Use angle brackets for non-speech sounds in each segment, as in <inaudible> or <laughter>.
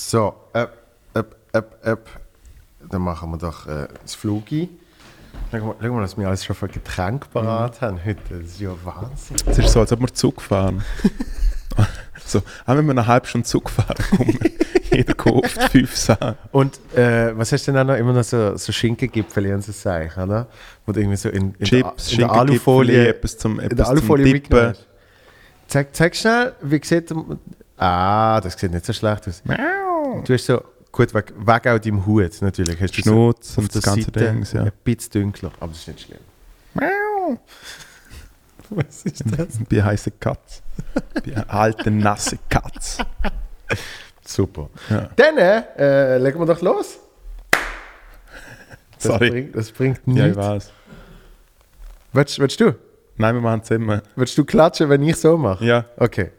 So, öp, öp, öp, öp. Dann machen wir doch äh, das Flugi. Schau mal, schau mal, dass wir alles schon für Getränk parat haben heute. Das ist ja Wahnsinn. Es ist so, als ob wir Zug fahren. <laughs> so, auch wenn wir eine halbe Stunde Zug fahren, kommen <laughs> jeder kauft fünf Sachen. Und äh, was hast du denn auch noch? Immer noch so, so Schinkengipfel und so Sachen, oder? Wo du irgendwie so in, in, Chips, in der Alufolie, etwas zum, in etwas der zum Alufolie Dippen. Zeig, zeig schnell, wie sieht. Ah, das sieht nicht so schlecht aus. Du hast so, gut, weg, weg auch deinem Hut natürlich. Hast du Schnutz so und das ganze Ding, ja. Ein bisschen dunkler, aber das ist nicht schlimm. <laughs> Was ist das? <laughs> Wie heiße Katz? Wie eine alte, nasse Katz. Super. Ja. Dann äh, legen wir doch los. Das Sorry. Bringt, das bringt Ja, ich nichts. weiß. willst, willst du? Nein, wir machen es immer. Willst du klatschen, wenn ich so mache? Ja. Okay.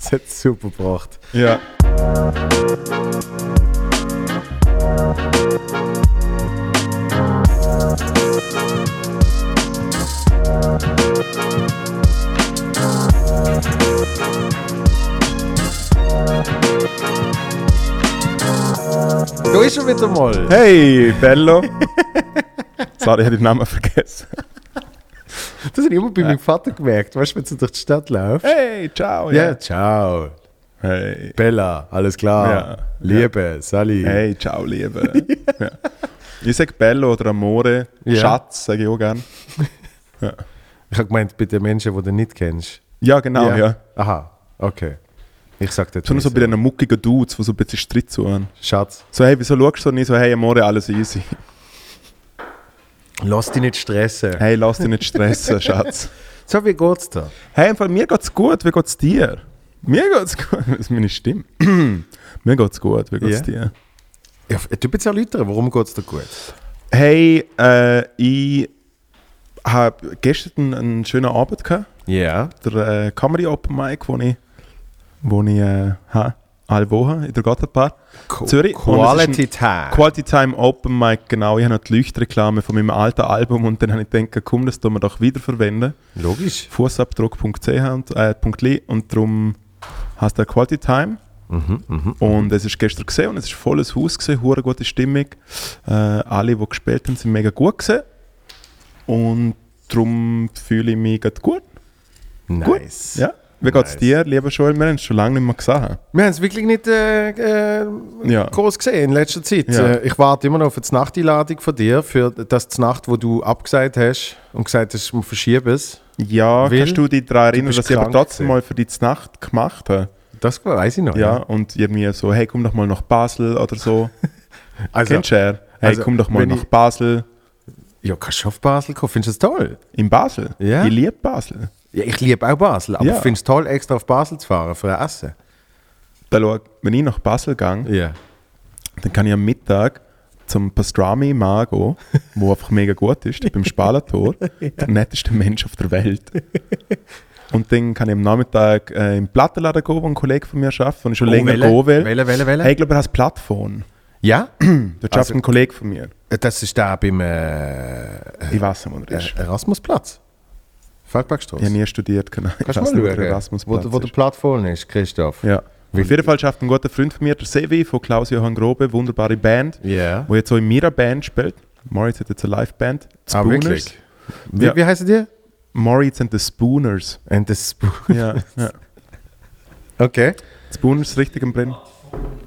Das hat super gebracht. Ja. Da ist schon wieder mal. Hey, Bello. <laughs> Sorry, ich habe den Namen vergessen. Das habe ich immer bei meinem Vater gemerkt. Weißt du, wenn du durch die Stadt läufst? Hey, ciao. Ja, ciao. Hey. Bella, alles klar. Ja. Liebe, Sally. Hey, ciao, Liebe. ja. Ich sage Bello oder Amore. Ja. Schatz, sage ich auch gern. <laughs> Ich habe gemeint, bei den Menschen, die du nicht kennst. Ja, genau, ja. Aha, okay. Ich sag dir Schon so bei den muckigen Dudes, die so ein bisschen Stritt zu haben. Schatz, So, hey, wieso schaust du nicht so, hey, Amore, alles easy. Lass dich nicht stressen. Hey, lass dich nicht stressen, <laughs> Schatz. So, wie geht's dir? Hey, im Fall, mir geht's gut, wie geht's dir? Mir geht's gut. <laughs> Das ist meine Stimme. <clears throat> mir geht's gut, wie geht's Ja. dir? Ja, du bist erläutern, warum geht's dir gut? Hey, äh, ich habe gestern einen schönen Abend gehabt. Ja. Der äh, Comedy Open Mic, wo ich, wo ich äh, habe, alle Wochen in der Gotthardbar. Zürich. Quality Time. Quality Time Open Mic, genau. Ich habe noch die Leuchtreklame von meinem alten Album und dann habe ich gedacht, komm, das tun wir doch wiederverwenden. Logisch. Fußabdruck.ch und, äh, .li und darum heißt der Quality Time. Mhm, mhm. Und es ist gestern gesehen und es ist volles Haus gesehen, hure gute Stimmung. Äh, alle, die gespielt haben, sind mega gut gesehen. Und darum fühle ich mich gut. Nice. Ja. Wie geht's Nice. dir, lieber Joel? Wir haben es schon lange nicht mehr gesehen. Wir haben es wirklich nicht äh, äh, Ja. groß gesehen in letzter Zeit. Ja. Äh, ich warte immer noch auf die Nachteinladung von dir, für das die Nacht, wo du abgesagt hast und gesagt hast, wir verschieben es. Ja, Weil kannst du dich daran erinnern, dass ich aber trotzdem gewesen. mal für die Nacht gemacht habe? Das weiß ich noch. Ja, und irgendwie so, hey, komm doch mal nach Basel oder so. <laughs> Also, Kennst du? Hey, also, komm doch mal nach Basel. ja, kannst du auf Basel kommen? Findest du das toll? In Basel? Ja. Ich liebe Basel. Ja, ich liebe auch Basel, aber Ja. ich finde es toll, extra auf Basel zu fahren für ein Essen. Da schau, wenn ich nach Basel gehe, Ja. dann kann ich am Mittag zum Pastrami Mago, <laughs> wo einfach mega gut ist, beim Spalator, <laughs> der netteste Mensch auf der Welt. Und dann kann ich am Nachmittag äh, im Plattenladen gehen, wo ein Kollege von mir arbeitet, und ich schon länger gehen will. Welle, Welle, Welle. Hey, ich glaube, er heißt Plattphone. Ja, <clears throat> Dort Also- arbeitet ein Kollege von mir. das ist da beim äh, Ich weiß nicht, wo er ist. Erasmusplatz. Feldbergstraße. Ich habe nie studiert. Genau. Ich Kannst du mal nicht, wo der schauen, wo, wo der ist. Plattform ist, Christoph. Ja. Auf jeden Fall schafft ein guter Freund von mir, der Sevi von Klaus-Johann Grobe, wunderbare Band, Ja. wo jetzt so in meiner Band spielt. Moritz hat jetzt eine Live-Band. Ah, wirklich? Wie, Ja. wie heißen die? Moritz and the Spooners. And the Spoon. Ja, ja. <laughs> Okay. Spooners richtig am Brennen.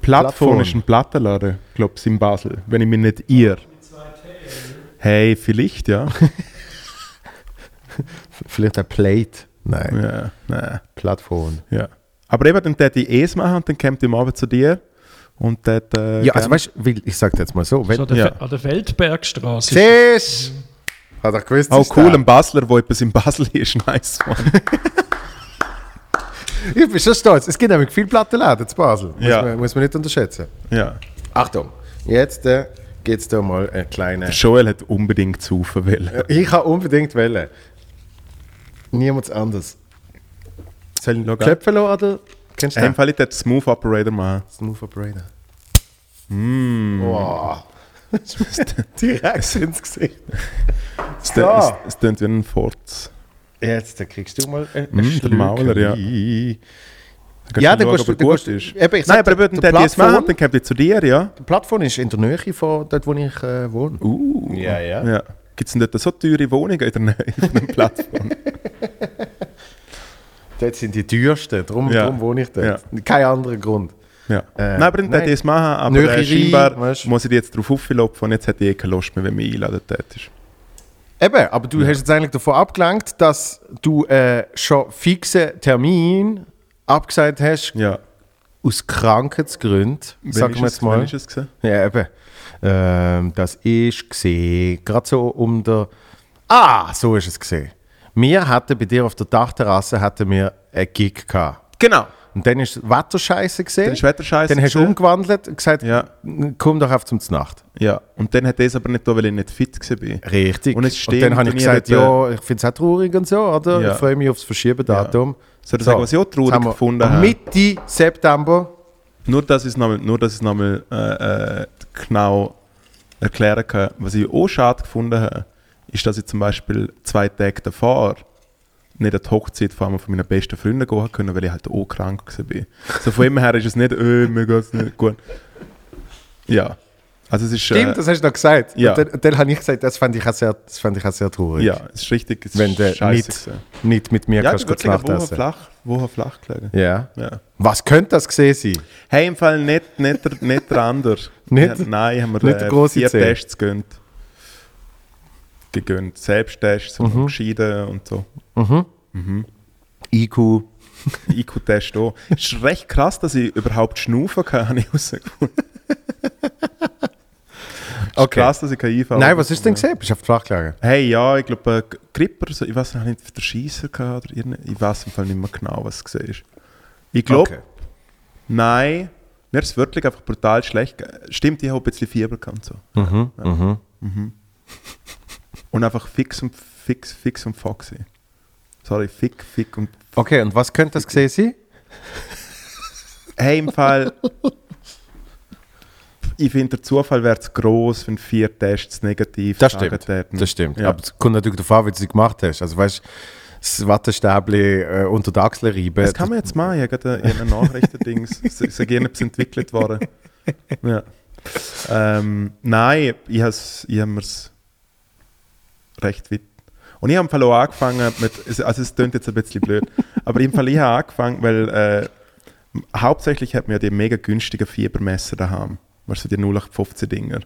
Plattform. Plattform ist ein Plattenladen, glaube ich, in Basel, wenn ich mich nicht irre. Hey, vielleicht, ja. <laughs> <laughs> Vielleicht ein Plate. Nein, ja, nein, Plattform. ja. Aber eben, dann täte ich es machen und dann kommt ich am Abend zu dir und dort, äh, Ja, also weißt du, ich sag dir jetzt mal so. So Wenn, an der, Ja. An der Feldbergstraße. Siehst Hat er gewusst, Auch ist cool, der. ein Basler, wo etwas in Basel ist, <laughs> nice. <laughs> Ich bin schon stolz. Es gibt nämlich viele Plattenläden zu Basel. Muss, Ja. man, muss man nicht unterschätzen. ja. Achtung, jetzt äh, gibt es da mal eine kleine... Der Joel hat unbedingt zu wollen. Ich kann unbedingt wählen. Niemand anders. Soll ich Schau, Klöpfen lassen, oder? Kennst du Im den? Fall ich den Smooth Operator machen. Smooth Operator. Mm. Wow. <laughs> Direkt ins Gesicht. Es tönt- wie ein Fort. Jetzt da kriegst du mal ein Mm, der Mauler, ja. Ja, dann gehst du, dann gut ist. eben, ich Nein, aber würden der das Plattform- dann kommt er zu dir, ja? Die Plattform ist in der Nähe von dort, wo ich äh, wohne. Uh. Ja, ja. ja. Gibt es denn dort so teure Wohnungen in der Nähe von der Plattform? <laughs> Dort sind die teuersten, darum, Ja. darum wohne ich dort. Kein anderer Grund. ja. Äh, nein, aber dann hätte ich es machen, aber Nähe äh, scheinbar weisst du. muss ich jetzt drauf auflaufen und jetzt hätte ich eh keine Lust mehr, wenn mich einladen tätest. Eben, aber du hast jetzt eigentlich davon abgelenkt, dass du äh, schon fixen Termin abgesagt hast, Ja. aus Krankheitsgründen, sagen ist wir es- jetzt wann mal. ist es gewesen? Ja, eben. Ähm, das ist gesehen, gerade so um der. Ah, so ist es gesehen. Wir hatten bei dir auf der Dachterrasse hatten wir einen Gig gehabt. Genau. Und dann ist das Wetter scheiße gesehen. Dann ist Wetter scheiße. Dann hast du umgewandelt und gesagt, Ja. komm doch auf zum Nacht. Ja. Und dann hat es aber nicht da, weil ich nicht fit war. Richtig. Und es stimmt, dann habe ich und gesagt, hätte- ja, ich finde es auch traurig und so, oder? Ja. Ich freue mich aufs Verschiebedatum. Soll ich sagen, was ich auch traurig gefunden habe? Mitte September. Nur, dass ich es nochmal nur, dass ich es nochmal äh, äh, genau erklären kann. Was ich auch schade gefunden habe, ist, dass ich zum Beispiel zwei Tage davor nicht an die Hochzeit von einem von meinen besten Freunden gehen konnte, weil ich halt auch krank war. So von <laughs> ihm her ist es nicht, äh, mir geht es nicht gut. Ja. Also es ist... Stimmt, äh, das hast du noch gesagt. ja. Und dann, dann habe ich gesagt, das fand ich auch sehr, das fand ich auch sehr traurig. ja, es ist richtig, es Wenn ist du scheiße nicht. Nicht mit mir Ja, kannst du essen. flach, Woche flach gelegen. Ja. Ja. Was könnte das gesehen sein? Hey, im Fall nicht, nicht, der, nicht der andere. <laughs> Nicht? Ja, nein, haben wir Nicht der äh, grosse vier C? Tests gegönnt. Gegönnt. Selbsttests und Mhm. geschieden und so. IQ. <laughs> IQ-Test auch. Es ist recht krass, dass ich überhaupt schnaufen kann, <laughs> habe ich herausgefunden. Okay. krass, dass ich kein IV Nein, was ist denn gesehen? Bist du auf die Flach gelegen? Hey, ja, ich glaube, äh, Gripper, so, ich weiß nicht, der Schießer oder irgendein, ich weiß im Fall nicht mehr genau, was es gesehen ist. Ich glaube, Okay. nein, mir ist es wirklich einfach brutal schlecht. Stimmt, ich habe ein bisschen Fieber gehabt. So. Mhm, mhm. Und einfach fix und fix, fix und foxy. Sorry, fick, fick und. Okay, und was könnte das gesehen sein? Hey, im Fall. Ich finde, der Zufall wäre zu gross, wenn vier Tests negativ Das stimmt. täten. Das stimmt. Ja. Aber es kommt natürlich davon, an, wie du sie gemacht hast. Also weißt du, das Wattestäbli äh, unter die Achsel reiben. Das kann man jetzt machen. Ich habe eine Nachrichtendings. Es ist etwas entwickelt worden. Ja. Ähm, nein, ich habe ich mir's recht weit. Und ich habe im Fall auch angefangen mit, also es klingt jetzt ein bisschen blöd, <laughs> aber im Fall ich habe angefangen, weil äh, hauptsächlich hat man ja die mega günstigen Fiebermesser daheim. Weißt du, die 0815 Dinger.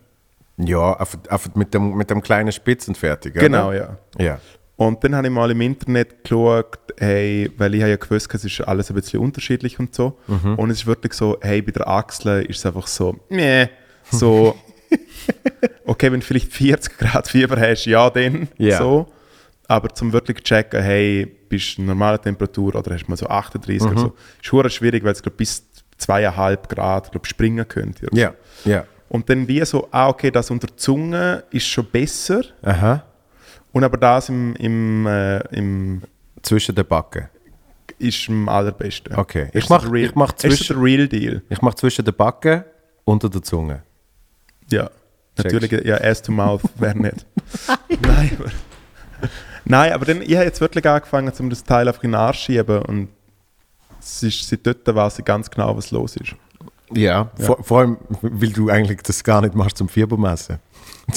Ja, einfach, einfach mit, dem, mit dem kleinen Spitzenfertig. Genau, ja. Ja. Und dann habe ich mal im Internet geschaut, hey, weil ich ja gewusst, es ist alles ein bisschen unterschiedlich und so. Und es ist wirklich so, hey, bei der Achsel ist es einfach so, nee, so, <laughs> okay, wenn du vielleicht 40 Grad Fieber hast, ja, dann, Ja. so. Aber zum wirklich checken, hey, bist du normale Temperatur oder hast du mal so 38 oder so, ist schwierig, weil es glaub, bis zweieinhalb Grad glaub, springen könnte. oder so. Ja. Ja. Und dann wie so, ah, okay, das unter der Zunge ist schon besser. Aha. Und aber das im, im, äh, im Zwischen den Backen. ist am allerbesten. Okay. Ich so mach- ich zwischen- der Real Deal. Ich mache zwischen den Backen unter der Zunge. Ja. Checkst. Natürlich, ja, Ass to Mouth <laughs> wäre nicht. Nein, aber, nein, aber dann, ich habe jetzt wirklich angefangen, um das Teil einfach in den Arsch zu schieben und es ist, seit dort weiß ich ganz genau, was los ist. Ja. Vor, vor allem, weil du eigentlich das gar nicht machst zum Fiebermessen. <laughs>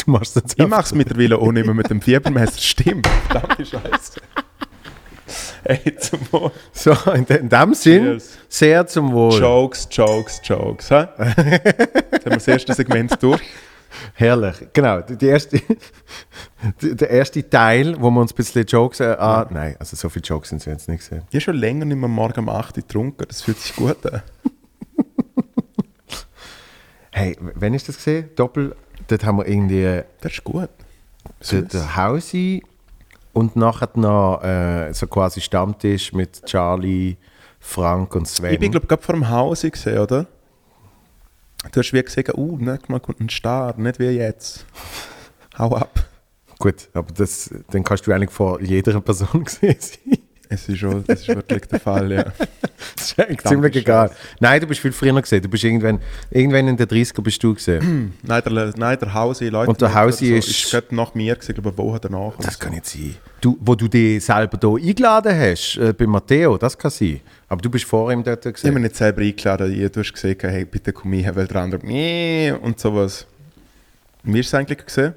Du machst das Ich mache es mittlerweile auch nicht mehr mit dem Fiebermesser. Stimmt, verdammte Scheiße. Ey, zum Wohl. So, in, de, in dem Sinn, Cheers. sehr zum Wohl. Jokes, Jokes, Jokes. Jetzt haben wir das erste Segment durch. Herrlich, genau. Die, erste, <laughs> der erste Teil, wo wir uns ein bisschen Jokes äh, ah, Nein, also so viele Jokes sind es jetzt nicht gesehen. Ich habe schon länger nicht mehr morgen um 8 Uhr getrunken. Das fühlt sich gut an. <laughs> Hey, w- wann ist das gesehen? Doppel, dort haben wir irgendwie äh, Das ist gut. der, der Hausi und nachher noch äh, so quasi Stammtisch mit Charlie, Frank und Sven. Ich bin, glaube ich, gerade vor dem Haus gesehen, oder? Du hast wie gesagt, uh, nächstes Mal kommt ein Star, nicht wie jetzt. <laughs> Hau ab. Gut, aber das, dann kannst du eigentlich vor jeder Person <laughs> gesehen sein. Es ist, schon, das ist wirklich der Fall, ja. <laughs> Das ist eigentlich ziemlich egal. Nein, du bist viel früher gesehen. Du bist irgendwann, irgendwann in den 30er bist du gesehen. <clears throat> Nein, der, nein, der Hausi, Leute. Und der Hausi so, ist- ist gerade nach mir gewesen, aber wo hat er nach? Das kann nicht sein. Du, wo du dich selber hier eingeladen hast, äh, bei Matteo, das kann sein. Aber du bist vor ihm dort Ich habe gesehen. mich nicht selber eingeladen. Ich- Du hast gesehen, hey, bitte komm her, weil der andere «Meh» und sowas. Mir ist es eigentlich gesehen.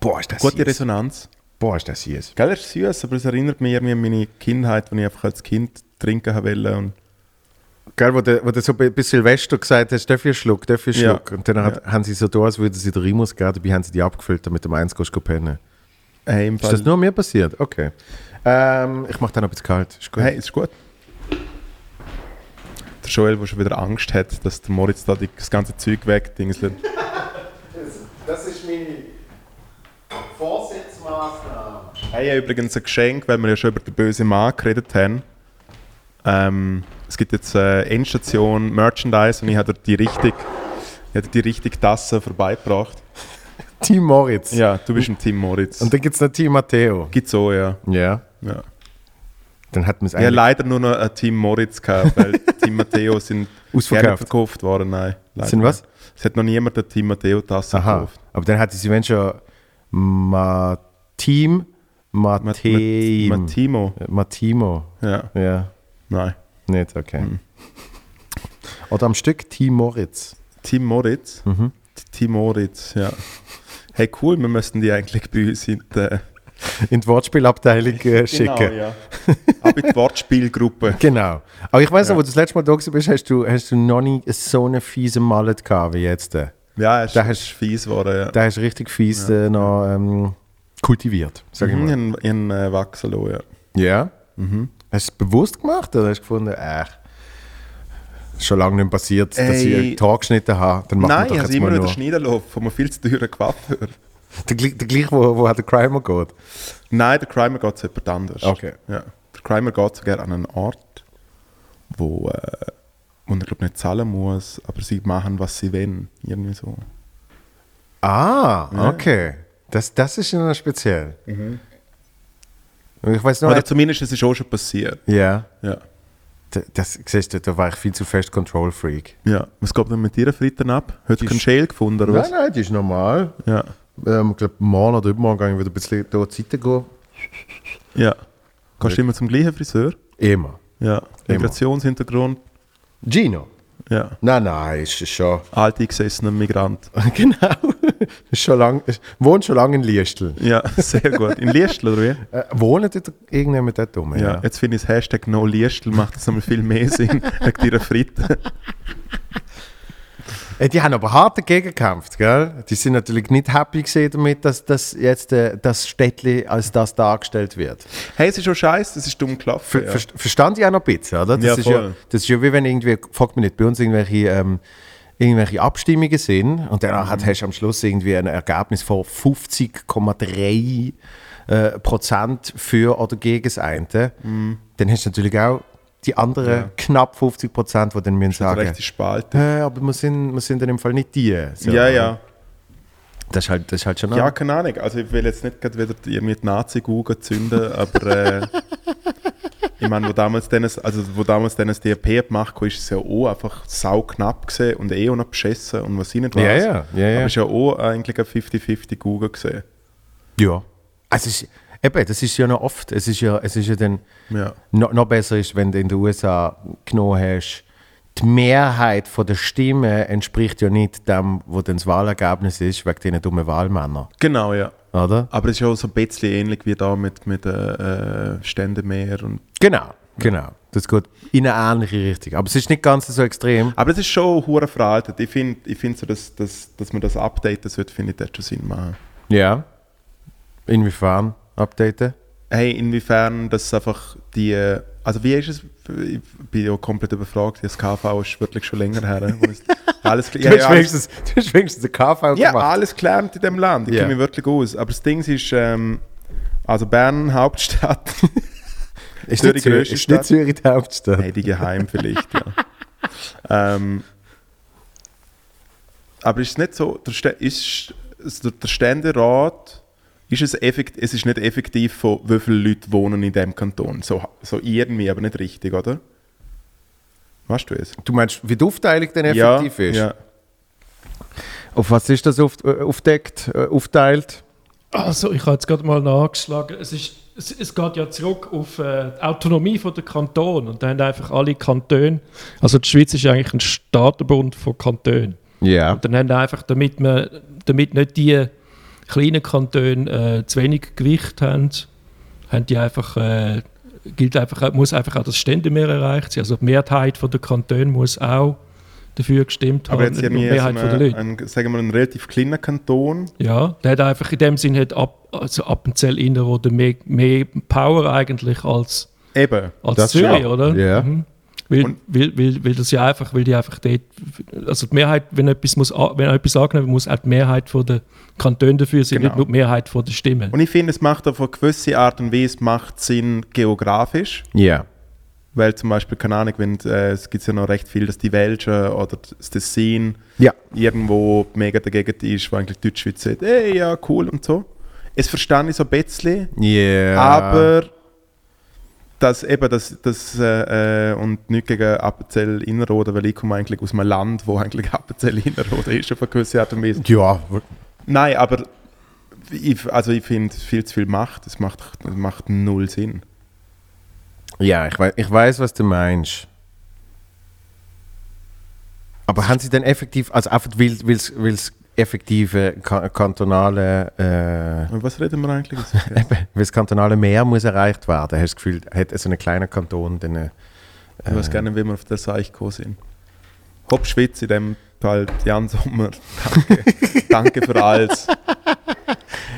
Boah, ist das Gute süß. Resonanz. Boah, ist das süß. Gell, ist süß, aber es erinnert mich irgendwie an meine Kindheit, wo ich einfach als Kind trinken wollte. Und Gell, wo du, wo du so bei, bei Silvester gesagt hast, darf ich einen Schluck, darf ich einen Ja. Schluck. Und dann hat, haben sie so da, als würden sie den Rimus geben, dabei haben sie die abgefüllt, damit du eins gehst pennen. hey, im Ist Fall, das nur mir passiert? Okay. Ähm, ich mache dann noch ein bisschen kalt. Ist gut. Hey, ist gut. Der Joel, der schon wieder Angst hat, dass der Moritz da das ganze Zeug wegdingselt. Das ist meine Vorsitzmaßnahme. Hey, ich habe übrigens ein Geschenk, weil wir ja schon über den bösen Mann geredet haben. Ähm, es gibt jetzt äh, Endstation Merchandise und ich habe die richtig, ich habe die richtige Tasse vorbeigebracht. <laughs> Team Moritz. Ja, du bist ein Team Moritz. Und dann gibt es noch Team Matteo. Gibt's so, ja. Ja. ja. Dann hat man es Ich habe leider nur noch ein Team Moritz gehabt, weil <laughs> Team Matteo sind Ausverkauft. gerne verkauft worden. Nein, leider Sind was? Es hat noch niemand eine Team Matteo Tasse Aha. gekauft. Aber dann hat sie wenn schon Ma Team Mat- Matteim. Mat- Matimo. Matimo. Ja, Ja, nein. nicht, okay. Hm. Oder am Stück Team Moritz. Team Moritz. Mhm. Team Moritz, ja. Hey, cool, wir müssten die eigentlich bei uns in die, In die Wortspielabteilung äh, schicken. Genau, ja. Auch in die Wortspielgruppe. <laughs> Genau. Aber ich weiß noch, Ja. wo du das letzte Mal da bist, hast du, hast du noch nie so einen fiesen Mallet gehabt wie jetzt. Da Ja, es Da ist hast- fies geworden, ja. hast du richtig fies äh, noch ähm, kultiviert, sag ich Mhm, mal. in, in äh, wachsen lassen, ja. Ja? Mhm. Hast du es bewusst gemacht oder hast du gefunden, äh, schon lange nicht passiert, dass ich Ey. einen Tag geschnitten habe? Dann machen Nein, wir ich doch habe sie immer nur. schneiden lassen von einem viel zu teuren Coiffeur. Der, der gleich, wo, wo der Crimer geht. Nein, der Crimer geht zu jemand anders. Okay. Ja. Der Crimer geht sogar an einen Ort, wo, äh, wo er glaub, nicht zahlen muss, aber sie machen, was sie wollen. Irgendwie so. Ah, okay. Das, das ist ja speziell. Ich weiß noch, Oder zumindest, es ist auch schon passiert. ja, Ja. d- das siehst du, da war ich viel zu fest Control Freak. ja. Was geht denn mit dir Fritten ab? Hast du Die keinen Schäl gefunden, oder was? Nein, nein, die ist normal. Ja. Ähm, ich glaube, morgen oder übermorgen gehe ich wieder ein bisschen hier zur Seite gehen. Ja. Gehst du immer zum gleichen Friseur? Immer. Ja. Migrationshintergrund? Gino? Ja. Nein, nein, ist schon. Alt eingesessener Migrant. <laughs> genau. Schon lang, wohnt schon lange in Liestl. Ja, sehr gut. In Liestl, oder wie? Äh, wohnt irgendjemand dort rum? Ja. Jetzt finde ich das Hashtag No Liestl macht das nochmal viel mehr Sinn <laughs> wegen deiner Fritten. Die haben aber hart dagegen gekämpft, gell? Die sind natürlich nicht happy gesehen damit, dass, dass jetzt äh, das Städtli als das dargestellt wird. Hey, es ist schon scheiße, das ist dumm gelaufen. Ver, ja. ver, Verstand ich auch noch ein bisschen, oder? Das, Ja, ist ja, das ist ja wie wenn irgendwie, fragt mich nicht, bei uns irgendwelche, ähm, irgendwelche Abstimmungen sind und dann Mhm. hast du am Schluss irgendwie ein Ergebnis von 50,3 äh, Prozent für oder gegen das eine. Dann hast du natürlich auch die anderen Mhm. Ja. knapp 50 Prozent, die dann müssen sagen, rechte Spalte. äh, aber wir sind, wir sind dann im Fall nicht die. So, Ja, ja. Das ist halt, das ist halt schon Ja, keine Ahnung. Also ich will jetzt nicht gerade wieder die Nazi-Google zünden, aber äh, <laughs> ich meine, wo damals Dennis, also wo damals Dennis DRP gemacht hat, ist es ja auch einfach sau knapp gesehen und eh auch noch beschissen und was ich nicht weiß. Ja, ja, ja, ja. Aber es ist ja auch eigentlich ein 50-50 Google gesehen. Ja. Also es ist, eben, das ist ja noch oft. Es ist ja, es ist ja dann Ja. noch, noch besser ist, wenn du in den USA genommen hast, die Mehrheit von der Stimmen entspricht ja nicht dem, was dann das Wahlergebnis ist, wegen diesen dummen Wahlmännern. Genau, ja. Oder? Aber es ist auch so ein bisschen ähnlich wie da mit, mit äh, äh, Ständemeer und Genau, genau. Das geht in eine ähnliche Richtung. Aber es ist nicht ganz so extrem. Aber es ist schon hure veraltet. Ich finde, ich find so, dass, dass, dass man das updaten sollte, finde ich, das schon Sinn machen. Ja. Inwiefern updaten? Hey, inwiefern das einfach die. Also, wie ist es? Ich bin ja komplett überfragt. Das KV ist wirklich schon länger her. <laughs> alles, Du ja, hast ja, wenigstens, du hast wenigstens den KV ja, gemacht. alles gelernt in dem Land. Ich Ja. kenne mich wirklich aus. Aber das Ding ist, ähm, also Bern, <laughs> Hauptstadt. Ist nicht Zürich, ist nicht? Zürich die Hauptstadt? Hey, die geheim vielleicht, ja. <laughs> ähm, aber ist es nicht so, der, ist, ist der der Ständerat ist es, effekt, es ist nicht effektiv von wie viele Leute wohnen in dem Kanton. So, so irgendwie, aber nicht richtig, oder? Weißt du es? Du meinst, wie die Aufteilung denn effektiv ja, ist? Ja. Auf was ist das auf, äh, aufdeckt, äh, aufteilt? Also, ich habe jetzt gerade mal nachgeschlagen. Es, ist, es, es geht ja zurück auf äh, die Autonomie von der Kanton und da haben einfach alle Kantone. Also, die Schweiz ist eigentlich ein Staatenbund von Kantonen. Ja. Und dann haben einfach, damit, man, damit nicht die kleinen Kantone äh, zu wenig Gewicht haben, haben die einfach, äh, gilt einfach, muss einfach auch das Ständemehr erreicht sein. Also die Mehrheit von der Kantone muss auch dafür gestimmt Aber haben, jetzt die irgendwie so Mehrheit von der eine, Leute. ein, sagen wir, ein relativ kleiner Kanton. Ja, der hat einfach in dem Sinn hat ab, also Appenzell Innerrhoden mehr, mehr Power eigentlich als, Eben. als Das Zürich, schon. oder? Ja. Mhm. Weil, Und- weil, weil, weil das ja einfach, weil die einfach dort, also die Mehrheit, wenn etwas, muss, wenn etwas angenommen wird, muss auch die Mehrheit von der Kantone dafür sein, Genau. nicht nur die Mehrheit von der Stimmen. Und ich finde, es macht auf eine gewisse Art und Weise macht Sinn geografisch. Ja. Weil zum Beispiel, keine Ahnung, wenn, äh, es gibt ja noch recht viel, dass die Welschen oder das Tessin Ja. irgendwo mega dagegen ist, wo eigentlich die Deutschschweiz sagt, ey, ja, cool und so. Es verstehe ich so ein bisschen, Ja. aber das eben, das, das äh, und nicht gegen Appenzell Innerrhoden, weil ich komme eigentlich aus einem Land, wo eigentlich <laughs> Appenzell Innerrhoden ist, auf eine gewisse Art und Weise. Ja. Nein, aber ich, also ich finde viel zu viel Macht, es macht, es macht null Sinn. Ja, ich weiß, ich weiß, was du meinst. Aber haben sie denn effektiv, also einfach weil es effektive ka kantonale, äh, Und was reden wir eigentlich? weil das <laughs> kantonale Meer muss erreicht werden, hast du das Gefühl, hat so ein kleiner Kanton dann, äh, Ich weiß gerne, wie wir auf der Seite gekommen sind. Hopp Schweiz in dem Fall, Jan Sommer. Danke, <laughs> danke für alles.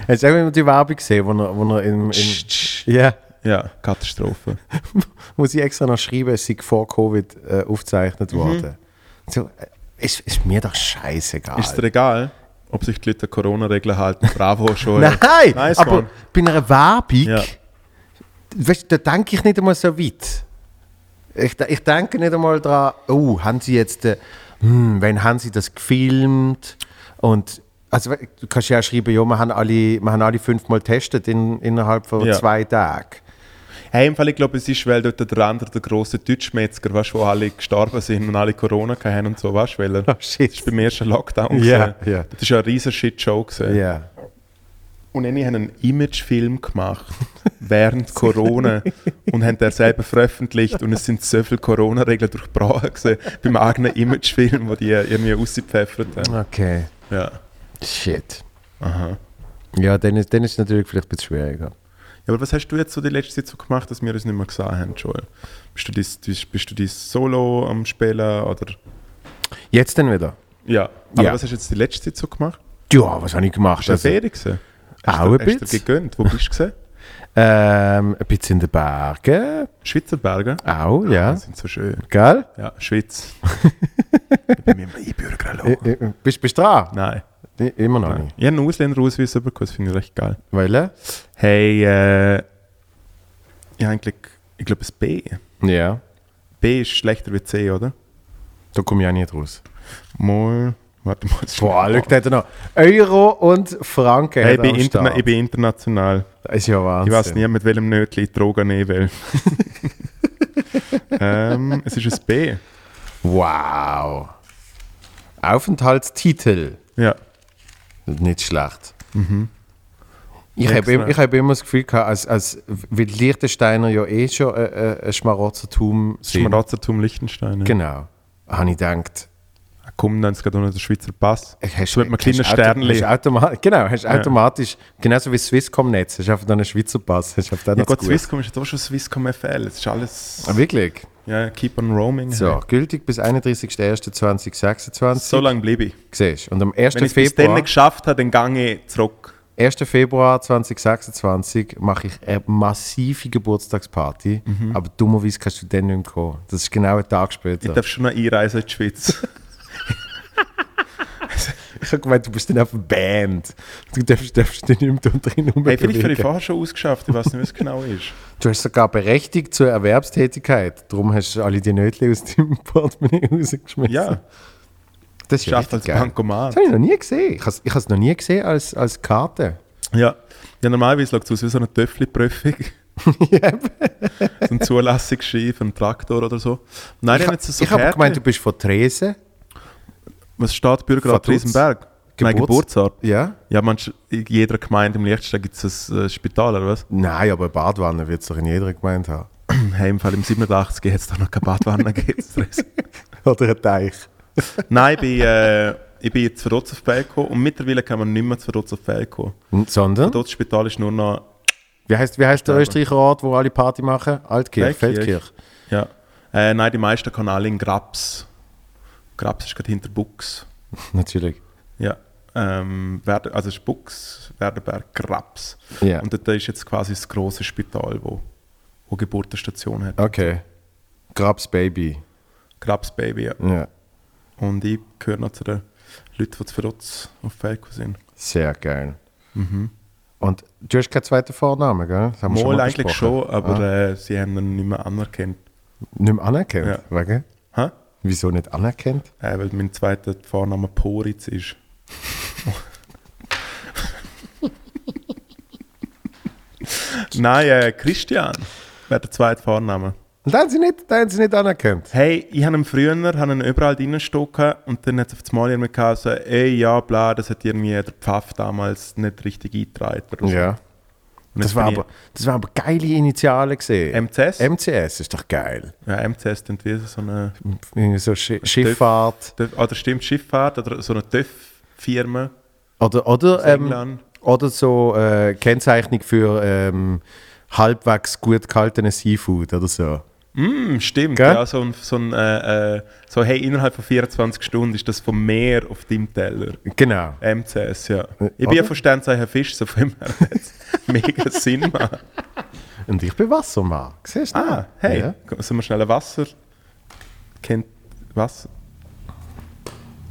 Hast du auch die Werbung gesehen, wo er, wo er in, in ja, Ja, Katastrophe. <laughs> wo sie extra noch schreiben, es sei vor Covid äh, Mhm. aufgezeichnet worden. So, äh, ist, ist mir doch scheißegal. Ist dir egal, ob sich die Leute Corona-Regeln halten? Bravo, <laughs> schon. Nein, Nice aber one. bei einer Werbung, Ja. weißt, da denke ich nicht einmal so weit. Ich, ich denke nicht einmal daran, oh, haben sie jetzt, äh, hm, wann haben sie das gefilmt? Und also, du kannst ja auch schreiben, ja, wir haben alle, wir haben alle fünfmal getestet in, innerhalb von Ja. zwei Tagen. Hey, im Fall, ich glaube, es ist, weil dort der andere, der grosse Deutschmetzger, weißt, wo alle gestorben sind und alle Corona haben und so, weißt du, weil er, Oh, shit. das ist beim ersten Lockdown gewesen. ja. Das ist ja ein riesen Shit-Show. Ja. Und dann haben einen Imagefilm gemacht <laughs> während Corona und haben den selber veröffentlicht und es sind so viele Corona-Regeln durchbrochen gewesen, beim eigenen Imagefilm, wo die irgendwie rausgepfeffert haben. Okay. Ja. Shit. Aha. Ja, dann ist, dann ist es natürlich vielleicht ein bisschen schwieriger. Aber was hast du jetzt so die letzte Zeit so gemacht, dass wir uns nicht mehr gesehen haben, Joel? Bist du dies, dies, bist du dies Solo am Spielen oder... Jetzt dann wieder. Ja. Aber Ja. was hast du jetzt die letzte Zeit so gemacht? Ja, was habe ich gemacht? Hast du Also, Ferien gesehen? Auch Hast ein du, hast du bisschen. gegönnt? Wo bist du gesehen? <laughs> ähm, ein bisschen in den Bergen. Schweizer Berge? Auch, ja. Die sind so schön. Gell? Ja, Schweiz. <laughs> ich bin mit dem Einbürger Äh, äh, Bist bist du dran? Nein. Immer noch nicht. Ich habe einen Ausländerausweis bekommen, das finde ich recht geil. Weil? äh? Hey, äh, ich habe eigentlich, ich glaube, ein B. Ja. B ist schlechter wie C, oder? Da komme ich auch nicht raus. Mal, warte mal. das Boah, schau, da noch Euro und Franken. Hey, ich, bin interna ich bin international. Das ist ja Wahnsinn. Ich weiß nie, mit welchem Nötchen ich Drogen nehmen will. <laughs> ähm, es ist ein B. Wow. Aufenthaltstitel. Ja. Nicht schlecht. Ich Extra. habe ich hab immer das Gefühl gehabt, als, als, weil Liechtensteiner ja eh schon äh, äh, ein Schmarotzertum sind. Schmarotzertum Liechtenstein. Ja. Genau. Habe ich gedacht, Komm, dann ist gerade unter der Schweizer Pass. hast So mit einem kleinen hast auto- Sternli. hast automa genau, hast automatisch, genauso wie das Swisscom-Netz, hast einfach dann einen Schweizer Pass. Hast einfach dann Ja Gott. Swisscom ist jetzt auch schon Swisscom FL. Es ist alles... Ah, wirklich? Ja, keep on roaming. So, gültig bis 31.01.2026. So lange bleibe ich. Siehst. Und am 1. Wenn ich es dann geschafft habe, dann gehe ich zurück. 1. Februar 2026 mache ich eine massive Geburtstagsparty, aber dummerweise kannst du dann nicht mehr kommen. Das ist genau ein Tag Ich später. darf schon noch einreisen in die Schweiz. <laughs> Ich habe gemeint, du bist dann auf einer Band. Du darfst, darfst dich nicht mehr drin hey, vielleicht habe ich vorher schon ausgeschafft. Ich weiß nicht, was genau ist. Du hast sogar berechtigt zur Erwerbstätigkeit. Darum hast du alle die Nötchen aus dem Portemonnaie <laughs> rausgeschmissen. Ja, das ist ja schafft als richtig geil. Bankomat. Das habe ich noch nie gesehen. Ich habe es ich habe es noch nie gesehen als, als Karte. Ja. ja, normalerweise schaut es aus wie so eine Töffli-Prüfung. <laughs> so ein Zulassungsschein für einen Traktor oder so. Nein, ich jetzt so ich habe Kärtchen. gemeint, du bist von Tresen. Was steht Bürgerrat. Riesenberg? Mein Geburts- Geburtsort. Ja? Ja, du, in jeder Gemeinde im Liechtenstein gibt es ein äh, Spital, oder was? Nein, aber eine Badwanne wird es doch in jeder Gemeinde haben. <clears throat> Hey, im Fall im 87 hat es doch noch keine Badwanne gegeben. <laughs> Oder ein Teich. <laughs> Nein, ich bin, äh, ich bin jetzt für Rotz auf Feld gekommen und mittlerweile kann man nicht mehr zu auf kommen. Sondern? Das Spital ist nur noch, Wie heißt, wie heißt der Ja. Österreicher Ort, wo alle Party machen? Altkirch, Feldkirch. Ja. Äh, nein, die meisten kann alle in Grabs. Grabs ist gerade hinter Bux. <laughs> Natürlich. Ja. Ähm, also es ist Bux, Werderberg, Grabs. Ja. Und dort ist jetzt quasi das große Spital, wo, wo Geburtenstation hat. Okay. Grabs Baby. Grabs Baby, ja. Ja. Und ich gehöre noch zu den Leuten, die zu Verrutz auf Felko sind. Sehr geil. Und du hast keinen zweiten Vornamen, gell? Das haben wir Mal mal eigentlich schon, aber Ah. äh, sie haben ihn nicht mehr anerkannt. Nicht mehr anerkannt? Ja. Wegen? Wieso nicht anerkannt? Äh, weil mein zweiter Vorname Poritz ist. <laughs> Nein, äh, Christian wäre der zweite Vorname. Und dann haben sie nicht, dann haben sie nicht anerkannt. Hey, ich habe ihn früher habe ihn überall drinstehen und dann hat es auf das Mal irgendwie gesagt, ey, ja, bla, das hat irgendwie der Pfaff damals nicht richtig eingetragen. oder so. Ja. Das war, aber, das war aber geile Initialen gesehen. MCS? MCS ist doch geil. ja, MCS klingt wie so eine, so Schi Schifffahrt. oder stimmt Schifffahrt oder so eine TÜV-Firma Oder, oder, ähm, oder so äh, Kennzeichnung für ähm, halbwegs gut gehaltenes Seafood oder so. Mm, stimmt, Gell? ja, so ein, so ein äh, äh, so, hey, innerhalb von 24 Stunden ist das vom Meer auf deinem Teller. Genau. MCS, ja. Ich bin oder? ja von Sternzeichen Fisch, so her hat's <laughs> mega Sinn machen. Und ich bin Wassermann. Siehst du? Ah, hey, Ja. sollen wir schnell ein Wasser? Kennt Wasser?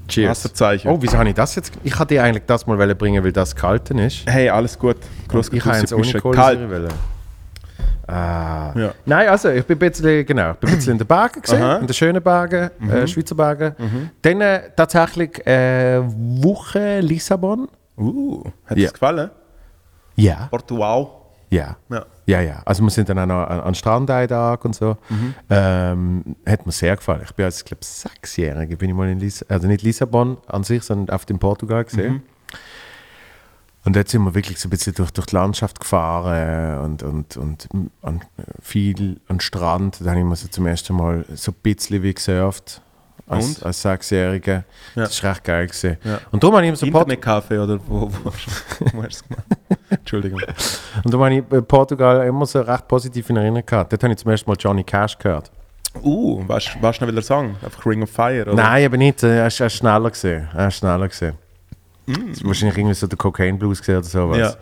Cheers. Wasserzeichen. Oh, wieso habe ich das jetzt? Ich hatte dir eigentlich das mal bringen, weil das gehalten ist. Hey, alles gut. Groß ich habe eins ohne Kalt. Kohlensäure wollen. Ah. Ja. Nein, also ich bin ein bisschen, genau, bin ein bisschen in den Bergen gesehen, Aha. in den schönen Bergen, Mhm. äh, Schweizer Bergen. Dann äh, tatsächlich äh, Woche Lissabon. Uh, hat Ja. es gefallen? Ja. Portugal. Ja. Ja. Ja, ja. Also wir sind dann auch noch an, an Strand einen Tag und so. Mhm. Ähm, hat mir sehr gefallen. Ich bin als, glaube sechsjährige bin ich mal in Lissabon, also nicht Lissabon an sich, sondern auf dem Portugal gesehen. Mhm. Und dort sind wir wirklich so ein bisschen durch, durch die Landschaft gefahren und, und, und an, viel an Strand. Da habe ich mir so zum ersten Mal so ein bisschen wie gesurft. Als, Und? als Sechsjähriger. Ja. Das war recht geil. Gewesen. Ja. Und darum habe ich so Port Internetcafé oder wo, wo, <laughs> wo hast du gemacht? Entschuldigung. und darum habe ich äh, Portugal immer so recht positiv in Erinnerung gehabt. Dort habe ich zum ersten Mal Johnny Cash gehört. Uh, weißt du noch, der Song? Einfach Ring of Fire? Oder? Nein, aber nicht. Er ist, er ist schneller gesehen. Er ist schneller gesehen. Mm. Wahrscheinlich irgendwie so der Cocaine Blues gesehen oder sowas. Ja.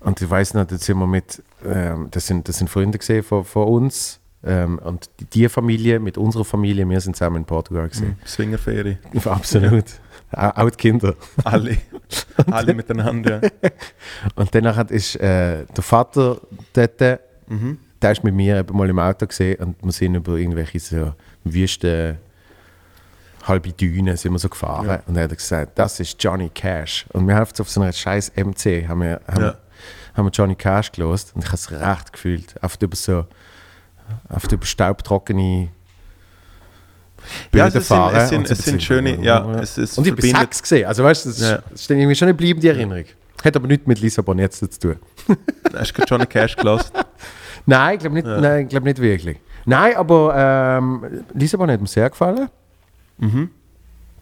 Und ich weiß noch, da sind wir mit, ähm, das, sind, das sind Freunde gesehen von, von uns. Ähm, und die, die Familie mit unserer Familie, wir sind zusammen in Portugal gesehen. Swingerferie. <laughs> Absolut. Auch auch die Kinder. Alle. <laughs> Alle miteinander. Ja. <laughs> Und danach ist äh, der Vater dort, Mhm. der ist mit mir eben mal im Auto gesehen und wir sind über irgendwelche so Wüsten, halbe Dünen sind wir so gefahren. Ja. Und er hat gesagt, das ist Johnny Cash. Und wir haben auf so einer scheiß MC haben wir, haben, Ja. haben wir Johnny Cash gelost und ich habe es recht gefühlt. Auf über so auf über staubtrockene Ja, Böden es sind, fahren es sind, und so es sind schöne, ja, es ist und ich bin verbindet- sechs gesehen. Also weißt du, das, Ja. ist irgendwie schon eine bleibende Erinnerung. Hat aber nichts mit Lissabon jetzt zu tun. <laughs> Hast du Johnny Cash gelassen? Nein, ich glaube nicht, Ja. nein, glaub nicht wirklich. Nein, aber ähm, Lissabon hat mir sehr gefallen. Mhm.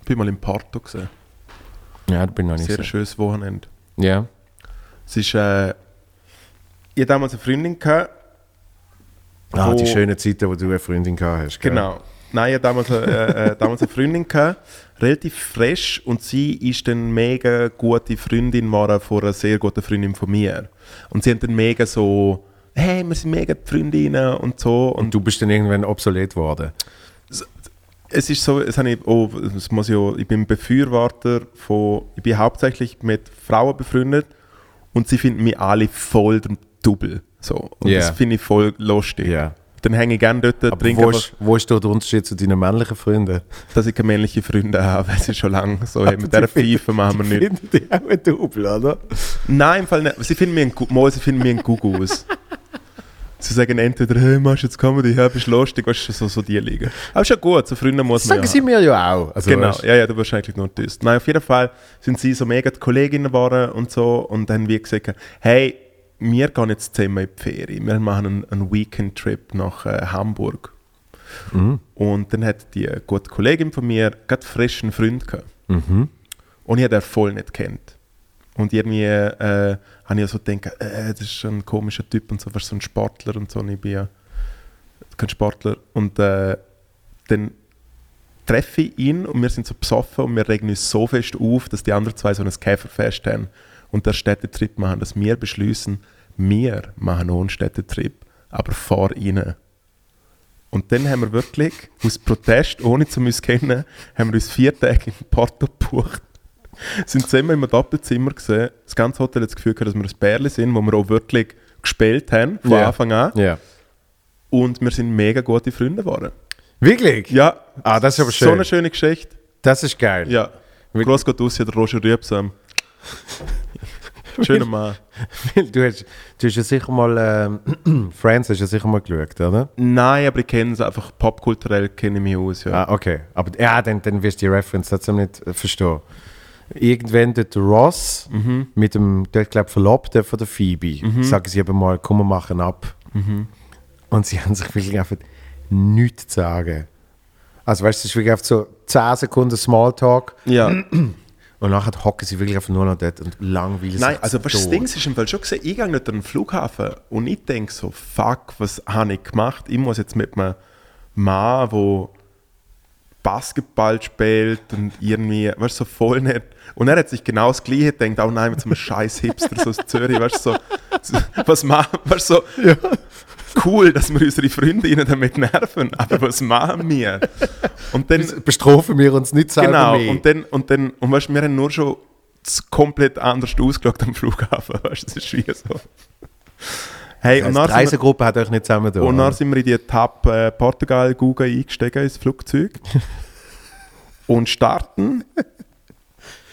Bin mal in Porto gesehen. Ja, da bin ich noch nicht Sehr so. schönes Wochenende. Ja. Es ist, äh, ich hatte damals eine Freundin gehabt. Ah, die schönen Zeiten, wo du eine Freundin gehabt hast. gell? Genau. Nein, ich hatte damals, äh, äh, damals eine Freundin gehabt, relativ frisch und sie ist dann mega gute Freundin geworden von einer sehr guten Freundin von mir. Und sie haben dann mega so, hey, wir sind mega Freundinnen und so. Und Und du bist dann irgendwann obsolet worden. Es ist so, es habe ich, oh, das muss ich, auch, ich bin Befürworter von, ich bin hauptsächlich mit Frauen befreundet und sie finden mich alle voll Double. So. Und Ja. das finde ich voll lustig. Ja. Dann hänge ich gerne dort, Aber trinke wo ist, wo ist der Unterschied zu deinen männlichen Freunden? dass ich keine männliche Freunde habe, <laughs> weil sie schon lange so haben. Mit die dieser Pfeife machen wir Die nicht. finden die auch ein Double, oder? Nein, im Fall nicht. Sie finden mir ein, mal, sie finden mir ein aus. Sie sagen entweder, hey, machst du jetzt Comedy, ja, bist lustig, weißt du, so, so die liegen. Aber schon gut, so Freunde muss Das man sagen ja sie haben. mir ja auch. Also, Genau, weißt, ja, ja, du wahrscheinlich nur das. Nein, auf jeden Fall sind sie so mega die Kolleginnen geworden und so und dann haben wir gesagt, hey, wir gehen jetzt zusammen in die Ferien. Wir machen einen, einen Weekend-Trip nach äh, Hamburg. Mhm. Und dann hat die gute Kollegin von mir gerade frisch einen Freund gehabt. Mhm. Und ich habe den voll nicht kennt. Und irgendwie äh, habe ich so gedacht, äh, das ist ein komischer Typ und so, fast so ein Sportler und so. Und ich bin ja kein Sportler. Und äh, dann treffe ich ihn und wir sind so besoffen und wir regen uns so fest auf, dass die anderen zwei so ein Käferfest haben und der Städtetrip machen, dass wir beschließen, wir machen auch einen Städtetrip, aber vor ihnen. Und dann haben wir wirklich aus Protest, ohne zu uns kennen, haben wir uns vier Tage in Porto gebucht. Sind zusammen in einem Doppelzimmer gesehen. Das ganze Hotel hat das Gefühl gehabt, dass wir ein Bärli sind, wo wir auch wirklich gespielt haben, von Ja. Anfang an. Ja. Und wir sind mega gute Freunde geworden. Wirklich? Ja. Ah, das ist aber So schön. eine schöne Geschichte. Das ist geil. Ja. Groß geht aus, der Roger Rübsam. Schöner Mann. Du hast, du hast ja sicher mal ähm, <clears throat> Friends hast ja sicher mal geschaut, oder? Nein, aber ich kenne es einfach popkulturell, kenne ich mich aus. Ja. Ah, okay. Aber ja, dann, dann wirst du die Reference trotzdem nicht äh, verstehen. Irgendwann der Ross Mhm. mit dem, der glaube Verlobten von der Phoebe, sagen sie eben mal, komm, wir machen ab. Mhm. Und sie <laughs> haben sich wirklich einfach nichts zu sagen. Also weißt du, es ist wirklich einfach so 10 Sekunden Smalltalk ja. <clears throat> und nachher hocken sie wirklich einfach nur noch dort und langweilen Nein, also was das. Ding ist im Fall schon gesehen, ich gehe nicht an den Flughafen und ich denke so, fuck, was habe ich gemacht? Ich muss jetzt mit einem Mann, der Basketball spielt und irgendwie, weißt du, so voll nicht. Und er hat sich genau das Gleiche gedacht, oh nein, mit so einem scheiß Hipster so aus Zürich, weißt du, so, was machen, weißt du, so, cool, dass wir unsere Freundinnen damit nerven, aber was machen wir? Und dann, Bestrafen wir uns nicht selber Genau, mehr. und dann, und dann, und weißt, wir haben nur schon komplett anders ausgeschaut am Flughafen, <laughs> weißt du, das ist wie so. Hey, und Also dann, die wir, Reisegruppe hat euch nicht zusammen da. und dann sind wir in die Tab äh, Portugal Google eingestiegen ins Flugzeug <laughs> und starten.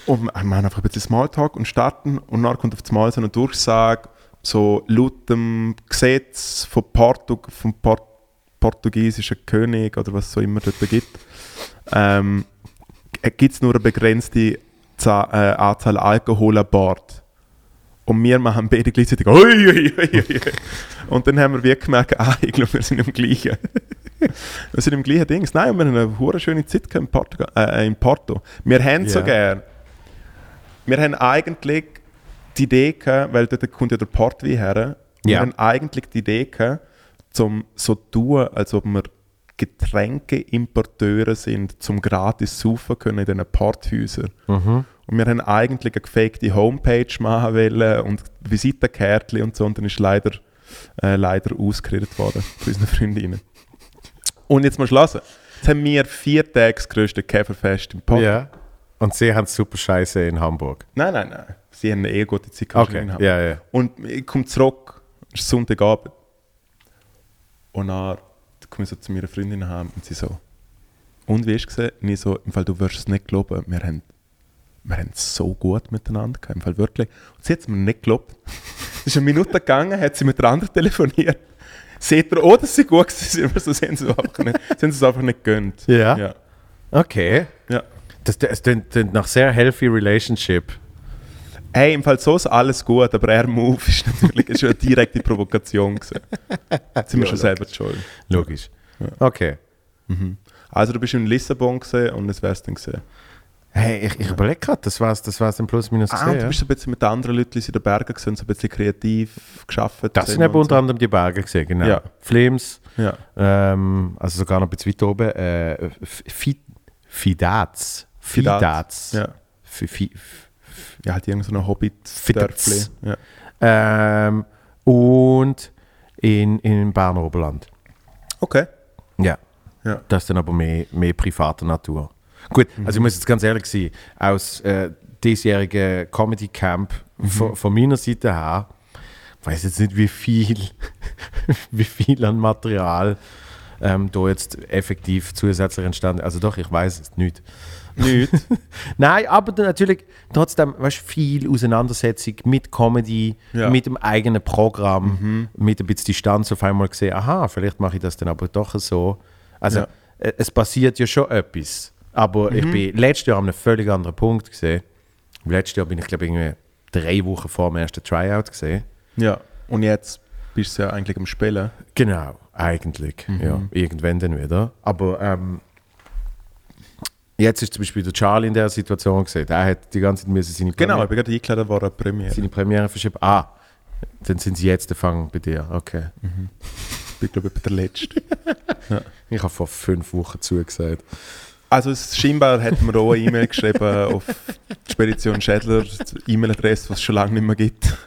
Und wir machen einfach ein bisschen Smalltalk und starten und dann kommt auf einmal so eine Durchsage, so laut dem Gesetz von Portu vom Port portugiesischen König oder was es so immer dort gibt, ähm, gibt es nur eine begrenzte Za äh, Anzahl Alkohol an Bord. Und wir machen beide gleichzeitig ui, ui, ui. Und dann haben wir wirklich gemerkt, ah, ich glaube, wir sind im gleichen. wir sind im gleichen Ding. Nein, wir haben eine hure schöne Zeit in, Portugal, äh, in Porto. Wir haben so Ja. gern. Wir haben eigentlich die Idee gehabt, weil dort kommt ja der Portwein her, wir Ja. haben eigentlich die Idee gehabt, zum so tun, als ob wir Getränkeimporteure sind, zum gratis saufen können in diesen Porthäusern. Mhm. Und wir haben eigentlich eine gefakte Homepage machen wollen und Visitenkärtchen und so und dann ist leider, äh, leider ausgeredet worden von unseren Freundinnen. Und jetzt mal schlossen. Jetzt haben wir vier Tage das grösste Käferfest im Porto. Ja. Und sie haben super Scheiße in Hamburg. Nein, nein, nein. Sie haben eine eh gute Zeit gehabt Okay, in Hamburg. ja, ja. Und ich komme zurück, es ist Sonntagabend. Und dann komme ich so zu meiner Freundin heim und sie so, und wie ist es gesehen? Und ich so, im Fall, du wirst es nicht glauben, wir haben, wir haben so gut miteinander gehabt, im Fall wirklich. Und sie hat es mir nicht geglaubt. <laughs> Es ist eine Minute gegangen, hat sie mit der anderen telefoniert. Seht ihr auch, dass sie gut sind, sie es einfach nicht, sind sie es einfach nicht gönnt. Ja? Ja. Okay. ja. Das, das klingt nach sehr healthy relationship. Hey, im Fall so ist alles gut, aber er Move ist natürlich ist schon eine direkte Provokation gewesen. Jetzt sind wir schon selber schuld. Logisch. Okay. Also du bist in Lissabon gesehen und das wär's dann gesehen. Hey, ich, ich überlege gerade, das war's, das war's dann plus minus Ah, gesehen. du bist so ein bisschen mit anderen Leuten in den Bergen gesehen, so ein bisschen kreativ geschafft. das sind eben unter anderem die Berge gesehen, genau. Ja. Flims, so. Ja. ähm, also sogar noch ein bisschen weiter oben, äh, Fi- Fidaz. Fidaz. Ja. Fi- Fi- ja, halt irgendein so hobbit Fidaz. ja. Ähm, und in, in Berner Oberland. Okay. Ja. Ja. Das ist dann aber mehr, mehr privater Natur. Gut, also ich muss jetzt ganz ehrlich sein, aus äh, diesjährigen Comedy Camp von, von meiner Seite her, ich weiß jetzt nicht, wie viel, <laughs> wie viel an Material ähm, da jetzt effektiv zusätzlich entstanden Also doch, ich weiß es nicht. Nicht. <laughs> Nein, aber dann natürlich trotzdem weißt, viel Auseinandersetzung mit Comedy, Ja. mit dem eigenen Programm, mit ein bisschen Distanz auf einmal gesehen, aha, vielleicht mache ich das dann aber doch so. Also Ja. äh, es passiert ja schon etwas. Aber ich bin letztes Jahr an einem völlig anderen Punkt gesehen. Letztes Jahr bin ich glaube irgendwie drei Wochen vor dem ersten Tryout gesehen. ja. Und jetzt bist du ja eigentlich am Spielen. Genau, eigentlich. Ja, irgendwann dann wieder. Aber ähm, jetzt ist zum Beispiel der Charlie in der Situation gesehen. Der hat die ganze Zeit müssen seine Genau, Premiere, ich bin gerade eingeladen worden, Premiere. seine Premiere verschieben. Ah, dann sind sie jetzt der Fang bei dir. Okay. Ich bin, glaube ich, der Letzte. <laughs> Ich habe vor fünf Wochen zugesagt. Also es, scheinbar hat mir auch eine E-Mail geschrieben auf die Spedition Schädler, die E-Mail-Adresse, die es schon lange nicht mehr gibt. <laughs>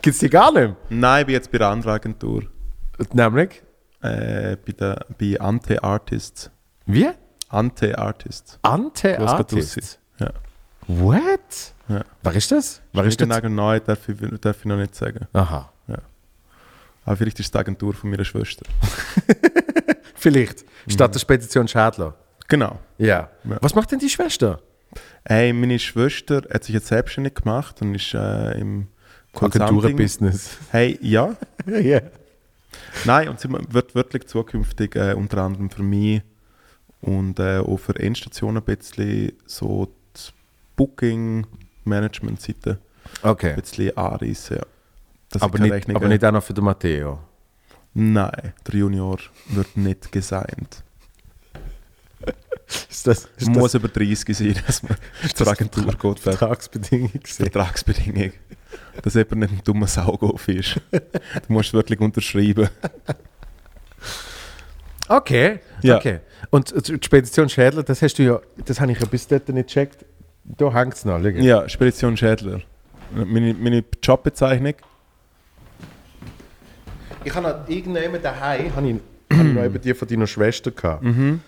Gibt es die gar nicht? Nein, ich bin jetzt bei der anderen Agentur. Nämlich? Äh, bei, der, bei Ante Artists. Wie? Ante Artists. Ante Was geht Artist. raus? Ja. What? Ja. Wer ist das? Wer ist das? Genau, neu darf ich, darf ich noch nicht sagen. Aha. Aber vielleicht ist es die Agentur von meiner Schwester. <laughs> Vielleicht. Statt der Spedition Schädler. Genau. Ja. Ja. Was macht denn die Schwester? Hey, meine Schwester hat sich jetzt selbstständig gemacht und ist äh, im. Agenturenbusiness. Hey, ja. <laughs> ja. Nein, und sie wird wirklich zukünftig äh, unter anderem für mich und äh, auch für Endstationen ein bisschen so die Booking-Management-Seite Okay. ein bisschen anreißen. Ja. Dass Aber nicht, Rechnungen- aber nicht auch noch für den Matteo. Nein, der Junior wird nicht gesigned. <laughs> Ist das, Es muss über 30 sein, dass man <laughs> zur Agentur geht. Vertragsbedingung? Vertragsbedingung. Dass jemand nicht ein dummer Saugauf ist. <laughs> Du musst wirklich unterschreiben. Okay. Ja. okay. Und äh, die Spedition Schädler, das hast du ja, das habe ich ja bis dato nicht gecheckt. Da hängt es noch. schau. Ja, Spedition Schädler. Meine, meine Jobbezeichnung. Ich habe noch irgendjemanden daheim, habe ich, habe ich noch <clears throat> eben die von deiner Schwester gehabt. Mhm.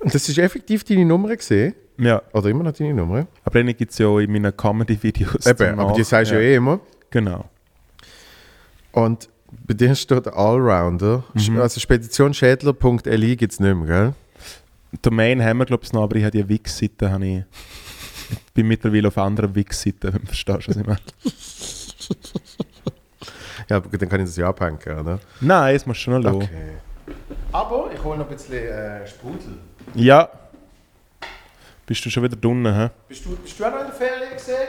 Und das ist effektiv deine Nummer gesehen. Ja, Oder immer noch deine Nummer. aber den gibt es ja auch in meinen Comedy-Videos. Eben, aber die sagst du ja eh immer. Genau. Und bei dir steht Allrounder. Mhm. Also speditionschädler.li gibt es nicht mehr, gell? Domain haben wir, glaube ich, noch, aber ich habe die Wix-Seite. habe Ich, ich bin mittlerweile auf anderen Wix-Seiten, wenn du verstehst, was ich meine. Ja, dann kann ich das ja abhängen, oder? Nein, es muss schon noch okay. Aber ich hole noch ein bisschen äh, Sprudel. Ja. Bist du schon wieder drinnen, hä? Bist du, bist du auch noch in der Ferien gesehen?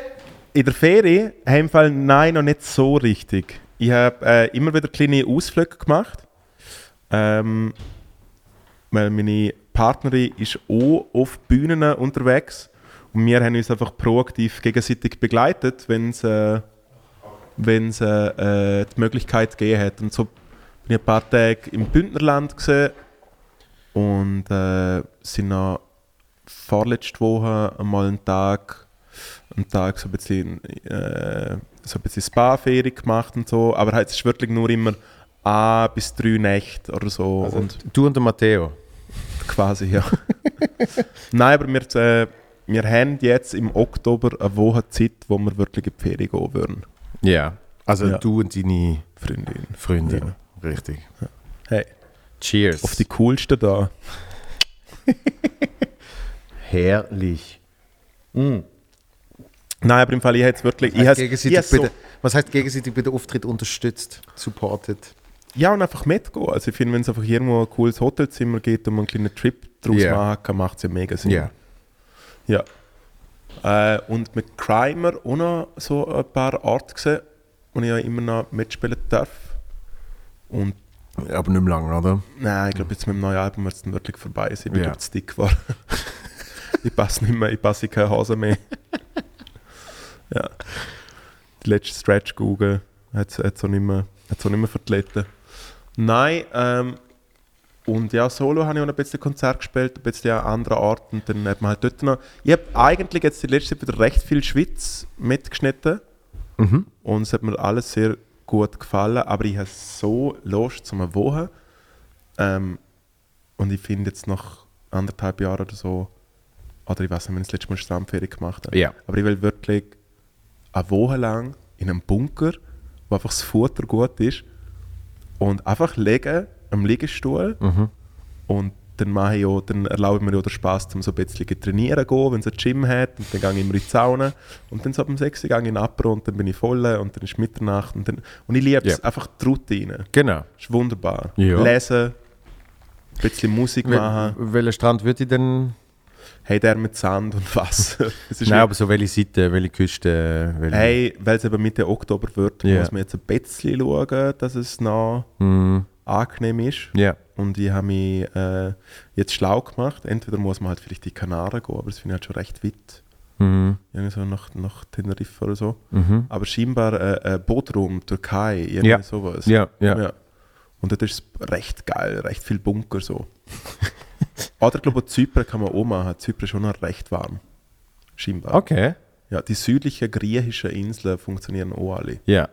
In der Ferie, im Fall nein, noch nicht so richtig. Ich habe äh, immer wieder kleine Ausflüge gemacht. Ähm, weil meine Partnerin ist auch auf Bühnen unterwegs. Und wir haben uns einfach proaktiv gegenseitig begleitet, wenn es äh, wenn's, äh, äh, die Möglichkeit gegeben hat. Und so bin ich ein paar Tage im Bündnerland gesehen und äh, sind noch vorletzte Woche einmal einen Tag, einen Tag so ein bisschen, äh, so ein bisschen Spa-Ferien gemacht und so, aber halt, es ist wirklich nur immer ein bis drei Nächte oder so Also, und du und der Matteo. quasi, ja. <laughs> Nein, aber wir, äh, wir haben jetzt im Oktober eine Woche Zeit, wo wir wirklich in die Ferien gehen würden. Ja. Also Ja. du und deine Freundin. Freundin. Richtig. Hey, Cheers. auf die coolste da. <laughs> Herrlich. Nein, aber im Fall, ich habe jetzt wirklich... Ich Ich has- gegenseitig ich so, der, was heißt gegenseitig bei der Auftritt unterstützt, supported? ja, und einfach mitgehen. Also ich finde, wenn es einfach irgendwo ein cooles Hotelzimmer gibt und man einen kleinen Trip draus Ja. machen kann, macht es ja mega Sinn. Ja. Ja. Äh, und mit Crimer auch noch so ein paar Orte gesehen, wo ich ja immer noch mitspielen darf. Und Aber nicht mehr lange, oder? nein, ich glaube, jetzt mit dem neuen Album wird es dann wirklich vorbei sein. Ich bin glaub, zu dick geworden. <laughs> ich passe nicht mehr, ich passe in keine Hose mehr. <laughs> ja. Die letzte Stretch googeln hat es auch nicht mehr, hat's auch nicht mehr vertreten. Nein, ähm, und ja, solo habe ich auch noch ein bisschen Konzert gespielt, ein bisschen an anderen Orten. Und dann hat man halt dort noch. Ich habe eigentlich jetzt die letzte Zeit wieder recht viel Schweiz mitgeschnitten. Mhm. Und es hat mir alles sehr gut gefallen, aber ich habe so Lust zum Wochen. Ähm, und ich finde jetzt nach anderthalb Jahren oder so, oder ich weiß nicht, wenn ich das letzte Mal Strandferien gemacht habe, Ja. aber ich will wirklich eine Woche lang in einem Bunker wo einfach das Futter gut ist. Und einfach legen am Liegestuhl Mhm. und dann, mache ich auch, dann erlaube ich mir auch den Spass, um so ein bisschen zu trainieren zu gehen, wenn es ein Gym hat. Und dann gehe ich immer in die Sauna. Und dann so ab dem 6 Uhr gehe ich in Apro und dann bin ich voll und dann ist Mitternacht. Und, dann, und ich liebe es, Ja. einfach die Routine. Genau. ist wunderbar. Ja. Lesen, ein bisschen Musik machen. Wel welcher Strand würde ich denn... Hey, der mit Sand und Wasser. <laughs> Nein, aber so welche Seite, welche Küste... Welche... Hey, weil es eben Mitte Oktober wird, Ja. muss man jetzt ein bisschen schauen, dass es noch Mhm. angenehm ist. Ja. Und ich habe mich äh, jetzt schlau gemacht. Entweder muss man halt vielleicht die Kanaren gehen, aber das finde ich halt schon recht weit. Mhm. Irgendwie so nach, nach Teneriffa oder so. Mhm. Aber scheinbar äh, äh, Bodrum, Türkei, irgendwie Ja. sowas. Ja, ja. Ja. Und dort ist es recht geil, recht viel Bunker so. <laughs> Oder ich glaube, Zypern kann man auch machen. Zypern ist schon noch recht warm. Scheinbar. Okay. Ja, die südlichen griechischen Inseln funktionieren auch alle. Ja.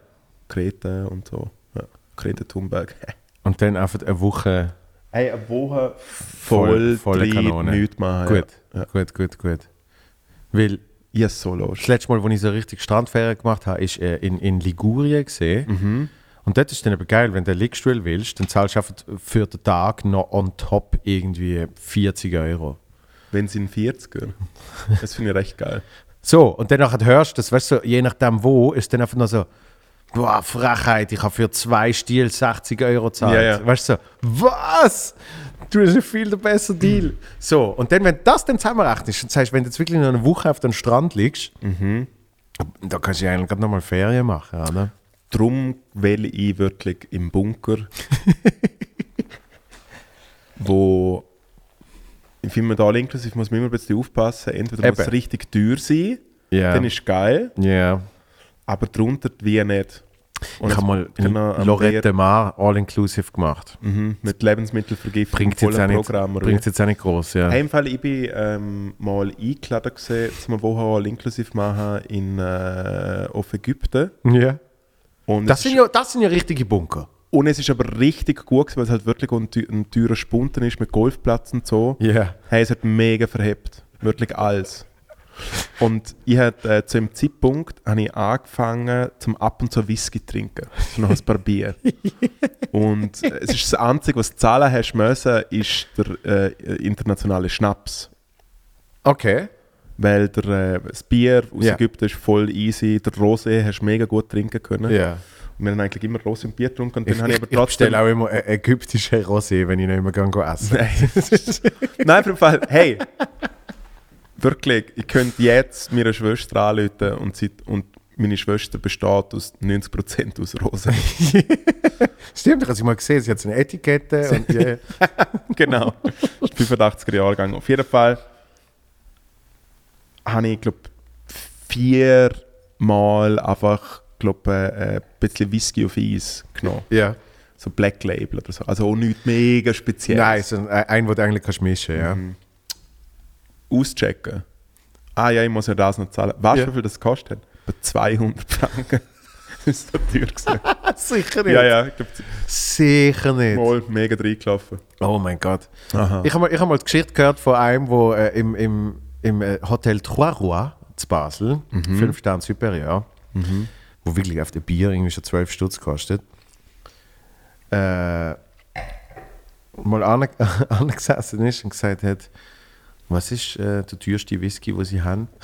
Kreta und so. Ja. Kreta, Thunberg. <laughs> Und dann einfach eine Woche... Hey, eine Woche Voll- voll, volle Kanone. nichts machen. Gut, Ja. Gut, gut, gut. Weil Ich habe so das Lust. letzte Mal, als ich so richtig Strandferien gemacht habe, ist äh, in, in Ligurien gesehen. Mhm. Und das ist dann eben geil, wenn du einen Liegestuhl willst, dann zahlst du einfach für den Tag noch on top irgendwie 40 Euro. Wenn sie in 40er. <laughs> Das finde ich recht geil. So, und dann hörst du das, weißt du, je nachdem wo, ist dann einfach noch so, boah, Frechheit, ich habe für zwei Stiel 60 Euro gezahlt. Ja, ja. Weißt du, so, was? Du hast einen viel besseren Deal. So, und dann, wenn das dann zusammenrechnest und sagst, wenn du jetzt wirklich noch eine Woche auf dem Strand liegst, Mhm. da kannst du ja eigentlich gerade nochmal Ferien machen, oder? Darum wähle ich wirklich im Bunker, <laughs> wo ich finde, da inklusive muss man immer ein bisschen aufpassen. Entweder muss es Eben. richtig teuer sein, Ja. dann ist es geil, Ja. aber drunter wie nicht. Und Ich habe mal genau, Lorette Mar All-Inclusive gemacht. Mhm, mit Lebensmittelvergiftung Bringt jetzt, auch nicht, jetzt auch nicht groß, ja. Im Fall, ich bin ähm, mal eingeladen gewesen, zum Woche all inklusiv machen in, äh, auf Ägypten. ja. Und, Das sind, ja, das sind ja richtige Bunker. und es ist aber richtig gut, weil es halt wirklich ein, ein teurer Spunten ist mit Golfplatz und so. Ja. Hey, es hat mega verhebt. Wirklich alles. Und ich hatte, äh, zu dem Zeitpunkt habe ich angefangen, zum ab und zu Whisky zu trinken. So noch ein paar Bier. <laughs> und äh, es ist das Einzige, was du zahlen hast müssen, ist der äh, internationale Schnaps. Okay. Weil der, äh, das Bier aus Ja. Ägypten ist voll easy, der Rosé hast du mega gut trinken können. Und wir haben eigentlich immer Rosé und Bier getrunken und dann Ich, habe ich ich, ich bestelle auch immer ä- ägyptische Rosé, wenn ich nicht mehr gehe essen. Nein, <laughs> Nein, auf jeden Fall, hey, wirklich, ich könnte jetzt meine Schwester anrufen und, sie, und meine Schwester besteht aus 90% aus Rosen. <laughs> Stimmt, ich habe sie mal gesehen, sie hat so eine Etikette und ja, <laughs> genau. Das ist 85er Jahrgang. Auf jeden Fall habe ich, glaube viermal einfach, glaube äh, ein bisschen Whisky auf Eis genommen. ja. So Black Label oder so. Also auch nichts mega Spezielles. Nein, so ein, wo du eigentlich kannst mischen ja. Mhm. Auschecken. Ah ja, ich muss ja das noch zahlen. Weißt du, Ja. wie viel das kostet? Etwa 200 Franken. <laughs> das ist so teuer gewesen. <laughs> Sicher nicht. ja, ja, ich glaube, Sicher nicht. mal mega reingelaufen. Oh mein Gott. Aha. Ich habe mal, ich hab mal die Geschichte gehört von einem, der äh, im, im, im äh, Hotel Trois Rois zu Basel, Mhm. fünf Sterne Superior, wo wirklich auf der Bier irgendwie schon 12 Stutz kostet, äh, mal ane- <laughs> angesessen ist und gesagt hat, was ist äh, der teuerste Whisky, den sie haben? <laughs>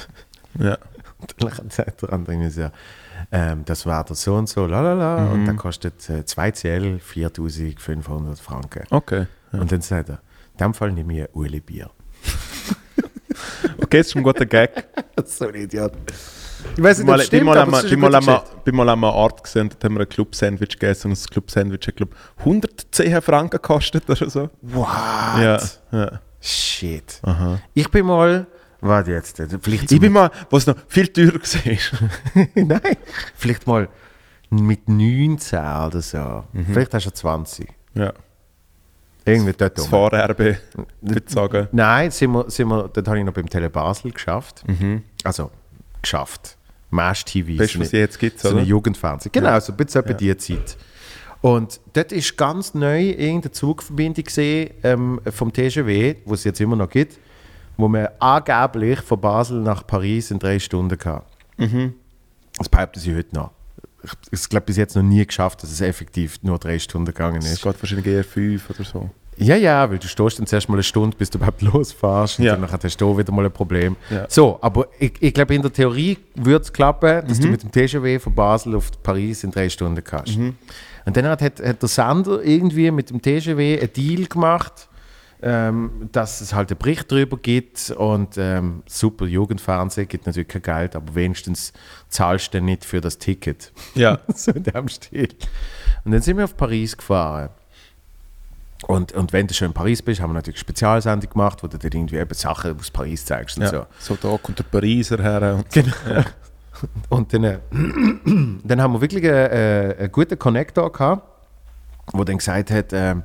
Ja. Und dann sagt der andere so, ähm, das war der so und so, lalala, und der kostet äh, 2 CL 4500 Franken. Okay. Und dann sagt er, in dem Fall nehme ich ein Uli-Bier. Okay, ist ein guter Gag. <laughs> so ein Idiot. Ich weiß nicht, Mal, ob es stimmt, bin mal, aber es ist mal, mal einmal an Ort gesehen, dort haben wir ein Club-Sandwich gegessen und das Club-Sandwich hat, glaube 110 Franken gekostet oder so. What? Ja, ja. Shit. Aha. Ich bin mal, warte jetzt, äh, vielleicht, Ich bin mal, was noch viel teurer war. <laughs> nein, vielleicht mal mit 19 oder so. Mhm. Vielleicht hast du 20. ja. Irgendwie dort Das. Fahrerbe, ich sagen. Nein, sind wir, sind wir, dort habe ich noch beim Tele Basel geschafft. Mhm. Also, geschafft. Mesh TV. Weißt du, was eine- jetzt gibt, So eine oder? Jugendfernsehen. Genau, so ein bisschen Ja. die Zeit. Und dort ist ganz neu irgendeine Zugverbindung gesehen ähm, vom TGW, wo es jetzt immer noch gibt, wo man angeblich von Basel nach Paris in drei Stunden kann. Mhm. Das behaupten sie heute noch. Ich, glaube bis jetzt noch nie geschafft, dass es effektiv nur drei Stunden gegangen Es ist. geht wahrscheinlich eher fünf oder so. Ja, ja, weil du stehst dann zuerst mal eine Stunde, bis du überhaupt <laughs> losfährst und Ja. dann hast du auch wieder mal ein Problem. Ja. So, aber ich, ich glaube, in der Theorie würde es klappen, dass du mit dem TGW von Basel auf Paris in drei Stunden kannst. Und dann hat, hat, hat der Sander irgendwie mit dem TGW einen Deal gemacht, ähm, dass es halt einen Bericht darüber gibt und ähm, super Jugendfernsehen, gibt natürlich kein Geld, aber wenigstens zahlst du nicht für das Ticket. Ja. <laughs> so in dem Stil. Und dann sind wir auf Paris gefahren. Und, und wenn du schon in Paris bist, haben wir natürlich eine Spezialsendung gemacht, wo du dann irgendwie eben Sachen aus Paris zeigst und so. ja. So, da kommt der Pariser her. Und Genau. <laughs> Und dann, äh, <clears throat> dann haben wir wirklich einen, äh, einen guten Connector gehabt, der dann gesagt hat, ähm,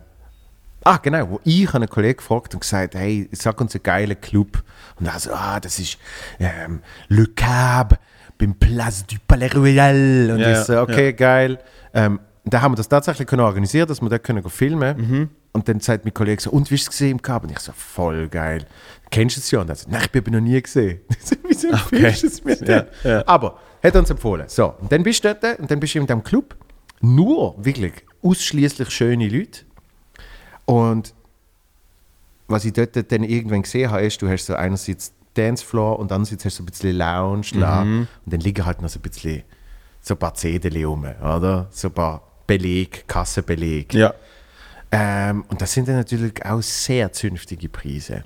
ah genau, wo ich einen Kollegen gefragt und gesagt, hey, sag uns einen geilen Club. Und er so, ah, das ist ähm, Le Cab beim Place du Palais Royal. Und Ja, ich so, okay, geil. Ähm, da haben wir das tatsächlich können organisieren, dass wir da können filmen Mhm. Und dann sagt mein Kollege so, und wie hast du es gesehen im Cab? Und ich so, voll geil. Kennst du es ja? Und er so, nein, ich bin noch nie gesehen. <laughs> Wieso empfiehlst du es mir denn? Ja, ja. Aber, hat uns empfohlen. So, und dann bist du dort und dann bist du in diesem Club. Nur, wirklich, ausschließlich schöne Leute. Und was ich dort dann irgendwann gesehen habe, ist, du hast so einerseits Dancefloor und andererseits hast du so ein bisschen Lounge da. Mhm. Und dann liegen halt noch so ein bisschen so ein paar Zedeli rum, oder? So ein paar Beleg, Kassenbeleg. ja. Ähm, und das sind dann natürlich auch sehr zünftige Preise.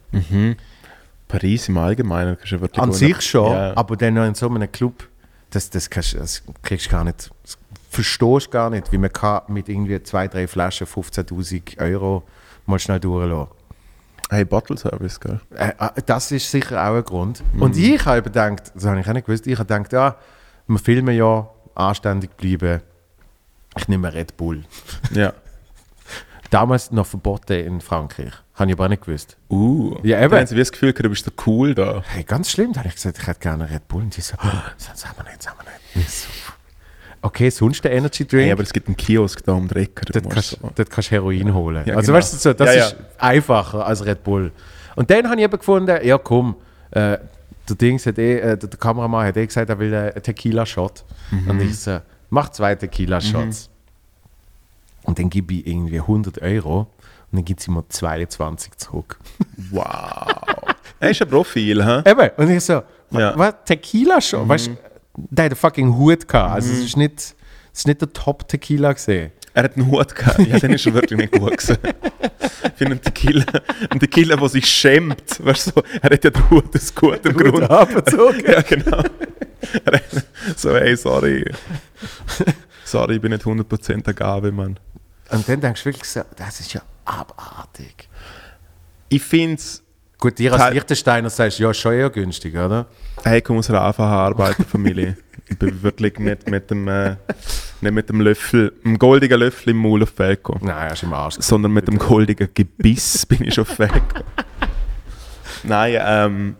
Paris im Allgemeinen. kannst du wirklich An sich schon, Ja. aber dann noch in so einem Club, das, das, kannst, das kriegst du gar nicht, das verstehst gar nicht, wie man kann mit irgendwie zwei, drei Flaschen 15'000 Euro mal schnell durchlassen Hey, Bottle Service, gell? äh, äh, Das ist sicher auch ein Grund. Und ich habe gedacht, das habe ich auch nicht gewusst, ich habe gedacht, ja, wir filmen ja, anständig bleiben, ich nehme Red Bull. Ja. <laughs> Damals noch verboten in Frankreich, habe ich aber auch nicht gewusst. Uh. Ja, Da eben. haben sie wie das Gefühl, gehabt, du bist so cool da. Hey, ganz schlimm, da habe ich gesagt, ich hätte gerne Red Bull. Und die so, <gasps> oh, das haben wir nicht, das haben wir nicht. Okay, sonst der Energy Drink. Hey, aber es gibt einen Kiosk da um Ecke. da dort, kannst, du so- kannst Heroin holen. Ja, also genau. weißt du, so, das Ja, ja. ist einfacher als Red Bull. Und dann habe ich eben gefunden, ja komm, äh, der Dings hat eh, äh, der, Kameramann hat eh gesagt, er will einen Tequila-Shot. Mhm. Und ich so, mach zwei Tequila-Shots. Und dann gebe ich irgendwie 100 Euro und dann gibt sie mir 22 zurück. <laughs> Wow. er ist ein Profil, hä? Eben, und ich so, Ja. was, Tequila-Shot? Weißt du, der hat einen fucking Hut gehabt. Also es ist nicht, es ist nicht der Top-Tequila gesehen. Er hat einen Hut gehabt. Ja, dann ist er wirklich nicht gut gewesen. Ich finde einen Tequila, einen Tequila, der sich schämt. Weißt du, so, er hat ja den Hut aus gutem Grund. abgezogen. Ja, genau. So, hey, sorry. Sorry, ich bin nicht 100% der Gabe, Mann. Und dann denkst du wirklich so, das ist ja abartig. Ich finde es, Gut, dir als Liechtensteiner sagst du, ja, schon eher günstig, oder? hey, ich komme aus einer Arbeiterfamilie. ich bin wirklich nicht mit dem, äh, nicht mit dem Löffel, dem goldigen Löffel im Maul auf Welt gekommen. Nein, er ist im Arsch. sondern mit dem goldigen Gebiss <laughs> bin ich schon weg. Nein, ähm,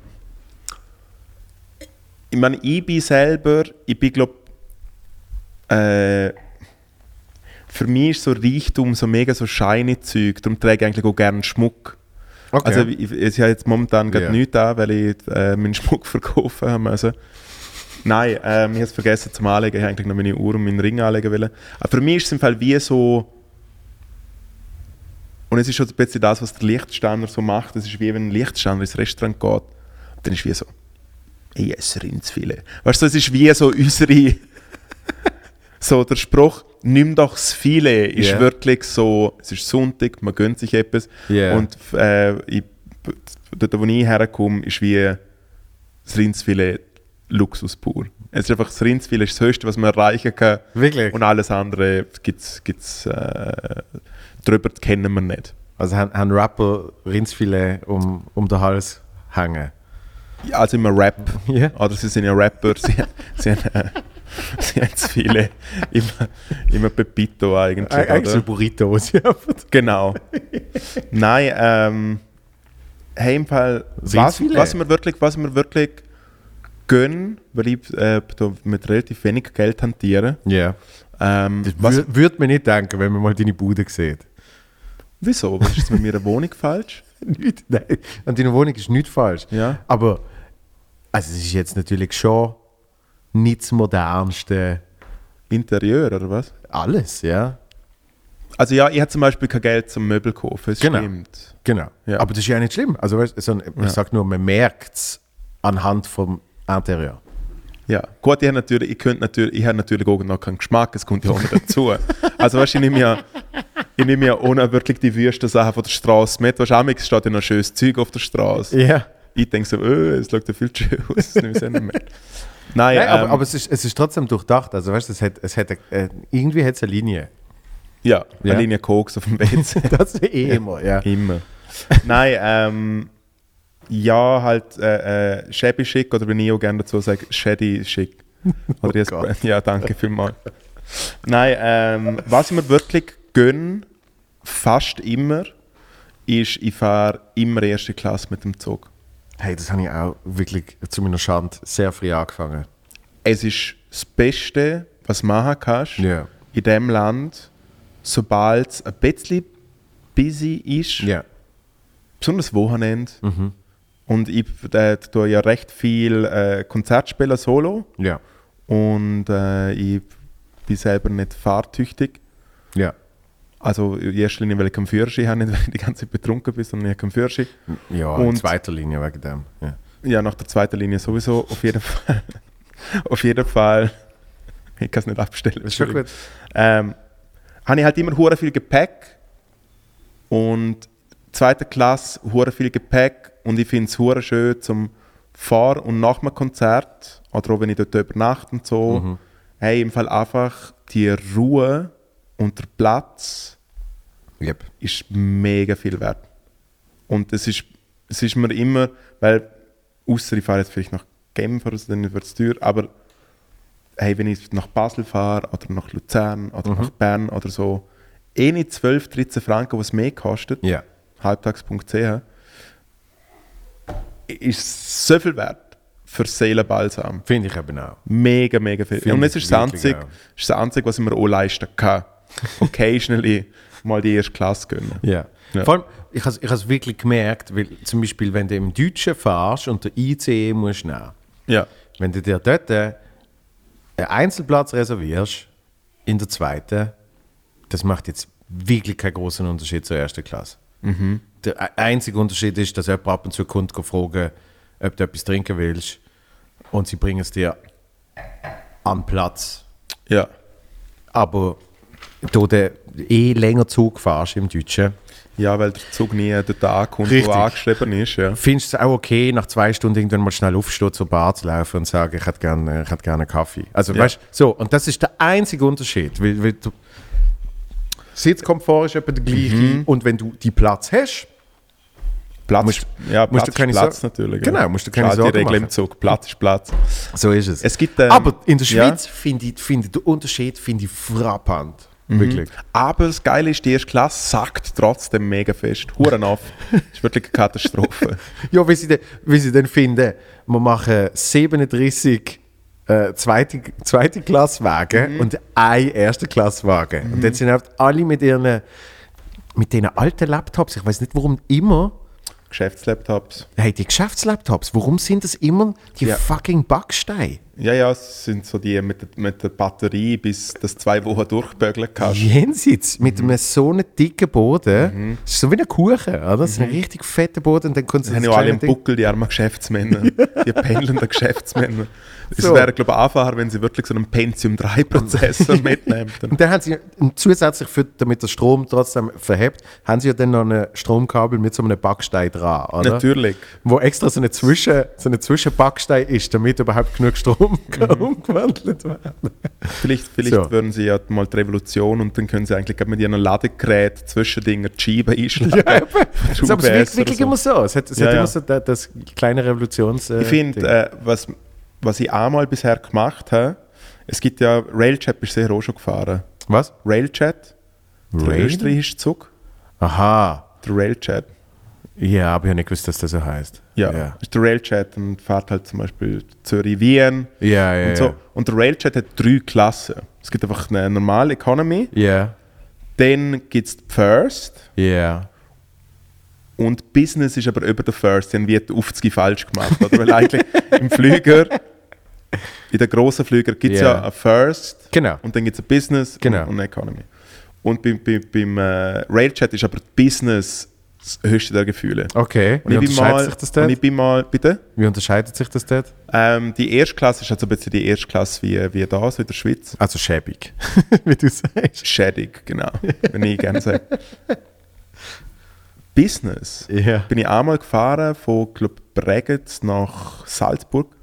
ich meine, ich bin selber, ich bin glaube, äh, für mich ist so Reichtum so mega so shiny Zeug, darum trage ich eigentlich auch gerne Schmuck. Okay. Also ich, ich habe jetzt momentan gerade Ja. nichts an, weil ich äh, meinen Schmuck <laughs> verkaufen habe müssen. Nein, ähm, ich habe es vergessen zum Anlegen. Ich habe eigentlich noch meine Uhr und meinen Ring anlegen wollen. Aber für mich ist es im Fall wie so... Und es ist schon ein bisschen das, was der Lichtständer so macht. Es ist wie wenn ein Lichtständer ins Restaurant geht. Und dann ist wie so... Ich esse Rindsfilet. Weißt du, es ist wie so unsere... so der Spruch, nimm doch das Filet, ist Ja. wirklich so, es ist Sonntag, man gönnt sich etwas. Ja. Und äh, ich, dort, wo ich herkomme, ist wie das Rindsfilet Luxus pur. Es ist einfach, das Rindsfilet ist das Höchste, was man erreichen kann. Wirklich? Und alles andere gibt's, gibt's, äh, drüber kennen wir nicht. Also haben, Rapper Rindsfilet um, um den Hals hängen. Ja, also immer Rap. <laughs> Ja. Oder sie sind ja Rapper, sie, sie, haben, äh, <laughs> das viele immer, immer Pepito eigentlich. Eigentlich so oder? Burrito, was sie haben. Genau. Nein, ähm, hey, im Fall, was, Rindsfilet? was wir wirklich, was wir wirklich gönnen, weil ich äh, mit relativ wenig Geld hantiere. Ja. Ähm, Das würde man nicht denken, wenn man mal deine Bude sieht. wieso? Was ist mit meiner Wohnung falsch? <laughs> Nicht, nein, an deiner Wohnung ist nichts falsch. Ja. Aber also es ist jetzt natürlich schon nicht das modernste Interieur, oder was? Alles, ja. Also ja, ich habe zum Beispiel kein Geld zum Möbel kaufen, es Genau. stimmt. Genau. Ja. Aber das ist ja nicht schlimm. Also, weißt, so ein, ich Ja. sag nur, man merkt es anhand vom Interieur. Ja, gut, ich habe natürlich, ich könnte natürlich, ich habe natürlich auch noch keinen Geschmack, es kommt ja auch noch dazu. Also weißt, du, ich nehme ja, ich nehme ja ohne wirklich die wüsten Sachen von der Straße mit. Weißt, du, steht ja noch schönes Zeug auf der Straße. Ja. Ich denke so, oh, es schaut ja viel schön aus, das nehme ich nicht mit. Nein, Nein, aber, ähm, aber es, ist, es ist trotzdem durchdacht. Also, weißt du, es hat, es hat, äh, irgendwie hat es eine Linie. ja, Ja. eine Linie Koks auf dem <laughs> WC. Das ist eh immer, ja. Immer. Nein, ähm, ja, halt äh, äh, shabby schick oder wie ich auch gerne dazu sage, shady schick. <laughs> Oder jetzt, Oh ja, danke vielmals. Nein, ähm, was ich mir wirklich gönne, fast immer, ist, ich fahre immer erste Klasse mit dem Zug. Hey, das habe ich auch wirklich zu meiner Schande sehr früh angefangen. Es ist das Beste, was du machen kannst Ja. in diesem Land, sobald es ein bisschen busy ist. Ja. besonders Wochenende. Und ich äh, tue ja recht viel äh, Konzert spielen solo Ja. und äh, ich bin selber nicht fahrtüchtig. Ja. Also in erster Linie, weil ich keinen Führerschein habe, nicht <laughs> weil ich die ganze Zeit betrunken bin, sondern ich habe keinen Führerschein. Ja, in Und- zweiter Linie wegen dem. Ja. Ja, nach der zweiten Linie sowieso, auf jeden Fall. <laughs> auf jeden Fall. Ich kann es nicht abstellen. Schon gut. ähm, habe ich halt immer hure viel Gepäck und zweite Klasse hure viel Gepäck und ich finde es hure schön zum Vor- und nach dem Konzert oder auch wenn ich dort übernachte und so, Mhm. hey, im Fall einfach die Ruhe und der Platz Yep. ist mega viel wert. Und es ist, es ist mir immer, weil, außer ich fahre jetzt vielleicht nach Genf oder so, dann wird es teuer, aber hey, wenn ich nach Basel fahre oder nach Luzern oder nach Bern oder so, eh nicht 12, 13 Franken, was mehr kostet, Ja. halbtags.ch, ist so viel wert für Seelenbalsam. Finde ich eben auch. Mega, mega viel. Finde und es ist das, einzige, ist das Einzige, was ich mir auch leisten kann. Occasionally mal die erste Klasse gönnen. Ja. Ja. Vor allem, ich habe es wirklich gemerkt, weil zum Beispiel, wenn du im Deutschen fährst und der ICE musst nehmen, Ja. wenn du dir dort einen Einzelplatz reservierst, in der zweiten, das macht jetzt wirklich keinen großen Unterschied zur ersten Klasse. Der e- einzige Unterschied ist, dass jemand ab und zu kommt und fragen, ob du etwas trinken willst und sie bringen es dir an Platz. Ja. Aber du eh länger Zug fährst im Deutschen, Ja, weil der Zug nie dort ankommt, Richtig. wo angeschrieben ist. Ja. findest du es auch okay, nach zwei Stunden irgendwann mal schnell aufstehen, zur Bar zu laufen und sagen, ich hätte gerne, ich hätte gerne einen Kaffee. Also, Ja. weißt so, und das ist der einzige Unterschied. Weil, weil du, Sitzkomfort ist etwa der gleiche Mhm. und wenn du die Platz hast, Platz, Musst- ja, musst Platz du keine ist Platz Sor- natürlich. Genau, ja. musst du keine halt Sorgen die Regel machen. im Zug. Platz ist Platz. so ist es. Es gibt, ähm, Aber in der ja. Schweiz finde ich, finde ich den Unterschied finde ich frappant. Mhm. Wirklich. Aber das Geile ist, die erste Klasse sagt trotzdem mega fest. Huren auf. Das ist wirklich eine Katastrophe. <laughs> Ja, wie sie, de, wie sie dann finden, wir machen 37 äh, zweite, zweite Klasswagen Mhm. und ein erste Klasswagen. Und dann sind halt alle mit ihren mit den alten Laptops, ich weiß nicht warum immer, Geschäftslaptops. hey, die Geschäftslaptops, warum sind das immer die Ja. fucking Backsteine? Ja, ja, es sind so die mit der, mit der Batterie, bis das zwei Wochen durchbögeln kannst. Jenseits, mit Mhm. einem so einen dicken Boden, das ist so wie ein Kuchen, oder? Das ist ein richtig fetter Boden und dann kommt so Das haben das ja alle im. Buckel, die armen Geschäftsmänner, <laughs> die pendelnden Geschäftsmänner. Es So. wäre, glaube ich, einfacher, wenn sie wirklich so einen Pentium 3-Prozessor <laughs> mitnehmen. Und dann haben sie zusätzlich, für, damit der Strom trotzdem verhebt, haben sie ja dann noch ein Stromkabel mit so einem Backstein dran, oder? Natürlich. Wo extra so eine, Zwischen, so Zwischenbackstein ist, damit überhaupt genug Strom kann Mhm. umgewandelt werden Vielleicht, vielleicht So. würden sie ja mal die Revolution und dann können sie eigentlich mit ihren Ladegerät zwischen Dingen die Scheiben einschlagen. Ja, <laughs> aber es UBS wirklich oder immer so. Es hat, es Ja, hat ja. immer so das, das kleine Revolutions... Äh, Ich finde, äh, was, was ich einmal bisher gemacht habe, es gibt ja, Railchat bist du sicher auch schon gefahren. Was? Railchat, der Rail? österreichische Zug, Aha. der Railchat. Ja, aber ich habe nicht gewusst, dass das so heißt. Ja, Ja, ist der Railchat und fährt halt zum Beispiel Zürich-Wien ja, ja. und so. Und der Railchat hat drei Klassen. Es gibt einfach eine normale Economy, Ja, dann gibt es First ja. und Business ist aber über der First. Die haben wie die 50 falsch gemacht. Oder? Weil eigentlich im Flüger in den grossen Flügern gibt es Ja. ja ein First Genau. und dann gibt es ein Business Genau. und, und eine Economy. Und beim, beim, beim äh, Railjet ist aber Business das höchste der Gefühle. Okay. Wie unterscheidet mal, sich das und dort? ich bin mal, bitte? Wie unterscheidet sich das dort? Ähm, die Erstklasse ist also ein bisschen die Erstklasse wie, wie da, so in der Schweiz. Also schäbig, <laughs> wie du sagst. Schädig, genau. wenn ich gerne sage. <laughs> Business. Ja. Bin ich einmal gefahren von glaub, Bregenz nach Salzburg.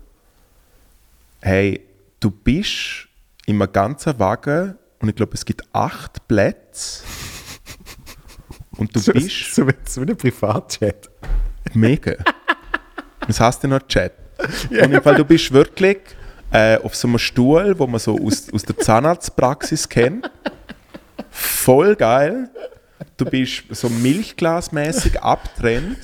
Hey, du bist in einem ganzen Wagen und ich glaube, es gibt acht Plätze. Und du So, bist so, wie- so wie ein Privatchat. mega. Was heißt denn noch Chat? <laughs> Und im Fall, du bist wirklich äh, auf so einem Stuhl, wo man so aus, aus der Zahnarztpraxis kennt. Voll geil. Du bist so milchglasmäßig abtrennt.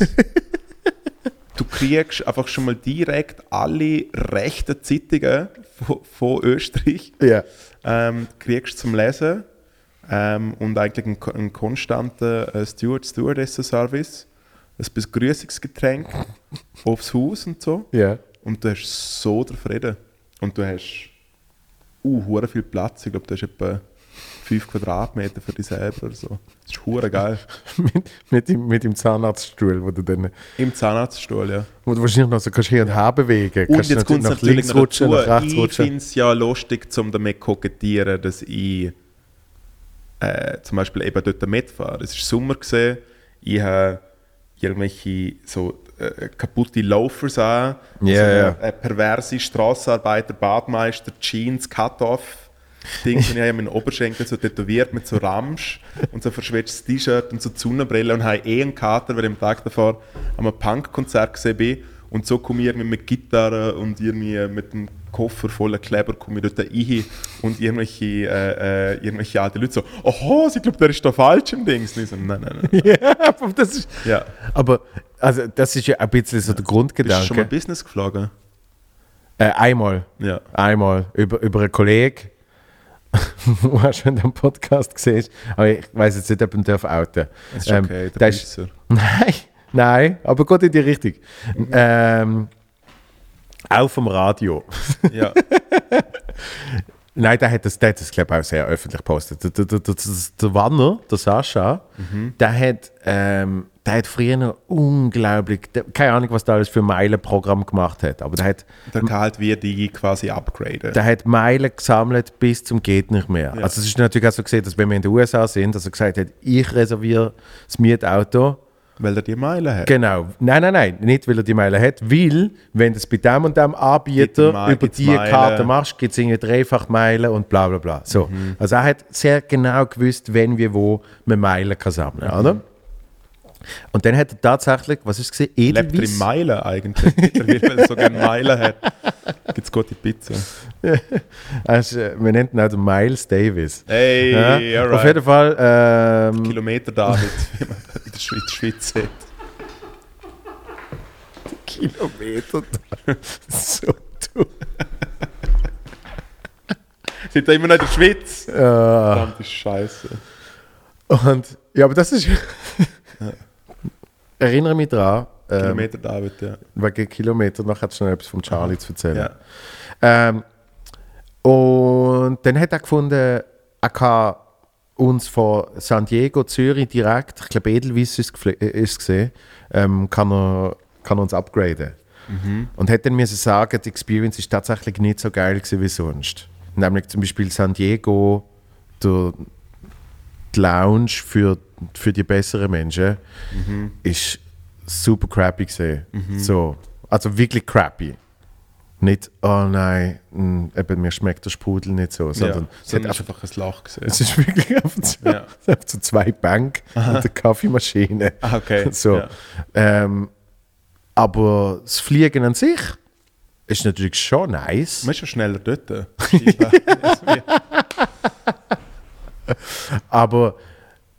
Du kriegst einfach schon mal direkt alle rechten Zeitungen von, von Österreich Ja. ähm, kriegst zum Lesen ähm, und eigentlich einen, ko- einen konstanten äh, Steward Stewardessen Service, ein Begrüßungsgetränk <laughs> aufs Haus und so Ja. und du hast so den Frieden und du hast uh, viel Platz, ich glaube du hast etwa 5 Quadratmeter für dich selber oder so. Das ist hure geil. <laughs> mit, mit, dem, mit dem Zahnarztstuhl, wo du dann Im Zahnarztstuhl, ja. wo du wahrscheinlich noch so kannst hier und her bewegen Und kannst. jetzt kommt es nach natürlich links noch rutschen, nach rechts ich rutschen. finde es ja lustig, um damit kokettieren, dass ich äh, zum Beispiel eben dort mitfahre. Es war Sommer, gewesen, ich habe irgendwelche so äh, kaputte Loafers an, Ja, so ja. eine perverse Straßenarbeiter, Badmeister, Jeans, Cut-Off. Ding, und ich habe meinen Oberschenkel so tätowiert mit so Ramsch und so verschwitztes T-Shirt und so Sonnenbrille und habe eh einen Kater, weil ich am Tag davor an einem Punk-Konzert gesehen bin. Und so komme ich irgendwie mit Gitarre und irgendwie mit einem Koffer voller Kleber komme ich dort rein und irgendwelche, äh, äh, irgendwelche alte Leute so, oho, ich glaube, der ist da falsch im Dings. Und ich so, nein, nein, nein. <laughs> ja, aber das ist, Ja. aber also das ist ja ein bisschen so der Bist du schon mal Grundgedanke. Business geflogen? Äh, einmal, Ja. einmal über, über einen Kollegen, <laughs> wo er schon dem Podcast gesehen aber ich weiß jetzt nicht, ob man darf outen. Das ist Ähm, okay, der der ist-. <laughs> Nein, nein, aber geht in die Richtung. Ähm, auch vom Radio. <laughs> Ja. <laughs> Nein, der hat das, der hat das glaube ich, auch sehr öffentlich gepostet. Der, der, der, der, der Wanner, der Sascha, der, hat, ähm, der hat früher noch unglaublich, der, keine Ahnung, was der alles für Meilenprogramm gemacht hat, aber der hat, Der kann halt wie die quasi upgraden. der hat Meilen gesammelt bis zum geht nicht mehr. Ja. Also es ist natürlich auch so gesehen, dass wenn wir in den USA sind, dass er gesagt hat, ich reserviere das Mietauto, Weil er die Meile hat. Genau. Nein, nein, nein. Nicht, weil er die Meile hat. Weil, wenn du es bei dem und dem Anbieter Mei- über gibt's die Meilen. Karte machst, gibt es irgendwie dreifach Meilen und bla bla bla. So. Mhm. Also er hat sehr genau gewusst, wenn, wie, wo man Meilen kann sammeln kann. Mhm. Oder? Und dann hat er tatsächlich, was ist es gesehen? Lebt er in Edelweiss. Meilen eigentlich? Weil er so gerne Meilen hat. Gibt es gute Pizza. <laughs> Also, wir nennen ihn auch den Miles Davis. Hey, Ja, alright. Auf jeden Fall. Ähm, Kilometer David, <laughs> wie man in der Schweiz, Schweiz sagt. Kilometer. <laughs> so dumm. Sind da immer noch in der Schweiz? Äh, Verdammte Scheiße. und ja, aber das ist. Erinnere mich daran. Ähm, Kilometer David, ja. wegen Kilometer, noch hat es noch etwas von Charlie zu erzählen. ja. Ähm, und dann hat er gefunden, er kann uns von San Diego, Zürich direkt, ich glaube Edelweiss ist, gefl- äh, gesehen, ähm, kann, er, kann uns upgraden. Und hat dann müssen sagen, die Experience ist tatsächlich nicht so geil gewesen wie sonst. Nämlich zum Beispiel San Diego, der, die Lounge für, für die besseren Menschen, ist super crappy gesehen. So, also wirklich crappy. Nicht, oh nein, mh, eben, mir schmeckt der Sprudel nicht so, sondern ja. es, hat einfach, einfach ein Loch gesehen. es ist wirklich <laughs> einfach so, Ja. so zwei Bank und eine Kaffeemaschine. Ah, okay. <laughs> So. Ja. Ähm, aber das Fliegen an sich ist natürlich schon nice. Man ist schon schneller dort. <laughs> Aber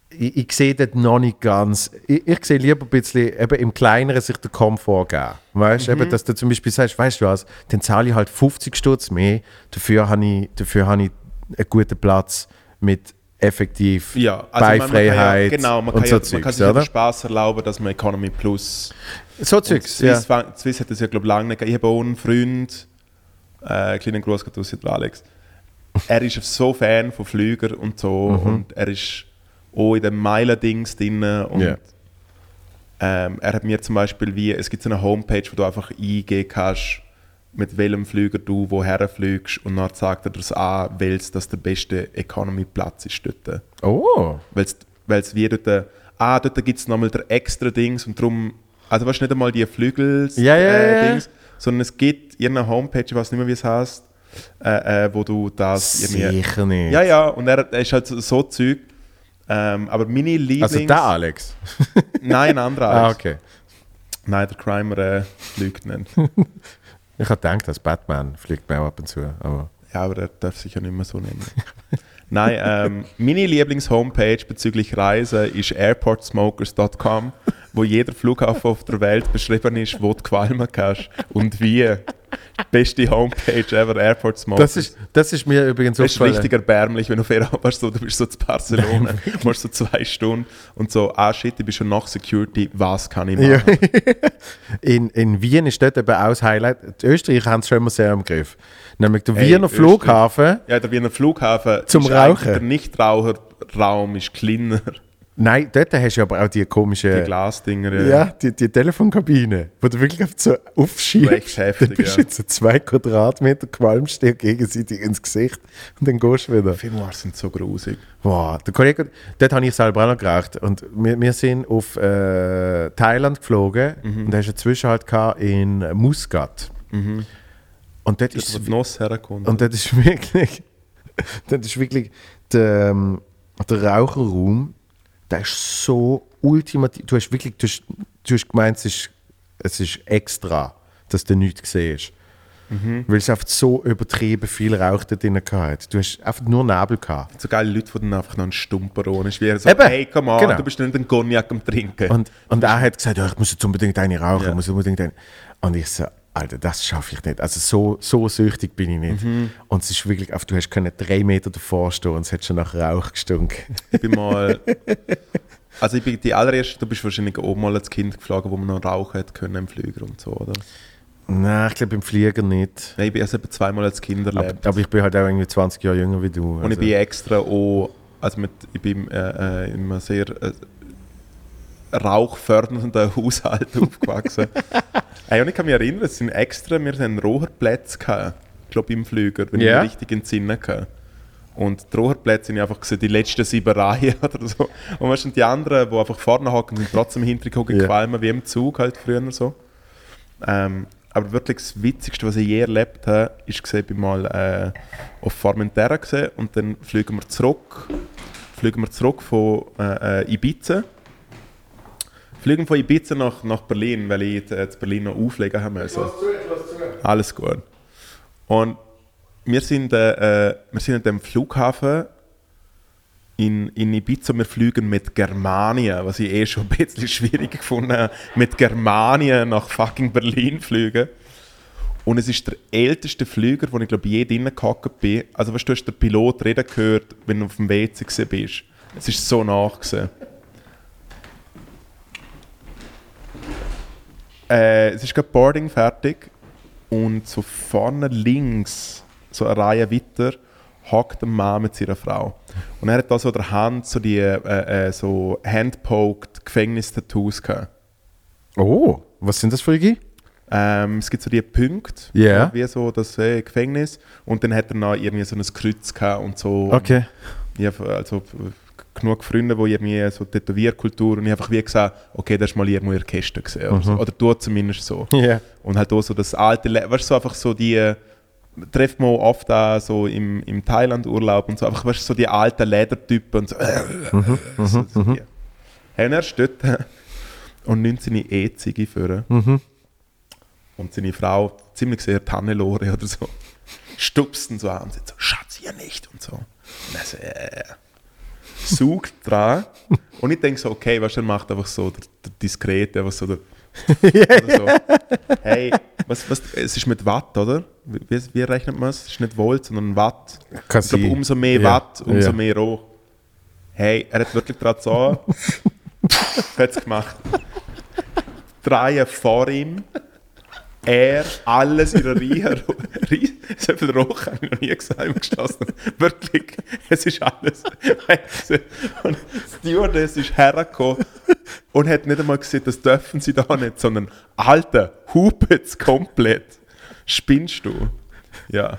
ich, ich sehe dort noch nicht ganz. Ich, ich sehe lieber ein bisschen eben im Kleineren sich den Komfort geben. Weißt du, Mhm. eben, dass du zum Beispiel sagst, weißt du was, dann zahle ich halt 50 Stutz mehr, dafür habe ich, dafür habe ich einen guten Platz mit effektiv ja, also kann ja, Beifreiheit genau, man und kann, so ja, man kann Zeugs, sich oder? Spaß erlauben, dass man Economy Plus So Und Zeugs. Swiss, ja. Swiss hat das ja, glaube ich, lange nicht gegeben. Ich habe auch einen Freund, Äh, kleinen Gruß geht aus Alex. Er ist so Fan von Flügern und so Mhm. und er ist auch in dem Meilen-Dings drin und Ja. ähm, er hat mir zum Beispiel wie, es gibt so eine Homepage, wo du einfach eingehen kannst, mit welchem Flüger du woher fliegst und dann sagt er das an, welches das der beste Economy-Platz ist dort. Oh. Weil es wie dort, ah, dort gibt es nochmal der extra Dings und darum, also weißt du nicht einmal die Flügels Ja, ja, äh, sondern es gibt irgendeine Homepage, ich weiß nicht mehr, wie es heißt, äh, äh, wo du das. Sicher nicht. Ja, ja, und er, er ist halt so, so Zeug. Ähm, aber meine Lieblings... Also der Alex. <laughs> Nein, ein anderer. Ah, Alex. okay. Nein, der Crimer äh, lügt nicht. <laughs> Ich habe gedacht, dass Batman fliegt mir auch ab und zu. Aber Ja, aber er darf sich ja nicht mehr so nennen. <laughs> Nein, ähm, meine Lieblings-Homepage bezüglich Reisen ist airportsmokers.com, wo jeder Flughafen auf der Welt beschrieben ist, wo du qualmen kannst und wie. Beste Homepage ever, Airport Smokers. das ist, das ist mir übrigens Das ist richtig erbärmlich, wenn du fair warst, so, du bist so zu Barcelona, machst so zwei Stunden und so, ah shit, ich bin schon nach Security, was kann ich Ja. machen? <laughs> in, in Wien ist dort eben auch das Highlight. Die Österreicher haben es schon immer sehr im Griff. Nämlich der Hey, Wiener Österreich. Flughafen. Ja, der Wiener Flughafen Zum Rauchen. Der Nichtraucherraum ist kleiner, Nein, dort hast du aber auch die komische. die Glasdinger. äh, ja, die, die Telefonkabine, wo du wirklich auf so aufschiebst. Heftig, Du bist ja. jetzt so zwei Quadratmeter, qualmst dir gegenseitig ins Gesicht und dann gehst du wieder. Filmwars sind so grusig. Wow, der Kollege, dort habe ich selber auch noch geraucht. Und wir, wir sind auf äh, Thailand geflogen Mhm. und da hast du einen Zwischenhalt in Muscat. Und dort Das ist die Nuss herkommt. und das ist <laughs> wirklich, das ist wirklich der, ähm, der Raucherraum, der ist so ultimativ. Du hast wirklich, du hast, du hast gemeint, es ist, es ist extra, dass du nichts siehst. Weil es einfach so übertrieben viel Rauch da drin gehabt. Du hast einfach nur Nebel gehabt. so geile Leute, die dann einfach noch einen Stumper ohne ist. Wie so, Eben, hey, komm on, genau. du bist nicht ein Cognac am Trinken. Und, und er hat gesagt, ja, ich muss jetzt unbedingt eine rauchen, Ja. muss unbedingt eine. Und ich so, Alter, das schaffe ich nicht. Also so, so süchtig bin ich nicht. Mhm. Und es ist wirklich, auf- du hast können drei Meter davor stehen und es hat schon nach Rauch gestunken. Ich bin mal. <laughs> Also ich bin die allererste, du bist wahrscheinlich auch mal als Kind geflogen, wo man noch rauchen hätte können im Flüger und so, oder? Nein, ich glaube im Flieger nicht. Nein, ich bin also etwa zweimal als Kind Aber, erlebt. aber ich bin halt auch irgendwie 20 Jahre jünger wie du. Und ich bin extra auch, also mit, ich bin äh, äh, in einem sehr äh, rauchfördernden <laughs> Haushalt aufgewachsen. <laughs> Ey, und ich kann mich erinnern, es sind extra, wir hatten Rohrplätze, gehabt, ich glaube im Flüger, wenn Ja. ich mich richtig entsinne kann. Und die Rohrplätze sind einfach gesehen, die letzten sieben Reihen <laughs> oder so. Und weißt du, die anderen, die einfach vorne hocken, sind trotzdem hinter Ja. qualmen wie im Zug halt früher so. Ähm, aber wirklich das Witzigste, was ich je erlebt habe, ist gesehen, ich mal äh, auf Formentera gesehen und dann fliegen wir zurück, fliegen wir zurück von äh, äh, Ibiza. Fliegen von Ibiza nach, nach Berlin, weil ich zu Berlin noch auflegen haben müssen. Alles gut. Und wir sind, äh, äh, wir sind an dem Flughafen in, in Ibiza, wir fliegen mit Germania, was ich eh schon ein bisschen schwierig gefunden habe, mit Germania nach fucking Berlin fliegen. Und es ist der älteste Flüger, wo ich glaube je drinnen gehockt bin. Also weißt, du hast den Pilot reden gehört, wenn du auf dem WC bist. Es ist so nach. gewesen. Äh, es ist gerade Boarding fertig und so vorne links, so eine Reihe weiter, hockt ein Mann mit seiner Frau. Und er hat da so der Hand so die äh, äh, so handpoked Gefängnis-Tattoos gehabt. Oh, was sind das für Igi? Ähm, es gibt so die Punkte, Ja. wie so das äh, Gefängnis. Und dann hat er noch irgendwie so ein Kreuz gehabt und so. Okay. Hab, also genug Freunde, die irgendwie so Tätowierkultur und ich einfach wie gesagt, okay, das ist mal irgendwo in der Kiste gesehen. Oder, so. oder tut zumindest so. Ja. Und halt auch so das alte, Le weißt du, so einfach so die, trifft man oft auch so im, im Thailand-Urlaub und so, einfach weißt du, so die alten Ledertypen und so. <laughs> so, so die. Hey, und er steht <laughs> und nimmt seine E-Ziege vor. Und seine Frau, ziemlich sehr Tannelore oder so, <laughs> stupst ihn so an und sagt so, Schatz, hier nicht und so. Und er so, äh, sucht dran. Und ich denke so, okay, weißt du, er macht einfach so der, der Diskrete, einfach so der <laughs> oder so. Hey, was, was, es ist mit Watt, oder? Wie, wie- rechnet man es? Es ist nicht Volt, sondern Watt. Kann Ich glaube, umso mehr Ja. Watt, umso Ja. mehr Roh. Hey, er hat wirklich gerade so. hat es gemacht. Drei vor ihm er alles in einer Reihe. Rie- so viel Rauch habe ich noch nie gesagt im Geschlossenen. Wirklich, es ist alles. Und die Stewardess ist hergekommen und hat nicht einmal gesehen, das dürfen sie da nicht, sondern Alter, hupet's komplett. Spinnst du? Ja.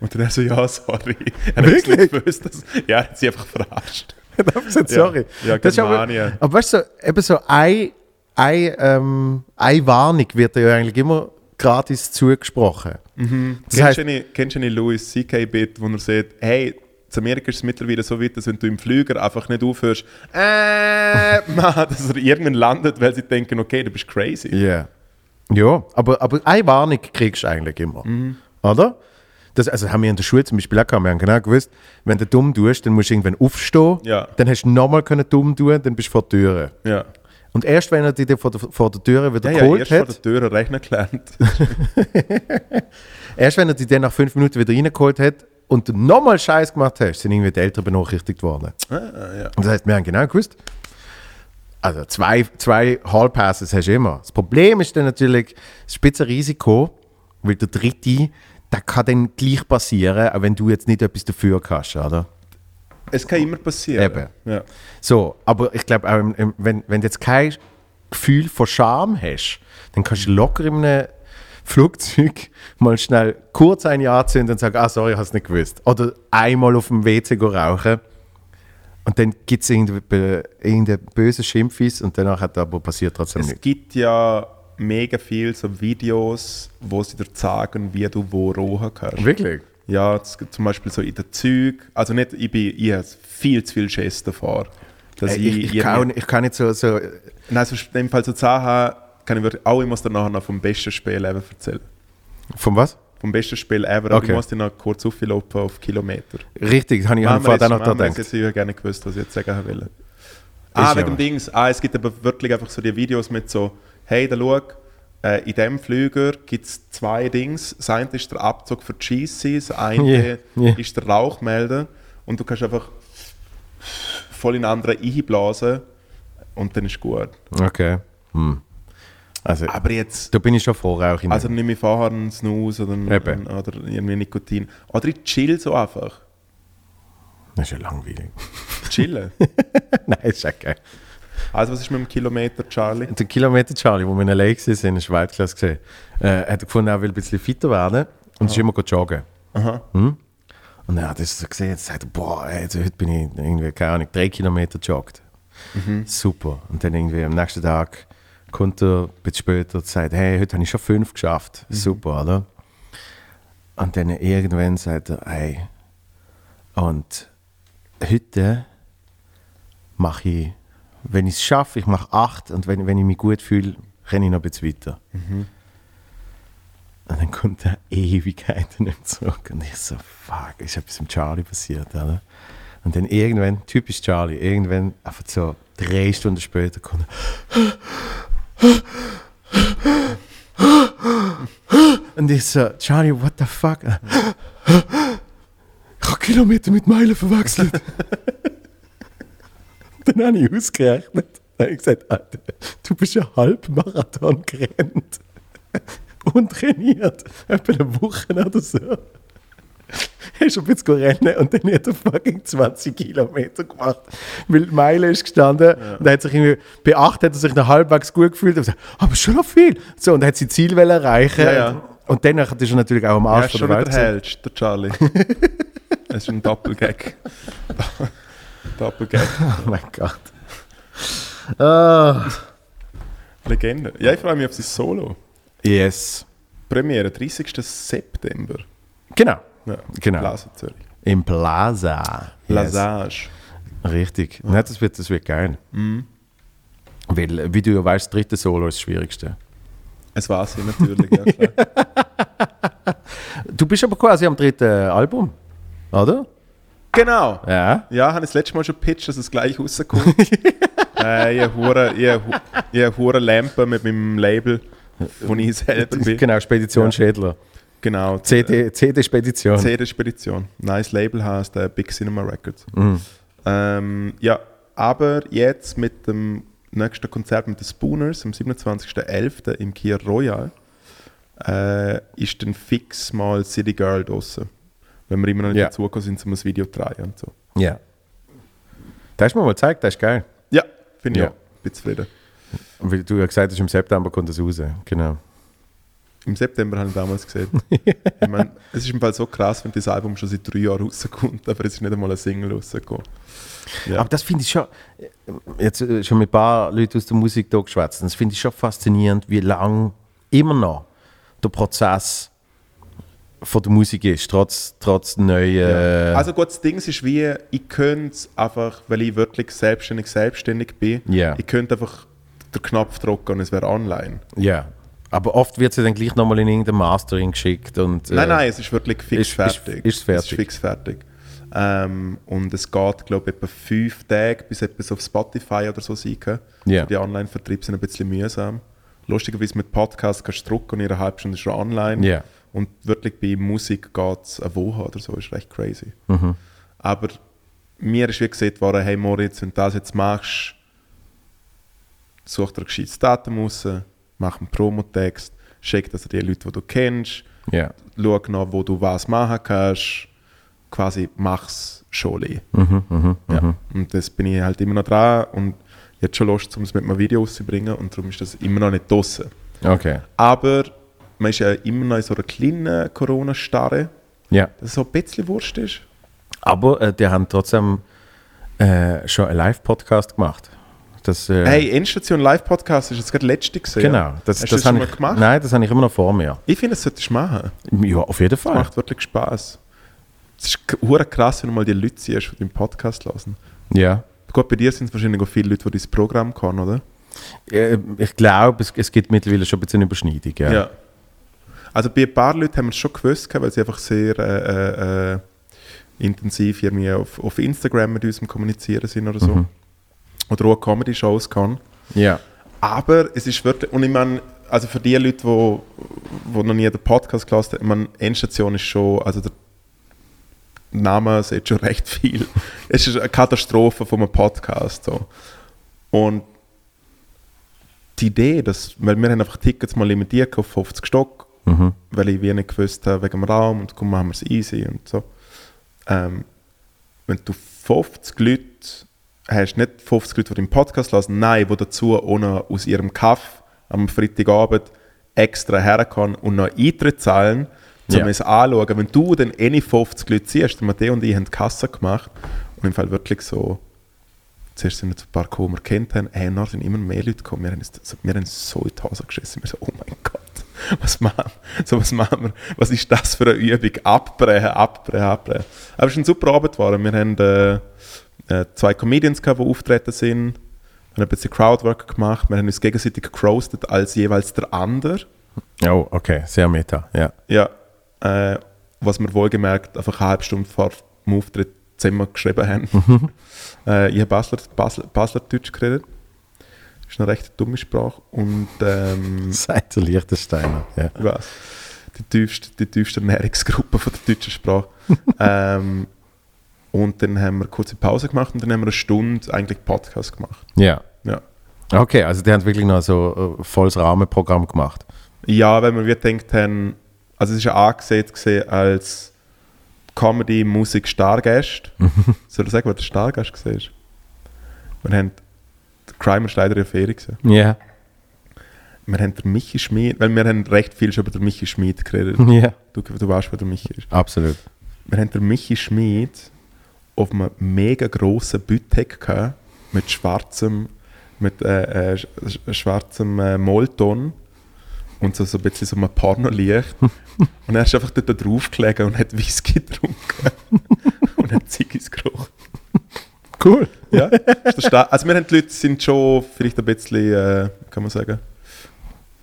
Und dann er so, ja, sorry. Er hat Wirklich? gewusst, dass, ja, er hat sie einfach verarscht. Ich habe gesagt, sorry. Ja, Das ist aber, aber weißt du, so, eben so ein, ein, ähm, eine Warnung wird ja eigentlich immer gratis zugesprochen. Das Kennst, heißt, kennst du nicht Louis C.K.-Bit, wo er sagt, hey, in Amerika ist es mittlerweile so weit, dass wenn du im Flüger einfach nicht aufhörst, äh, <laughs> Mann, dass er irgendwann landet, weil sie denken, okay, du bist crazy. Ja. Ja, aber, aber eine Warnung kriegst du eigentlich immer. Mhm. Oder? Das, also haben wir in der Schule zum Beispiel auch gehabt. Wir haben genau gewusst, wenn du dumm tust, dann musst du irgendwann aufstehen. Ja. Dann hast du nochmal können dumm tun, dann bist du vor der Tür. Ja, Und erst wenn er dich dann vor der, vor der Tür wieder ja, ja geholt erst vor hat, der Tür rechnen gelernt. <laughs> erst wenn er dich dann nach fünf Minuten wieder reingeholt hat und du nochmal Scheiß gemacht hast, sind irgendwie die Eltern benachrichtigt worden. ah, ja. Und das heißt, wir haben genau gewusst, also zwei, zwei Hallpasses hast du immer. Das Problem ist dann natürlich das Spitzenrisiko, weil der dritte, der kann dann gleich passieren, auch wenn du jetzt nicht etwas dafür kannst, oder? Es kann immer passieren. Eben. Ja. So, aber ich glaube, wenn, wenn du jetzt kein Gefühl von Scham hast, dann kannst du locker in einem Flugzeug <laughs> mal schnell kurz ein Jahr anzünden und sagen, ah, sorry, ich habe es nicht gewusst. Oder einmal auf dem WC go rauchen und dann gibt es irgendeinen irgendein bösen Schimpfis und danach hat aber passiert trotzdem Es nichts. gibt ja mega viel so Videos, wo sie dir sagen, wie du wo rohen kannst. Wirklich? Ja, zum Beispiel so in den Zügen, also nicht, ich bin, ich habe viel zu viel Schiss davor. Dass Ey, ich, ich, kann, ich kann nicht so, so Nein, also in dem Fall so Sachen kann ich wirklich, auch ich dir nachher noch vom besten Spiel ever erzählen. von was? Vom besten Spiel ever, aber Okay. ich muss dir noch kurz auflaufen auf Kilometer. Richtig, das habe ich wir vorher jetzt- noch da gedacht. jetzt ich gerne gewusst, was ich jetzt sagen will. Ah, wegen dem. Dings. Ah, es gibt aber wirklich einfach so die Videos mit so, hey, da schau, äh, in diesem Flüger gibt es zwei Dings. Das eine ist der Abzug für die GC, das eine Yeah, yeah. ist der Rauchmelder und du kannst einfach voll in andere einblasen und dann ist gut. Okay. Hm. Also, Aber jetzt, da bin ich schon Rauch in also nimm ich vorher einen Snooze oder, einen, oder irgendwie Nikotin. Oder ich chill so einfach. Das ist ja langweilig. Chillen. <laughs> Nein, ist okay. Also was ist mit dem Kilometer, Charlie? Der Kilometer Charlie, wo wir in L.A. waren, ist Weltklasse gesehen. Äh, hat er gefunden, er will ein bisschen fitter werden und ist immer joggen. Aha. Hm? Und er hat das so gesehen, jetzt sagt er, boah, ey, also heute bin ich irgendwie, keine Ahnung, drei Kilometer joggt. Super. Und dann irgendwie am nächsten Tag kommt er ein bisschen später und sagt, hey, heute habe ich schon fünf geschafft. Super, oder? Und dann irgendwann sagt er, hey, und heute mache ich, wenn ich es schaffe, ich mache acht und wenn, wenn ich mich gut fühle, renne ich noch ein bisschen weiter. Und dann kommt er Ewigkeiten nicht zurück. Und ich so, fuck, ist etwas mit Charlie passiert, oder? Und dann irgendwann, typisch Charlie, irgendwann, einfach so drei Stunden später kommt er. Und ich so, Charlie, what the fuck? Ich habe Kilometer mit Meilen verwechselt. <laughs> dann habe ich ausgerechnet. Dann habe ich gesagt, Alter, du bist ja Halbmarathon gerannt und trainiert. Etwa eine Woche oder so. Hast du ein bisschen rennen und dann hat er fucking 20 Kilometer gemacht. Weil die Meile ist gestanden und er hat sich irgendwie, 8 hat er sich noch halbwegs gut gefühlt und gesagt, aber schon noch viel. So, und er hat sein Ziel erreichen. Ja, ja. Und danach ist er natürlich auch am Arsch ist von schon der Welt. hellst, der Charlie. <laughs> Es ist ein Doppelgag. Doppelgag. <laughs> Oh mein Gott. Ah. Legende. Ja, ich freue mich auf sein Solo. Yes. Premiere, 30. September. Genau. Ja. Genau. Plaza Zürich. Im Plaza. Yes. Lasage. Richtig. Ja. das, wird, das wird geil. Mhm. Weil, wie du ja weißt, das dritte Solo ist das Schwierigste. Es war sie natürlich, ja. <laughs> Du bist aber quasi am dritten Album, oder? Genau. Ja. Ja, habe ich das letzte Mal schon gepitcht, dass es gleich rauskommt. <laughs> äh, ich habe habe hure Lampe mit meinem Label, wo ich selber bin. Genau, Spedition Ja. Schädler. Genau. CD, CD-Spedition. CD-Spedition. Nice Label heißt äh, Big Cinema Records. Mhm. Ähm, ja, aber jetzt mit dem nächsten Konzert mit den Spooners am 27.11. im Kia Royal äh, ist dann fix mal City Girl draussen. Wenn wir immer noch nicht Ja. dazugekommen sind, um ein Video zu drehen und so. Ja. Das hast du mir mal gezeigt, das ist geil. Ja, finde ich Ja. auch. Bin zufrieden. Und Weil du ja gesagt hast, im September kommt das raus. Genau. Im September habe ich damals gesehen. <laughs> ich meine, es ist im Fall so krass, wenn das Album schon seit drei Jahren rauskommt, aber es ist nicht einmal ein Single rausgekommen. Ja. Aber das finde ich schon, jetzt äh, schon mit ein paar Leuten aus der Musik da geschwätzt, das finde ich schon faszinierend, wie lang immer noch der Prozess von der Musik ist, trotz, trotz neuen. Also gut, das Ding ist wie, ich könnte es einfach, weil ich wirklich selbstständig selbstständig bin, Ja. ich könnte einfach den Knopf drücken und es wäre online. ja. Aber oft wird sie dann gleich nochmal in irgendein Mastering geschickt. Und, äh, Nein, nein, es ist wirklich fix ist- ist- fertig. ist fertig. Es ist fix fertig. Ähm, und es geht, glaube ich, etwa fünf Tage, bis etwas auf Spotify oder so sein kann. Ja. Die Online-Vertriebe sind ein bisschen mühsam. Lustigerweise mit Podcast kannst du drucken und in einer halben Stunde ist schon online. Ja. Und wirklich bei Musik geht es eine Woche oder so, ist recht crazy. Mhm. Aber mir ist wie gesagt worden, hey Moritz, wenn du das jetzt machst, such dir ein gescheites Datum raus, mach einen Promotext, schick das an die Leute, die du kennst, Ja. schau nach, wo du was machen kannst, quasi mach's schon. Mhm, mhm, Ja. mhm. Und das bin ich halt immer noch dran und jetzt schon Lust, um es mit einem Video rauszubringen und darum ist das immer noch nicht draussen. Okay. Aber man ist ja immer noch in so einer kleinen Corona-Starre, Ja. dass es so ein bisschen Wurst ist. Aber äh, die haben trotzdem äh, schon einen Live-Podcast gemacht. Das, äh, Hey, Endstation Live-Podcast ist jetzt gerade letzte gesehen. genau. Das, Hast du das das schon mal ich, gemacht? Nein, das habe ich immer noch vor mir. Ich finde, das solltest du machen. Ja, auf jeden Das Fall. macht wirklich Spaß. Es ist krass, wenn du mal die Leute siehst, die deinen Podcast hören. Ja. Gut, bei dir sind es wahrscheinlich auch viele Leute, die dein Programm kennen, oder? Äh, Ich glaube, es, es gibt mittlerweile schon ein bisschen Überschneidung. Ja. Also bei ein paar Leuten haben wir es schon gewusst, weil sie einfach sehr äh, äh, intensiv irgendwie auf, auf Instagram mit uns Kommunizieren sind oder so. Mhm. Oder auch Comedy-Shows kann. ja. Aber es ist wirklich, und ich meine, also für die Leute, die, die noch nie den Podcast gelassen haben, ich meine, Endstation ist schon, also der Name sagt schon <laughs> recht viel. es ist eine Katastrophe von einem Podcast. So. Und die Idee, dass, weil wir haben einfach Tickets mal limitiert auf 50 Stock, Mhm. weil ich wie nicht gewusst habe, wegen dem Raum und komm, machen wir es easy und so. Ähm, wenn du 50 Leute hast, nicht 50 Leute, die deinen Podcast lassen, nein, die dazu ohne aus ihrem Kaff am Freitagabend extra herkommen und noch Eintritt zahlen, um Ja. es anzuschauen. Wenn du dann eh nicht 50 Leute siehst, Matteo und ich haben die Kasse gemacht und im Fall wirklich so, zuerst sind jetzt ein paar gekommen, die wir kennt haben, hey, nachher sind immer mehr Leute gekommen, wir haben, uns- wir haben so in die Hose geschissen, wir so, oh mein Gott, <laughs> was machen, so, was machen wir, was ist das für eine Übung, abbrechen, abbrechen, abbrechen. Aber es ist eine super Arbeit geworden, wir haben äh, äh, zwei Comedians gehabt, die auftreten sind, wir haben ein bisschen Crowdwork gemacht, wir haben uns gegenseitig gecroastet als jeweils der andere. Oh, okay. Sehr meta. Ja. Ja, äh, was wir wohlgemerkt einfach eine halbe Stunde vor dem Auftritt zusammen geschrieben haben. <laughs> äh, ich habe Basler, Basler, Basler Deutsch geredet. Das ist eine recht dumme Sprache. Und ähm, <laughs> Seit der Liechtensteiner. Ja. ich die tiefste, die tiefste Ernährungsgruppe von der deutschen Sprache. <laughs> ähm, und dann haben wir eine kurze Pause gemacht und dann haben wir eine Stunde eigentlich Podcast gemacht. ja. Ja. Okay, also die haben wirklich noch so ein volles Rahmenprogramm gemacht. Ja, weil wir wie gedacht haben, also es ist ja angesehen gesehen als Comedy, Musik, Stargast. <laughs> Soll ich sagen, wer der Stargast gesehen ist? Wir haben Crime ist leider in der Ferie gesehen. Ja. Wir haben den Michi Schmid, weil wir haben recht viel schon über den Michi Schmid geredet. <laughs> Ja. Du, du weißt, wer der Michi ist. Absolut. Wir haben den Michi Schmid auf einem mega grossen Bütek gehabt, mit schwarzem, mit äh, äh, sch- sch- schwarzem äh, Molton und so, so ein bisschen so einem Pornolicht. <laughs> und er ist einfach dort drauf gelegen und hat Whisky getrunken <laughs> und hat Ziggis gerochen. Cool. Ja, also wir haben die Leute sind schon vielleicht ein bisschen, äh, kann man sagen,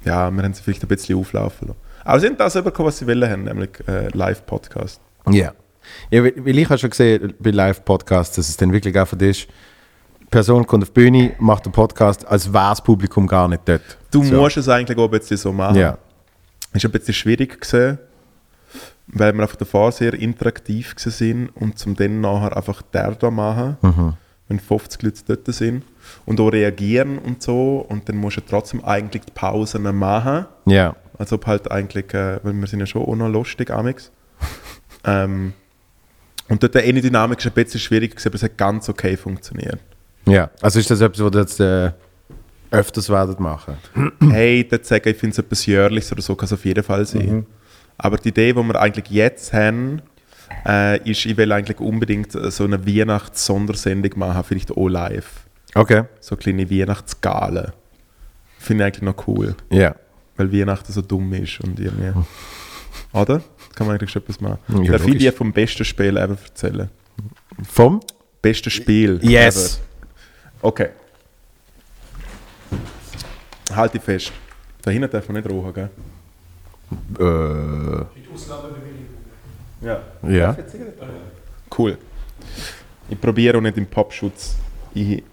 ja, wir haben sie vielleicht ein bisschen auflaufen lassen. Aber sie haben das bekommen, was sie wollen haben, nämlich äh, Live-Podcast. Ja. ja weil ich habe schon gesehen bei Live-Podcasts, dass es dann wirklich einfach ist, die Person kommt auf die Bühne, macht einen Podcast, als wäre das Publikum gar nicht dort. Du So. musst es eigentlich auch ein bisschen so machen. Ja. Ist ein bisschen schwierig gesehen, weil wir auf der Phase sehr interaktiv sind und zum dann nachher einfach der da machen, Mhm. wenn 50 Leute dort sind und auch reagieren und so und dann musst du trotzdem eigentlich die Pausen machen, Ja. Als ob halt eigentlich, äh, weil wir sind ja schon auch noch lustig, amix. <laughs> ähm, und dort eine Dynamik ist ein bisschen schwierig, gewesen, aber es hat ganz okay funktioniert. Ja, also ist das etwas, was ihr jetzt äh, öfters werdet machen? hey, dort sagen, ich finde es etwas Jährliches oder so, kann es auf jeden Fall sein. Aber die Idee, die wir eigentlich jetzt haben, äh, ist, ich will eigentlich unbedingt so eine Weihnachts-Sondersendung machen, vielleicht auch live. Okay. So eine kleine Weihnachtsgale. Finde ich eigentlich noch cool, Ja. weil Weihnachten so dumm ist und irgendwie. <laughs> Oder? Kann man eigentlich schon etwas machen. Ja, Darf ich dir vom besten Spiel ever erzählen? Vom? Beste Spiel Yes. ever. Okay. Halt dich fest. Da hinten darf man nicht rauchen, gell? Äh, Ja. ja. Cool. Ich probiere auch nicht im Popschutz. Ich,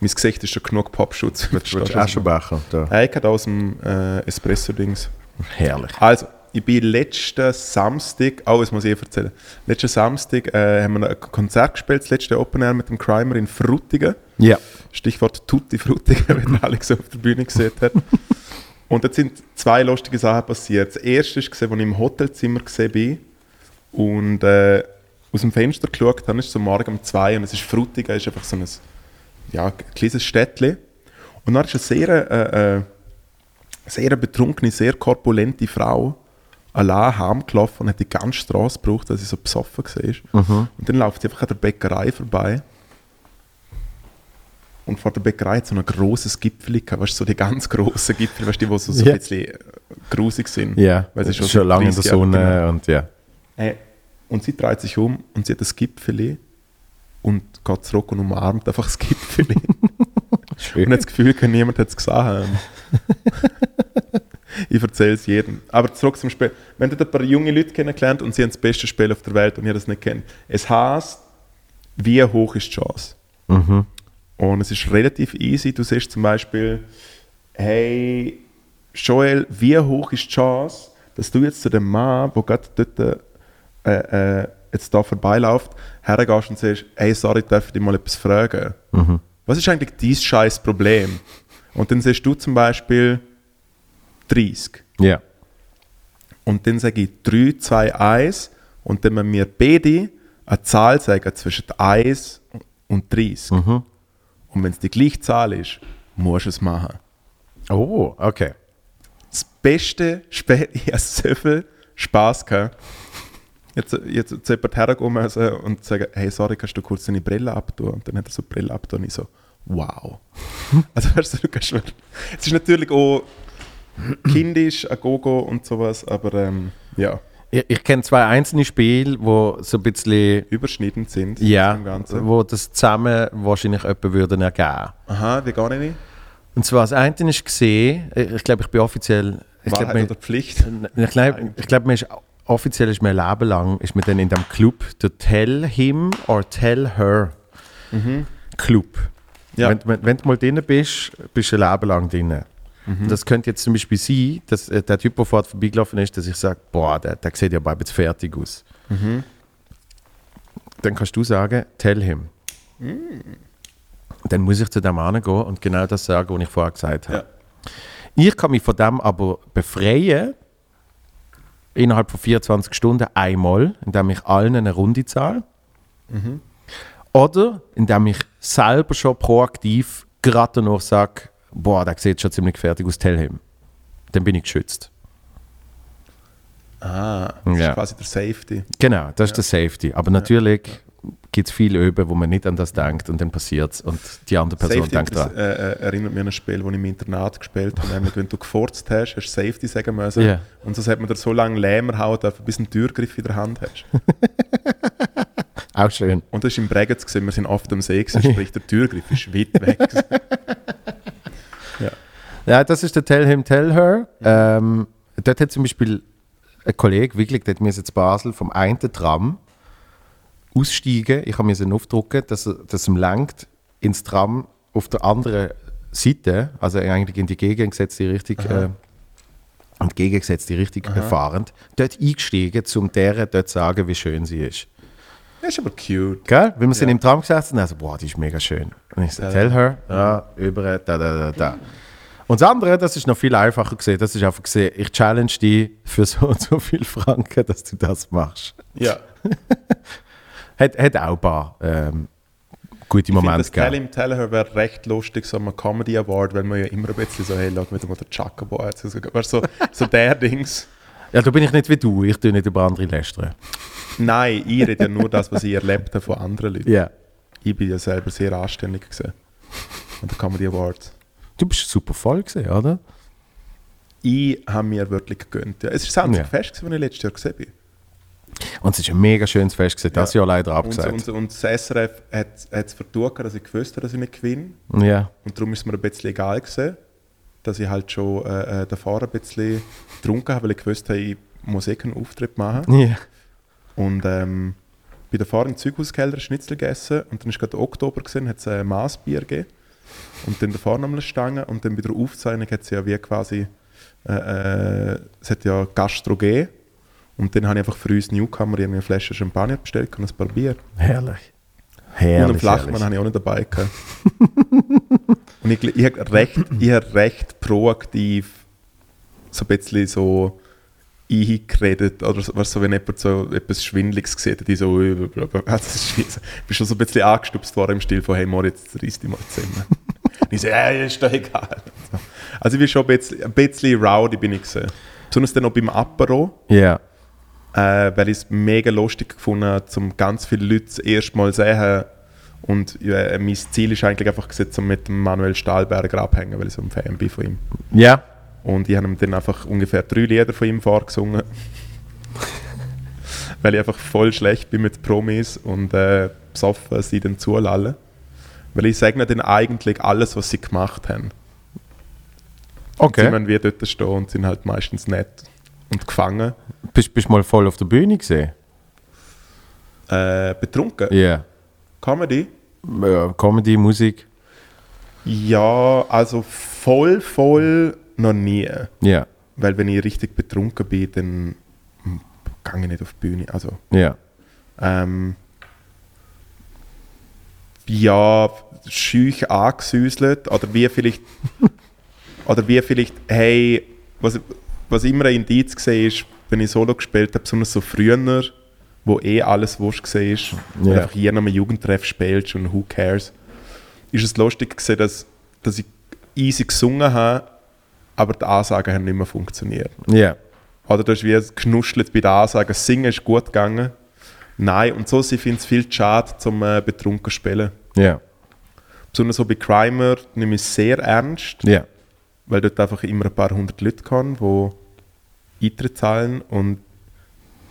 mein Gesicht ist schon genug Popschutz. Willst du Aschenbecher? Da. Ich hatte aus dem äh, Espresso-Dings. Herrlich. Also, ich bin letzten Samstag, oh, das muss ich eh erzählen. Letzten Samstag äh, haben wir ein Konzert gespielt, das letzte Open Air mit dem Crimer in Frutigen. Ja. Stichwort Tutti Frutigen, <laughs> der Alex auf der Bühne gesehen hat. Und jetzt sind zwei lustige Sachen passiert. Das erste war, als ich im Hotelzimmer bin und äh, aus dem Fenster geschaut habe, ist es so morgen um zwei und es ist Frutigen, es ist einfach so ein ja, kleines Städtchen. Und dann ist eine sehr, äh, äh, sehr betrunkene, sehr korpulente Frau allein heimgelaufen und hat die ganze Straße gebraucht, dass sie so besoffen war. Und dann läuft sie einfach an der Bäckerei vorbei. Und vor der Bäckerei hat so ein grosses Gipfel gehabt, weißt du, so die ganz grossen Gipfel, weißt du, die wo so, so Ja. ein bisschen äh, grusig sind. Ja. Weil sie schon, schon lange in der 30 Jahre, Sonne genau. und ja. Äh, und sie dreht sich um und sie hat das Gipfel und geht zurück und umarmt einfach das Gipfel. <laughs> Und hat das Gefühl, niemand hat es gesehen. <laughs> ich erzähle es jedem. Aber zurück zum Spiel. Wenn du ein paar junge Leute kennengelernt und sie haben das beste Spiel auf der Welt und ihr das nicht kennt, es heißt, wie hoch ist die Chance? Mhm. Und es ist relativ easy. Du siehst zum Beispiel, hey, Joel, wie hoch ist die Chance, dass du jetzt zu dem Mann, der gerade dort äh, äh, jetzt da vorbeiläuft, hergehst und sagst, hey, sorry, darf ich dich mal etwas fragen? Was ist eigentlich dein scheiß Problem? Und dann siehst du zum Beispiel 30. Ja. Und dann sage ich 3, 2, 1 und dann müssen wir beide eine Zahl sagen zwischen 1 und 30. Und wenn es die gleiche Zahl ist, musst du es machen. Oh, okay. Das beste Spiel, <laughs> ich habe so viel Spass gehabt. Jetzt, jetzt zu jemand herkommen also, und sagen, hey, sorry, kannst du kurz deine Brille abtun? Und dann hat er so die Brille abtun und ich so, wow. <laughs> also weißt du, du kannst mir, es ist natürlich auch kindisch, ein Gogo und sowas, aber ähm, ja, Ich, ich kenne zwei einzelne Spiele, wo so ein bisschen, überschneidend sind. ja, wo das zusammen wahrscheinlich jemanden würden ergeben. Aha, wie gar nicht? Und zwar das eine ist gesehen, ich ich glaube, ich bin offiziell, ich Wahrheit glaube, oder Pflicht? ich glaube, ich glaube, man ist offiziell ist mein Leben lang ist man dann in dem Club, der Tell Him or Tell Her Club. Ja. Wenn, wenn, wenn du mal drin bist, bist du ein Leben lang drin. Das könnte jetzt zum Beispiel sein, dass äh, der Typ, der vorher vorbeigelaufen ist, dass ich sage, boah, der, der sieht ja bald jetzt fertig aus. Dann kannst du sagen, tell him. Dann muss ich zu dem Mann gehen und genau das sagen, was ich vorher gesagt habe. Ja. Ich kann mich von dem aber befreien, innerhalb von 24 Stunden einmal, indem ich allen eine Runde zahle. Oder indem ich selber schon proaktiv gerade danach sage, boah, der sieht schon ziemlich fertig aus, tell him. Dann bin ich geschützt. Ah, das Ja. ist quasi der Safety. Genau, das ist der Safety. Aber natürlich gibt es viel Üben, wo man nicht an das denkt und dann passiert es und die andere Person Safety denkt das, dran. äh, äh, erinnert mich an ein Spiel, das ich im Internat gespielt habe. Nämlich, wenn du gefurzt hast, hast du Safety sagen müssen. Ja. Und sonst hat man dir so lange Lämmer hauen dürfen, bis du einen Türgriff in der Hand hast. <laughs> Auch schön. Und das ist im Bregenz gesehen, wir sind oft am See gewesen, <laughs> sprich der Türgriff ist weit weg. Ja, das ist der Tell Him, Tell Her. Ähm, dort hat zum Beispiel ein Kollege wirklich, der mir jetzt Basel vom einen Tram aussteigen. Ich habe mir aufdrucken, dass er, dass ihm langt ins Tram auf der anderen Seite, also eigentlich in die gegengesetzte Richtung, äh, und gegengesetzte Richtung äh, fahrend, dort eingestiegen, um der dort zu sagen, wie schön sie ist. Das ist aber cute. Gell? Wenn wir sind Ja. im Traum gesessen und also, boah, die ist mega schön. Und ich so, tell her, ja, über, da, da, da, da. Und das andere, das ist noch viel einfacher gesehen. Das ist einfach gesehen, ich challenge dich für so und <laughs> so viel Franken, dass du das machst. Ja. <laughs> Hat, hat auch ein paar ähm, gute Ich finde, Momente das Tell gegeben. him, Tell wäre recht lustig, so ein Comedy Award, weil man ja immer ein bisschen so, hey, schau mal den Chaka Boy an. So, du, so, so der <laughs> Dings. Ja, da bin ich nicht wie du. Ich tue nicht über andere lästern. Nein, ich rede ja nur das, was ich erlebt habe von anderen Leuten. Ja. Ich bin ja selber sehr anständig gesehen. An den Comedy Awards. Du bist super voll gesehen, oder? Ich habe mir wirklich gegönnt. Ja. Es war das einzige Ja. Fest, das ich letztes Jahr gesehen bin. Und es ist ein mega schönes Fest gewesen. Das Ja. Jahr leider Und, abgesagt. und, und das SRF hat es vertun, dass ich gewusst habe, dass ich nicht gewinne. ja. Und darum ist es mir ein bisschen egal gewesen, dass ich halt schon äh, äh, davor ein bisschen getrunken habe, weil ich gewusst habe, ich muss eh keinen Auftritt machen. Ja. Und ähm, bin davor im Zeughauskeller Schnitzel gegessen und dann ist gerade Oktober gesehen, hat es ein Maßbier gegeben. Und dann davor noch eine Stange und dann bei der Aufzeichnung hat es ja wie quasi, äh, äh, es hat ja Gastro gegeben. Und dann habe ich einfach für uns Newcomer eine Flasche Champagner bestellt und ein paar Bier. Herrlich. und Herrlich. einen Flachmann habe ich auch nicht dabei gehabt. <laughs> und ich, ich habe recht, ich hab recht proaktiv so ein bisschen so eingeredet, oder weißt, so wenn jemand so etwas Schwindeliges sieht, die so, äh, also das ist ich bin schon so ein bisschen angestupst worden im Stil von, hey Moritz, reiss dich mal zusammen. und ich so, ja, ist doch egal. Also ich bin schon ein bisschen, ein bisschen rowdy bin ich gesehen. Besonders dann noch beim Apero Ja. äh, weil ich es mega lustig gefunden habe, um ganz viele Leute das erste Mal zu sehen. Und äh, mein Ziel ist eigentlich einfach, gewesen, um mit Manuel Stahlberger abhängen, weil ich so ein Fan bin von ihm. Ja. Und ich habe ihm dann einfach ungefähr drei Lieder von ihm vorgesungen. <laughs> weil ich einfach voll schlecht bin mit Promis und äh, besoffen sie dann zulallen. Weil ich sage ihnen dann eigentlich alles, was sie gemacht haben. Sie Okay. müssen wie dort stehen und sind halt meistens nett und gefangen. Bist du mal voll auf der Bühne gesehen? Äh, betrunken. Ja. Comedy. Ja, Comedy, Musik. Ja, also voll, voll noch nie. Ja. Weil wenn ich richtig betrunken bin, dann gehe ich nicht auf die Bühne. Also, Ja. ähm, ja, schüch angesüßelt oder wie vielleicht, <laughs> oder wie vielleicht, hey, was, was immer ein Indiz gesehen ist, wenn ich Solo gespielt habe, besonders so früher, wo eh alles wurscht gesehen ist, Ja. einfach hier noch ein Jugendtreff spielst und who cares, ist es lustig gesehen, dass, dass ich easy gesungen habe, aber die Ansagen haben nicht mehr funktioniert. Ja. Oder du hast wie genuschelt bei der Ansage, das Singen ist gut gegangen. Nein, und so, ich finde es viel zu schade zum äh, betrunken spielen. Ja. Besonders so bei Crimer nehme ich es sehr ernst, Ja. weil dort einfach immer ein paar hundert Leute kommen, die Eintritt zahlen und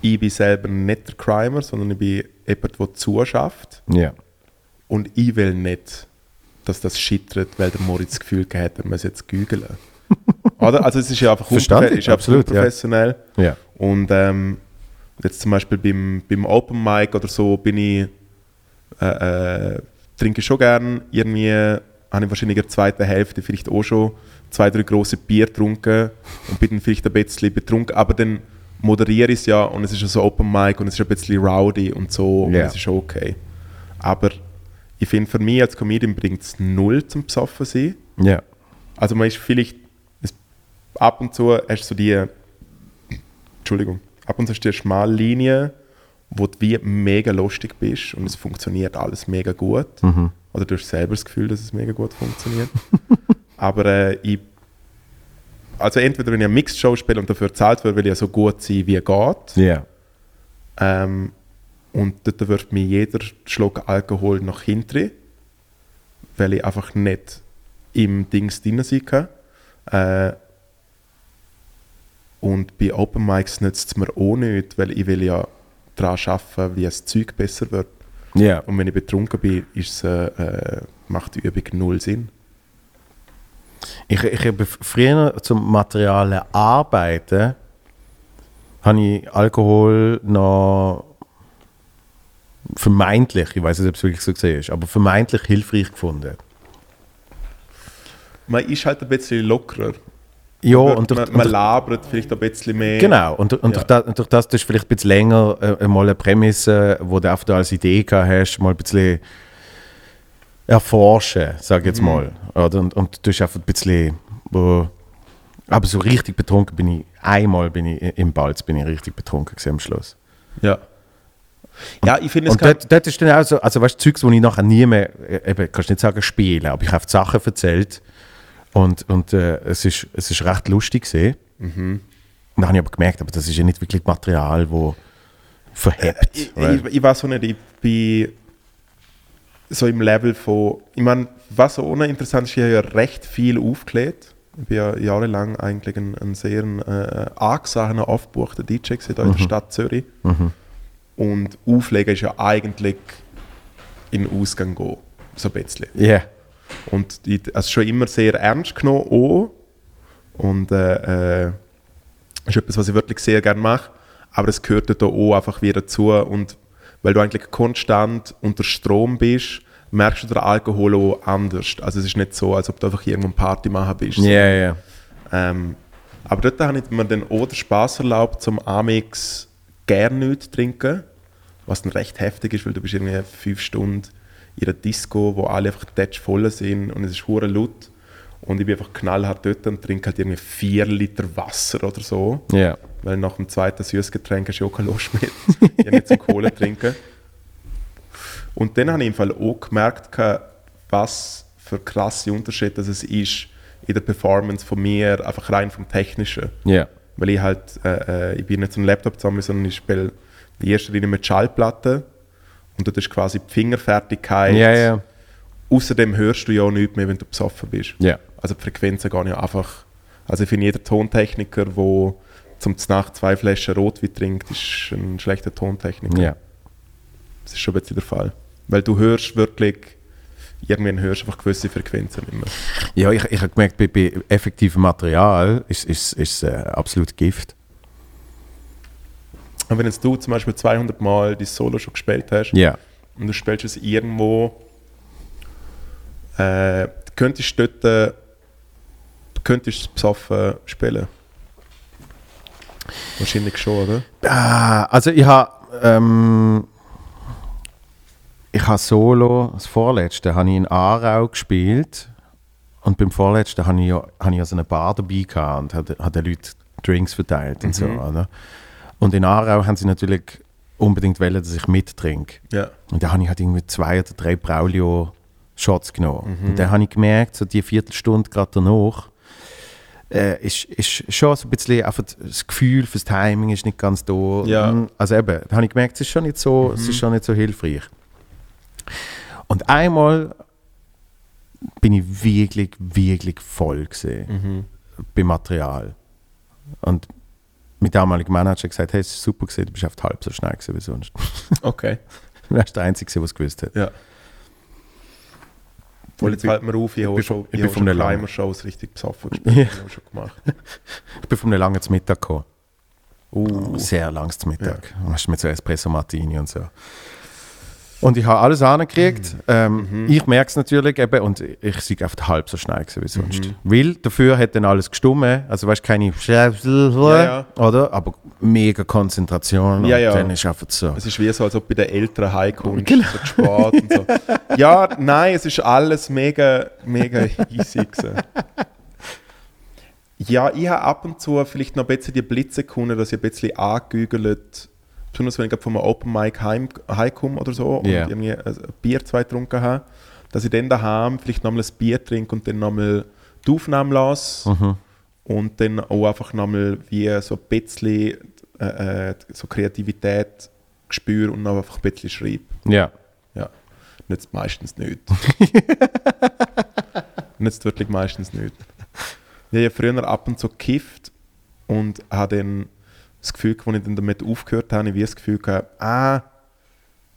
ich bin selber nicht der Crimer, sondern ich bin jemand, der zuschafft Ja. und ich will nicht, dass das schittert, weil der Moritz das Gefühl hat, er muss jetzt gügeln. Oder? Also es ist ja einfach, Verstanden, ist absolut, ja. unprofessionell. Ja. Und ähm, jetzt zum Beispiel beim, beim Open Mic oder so bin ich, äh, äh, trinke ich schon gern. Irgendwie habe ich wahrscheinlich in der zweiten Hälfte vielleicht auch schon zwei, drei große Bier getrunken und bin dann vielleicht ein bisschen betrunken. Aber dann moderiere ich es ja und es ist ja so Open Mic und es ist ein bisschen rowdy und so und Ja. es ist schon okay. Aber ich finde, für mich als Comedian bringt es null zum Besoffen sein. Ja. Also man ist vielleicht ab und zu hast du so die Entschuldigung, ab und zu hast du die schmale Linie, wo du wie mega lustig bist und es funktioniert alles mega gut. Oder du hast selber das Gefühl, dass es mega gut funktioniert. <laughs> Aber äh, ich also entweder wenn ich eine Mixed Show spiele und dafür zahlt wird, will ich ja so gut sein, wie geht. Ja. Ähm, und dort wirft mir jeder Schluck Alkohol nach hinten, weil ich einfach nicht im Dings drin sein kann. Äh, und bei Open Mics nützt es mir auch nicht, weil ich will ja daran arbeiten, wie das Zeug besser wird. Ja. Und wenn ich betrunken bin, ist es, äh, äh, macht die Übung null Sinn. Ich, ich habe früher zum Material arbeiten, habe ich Alkohol noch vermeintlich, ich weiß nicht, ob es wirklich so gesehen ist, aber vermeintlich hilfreich gefunden. Man ist halt ein bisschen lockerer. Ja, man, und durch, man, und man durch, labert vielleicht ein bisschen mehr. genau, und, durch- und Ja. durch, das, und durch das du hast vielleicht ein bisschen länger äh, mal eine Prämisse, wo du einfach als Idee gehabt hast, mal ein bisschen erforschen, sag ich jetzt mal. Oder? Und, und du hast einfach ein bisschen wo, aber so richtig betrunken bin ich, einmal bin ich im Balz bin ich richtig betrunken gewesen am Schluss. Ja. Ja, ich finde es Und dort, dort ist dann auch so, also weißt du, Zeugs, wo ich nachher nie mehr, äh, eben, kannst nicht sagen spielen, aber ich habe die Sachen erzählt und, und äh, es, ist, es ist recht lustig gesehen. Mhm. Und dann habe ich aber gemerkt, aber das ist ja nicht wirklich Material, wo verhebt. ich, weil- ich, ich weiß auch nicht, ich bin so im Level von, ich meine, was so uninteressant ist, ich habe ja recht viel aufgelegt. Ich bin ja jahrelang eigentlich ein, ein sehr äh, angesehener, aufgebuchter DJ gewesen, da in der Stadt Zürich. Und Auflegen ist ja eigentlich in den Ausgang gehen, so ein bisschen. Ja. Und ich also schon immer sehr ernst genommen auch. Und äh, äh, ist etwas, was ich wirklich sehr gerne mache. Aber es gehört da auch einfach wieder dazu. Und weil du eigentlich konstant unter Strom bist, merkst du den Alkohol auch anders. Also es ist nicht so, als ob du einfach irgendwo eine Party machen bist. Ja, ja. Ähm, aber dort habe ich mir dann auch den Spass erlaubt, zum Amix gerne nichts zu trinken. Was dann recht heftig ist, weil du bist irgendwie fünf Stunden in einer Disco, wo alle einfach voll sind und es ist hure laut. Und ich bin einfach knallhart dort und trinke halt irgendwie vier Liter Wasser oder so. Ja. Weil nach dem zweiten Süßgetränk hast du auch keine Lust mehr, <laughs> ja nicht zum Kohle trinken. Und dann habe ich im Fall auch gemerkt, was für krasse Unterschiede es ist in der Performance von mir, einfach rein vom Technischen. Ja. Weil ich halt, äh, äh, ich bin nicht so ein Laptop-Zombie, sondern ich spiele in erster Linie mit Schallplatten. Und dort ist quasi die Fingerfertigkeit. Ja, ja. Außerdem hörst du ja auch nichts mehr, wenn du besoffen bist. Ja. Also die Frequenzen gehen ja einfach. Also ich finde, jeder Tontechniker, der zum Nacht zwei Flaschen Rotwein trinkt, ist ein schlechter Tontechniker. Ja. Das ist schon ein bisschen der Fall. Weil du hörst wirklich, irgendwann hörst du einfach gewisse Frequenzen nicht mehr. Ja, ich, ich habe gemerkt, bei, bei effektivem Material ist es ist, äh, absolut Gift. Und wenn jetzt du zum Beispiel 200 Mal die Solo schon gespielt hast Ja. und du spielst es irgendwo, äh, du könntest dort, äh, du könntest es besoffen spielen. Wahrscheinlich schon, oder? Ah, also ich habe ähm, ich habe Solo, das vorletzte, habe ich in Aarau gespielt und beim vorletzten habe ich ja, habe ich ja so eine Bar dabei gehabt und habe, habe den Leuten Drinks verteilt und so. Oder? Und in Aarau haben sie natürlich unbedingt wollen, dass ich mittrinke. Ja. Und da habe ich halt irgendwie zwei oder drei Braulio Shots genommen. Und dann habe ich gemerkt, so die Viertelstunde gerade danach, äh, ist, ist schon so ein bisschen einfach das Gefühl fürs Timing ist nicht ganz da. Ja. Mm, Also eben, da habe ich gemerkt, es ist schon nicht so, es ist schon nicht so hilfreich. Und einmal bin ich wirklich, wirklich voll gesehen beim Material. Und mein damaliger Manager hat gesagt, hey, es ist super gesehen, du bist oft halb so schnell gewesen wie sonst. <laughs> Okay. <laughs> Du warst der Einzige, der es gewusst hat. Ja. Obwohl, jetzt fällt mir auf, ich habe bin schon, von- ich ich habe schon. Climber-Shows richtig besoffen <laughs> gespielt. Ja. Habe ich schon gemacht. Ich bin von einem langen Mittag gekommen. Uh. Sehr langes Mittag. Und hast mit so Espresso Martini und so. Und ich habe alles angekriegt. Mhm. Ähm, Ich merke es natürlich eben und ich sehe einfach halb so schnell wie sonst. Mhm. Weil dafür hat dann alles gestummen. Also weißt du, keine ja. oder? Aber mega Konzentration. Ja, ja. dann ist einfach so. Es ist wie so, als ob bei den Eltern heimkommst, Genau. so Sport und so. <laughs> Ja, nein, es ist alles mega, mega easy gewesen. Ja, ich habe ab und zu vielleicht noch ein bisschen die Blitzekunden, dass ich ein bisschen angegügelt, wenn ich von einem Open Mic heim, heimkomme oder so Ja. und irgendwie ein Bier zwei getrunken habe, dass ich dann daheim vielleicht nochmal ein Bier trinke und dann nochmal die Aufnahme lasse Mhm. und dann auch einfach nochmal wie so ein bisschen äh, äh, so Kreativität spüre und noch einfach ein bisschen schreibe. Ja. Ja, nützt meistens nicht. <laughs> nützt wirklich meistens nicht. Ich habe früher ab und zu gekifft und habe dann das Gefühl, als ich dann damit aufgehört habe, wie das Gefühl gehabt, ah,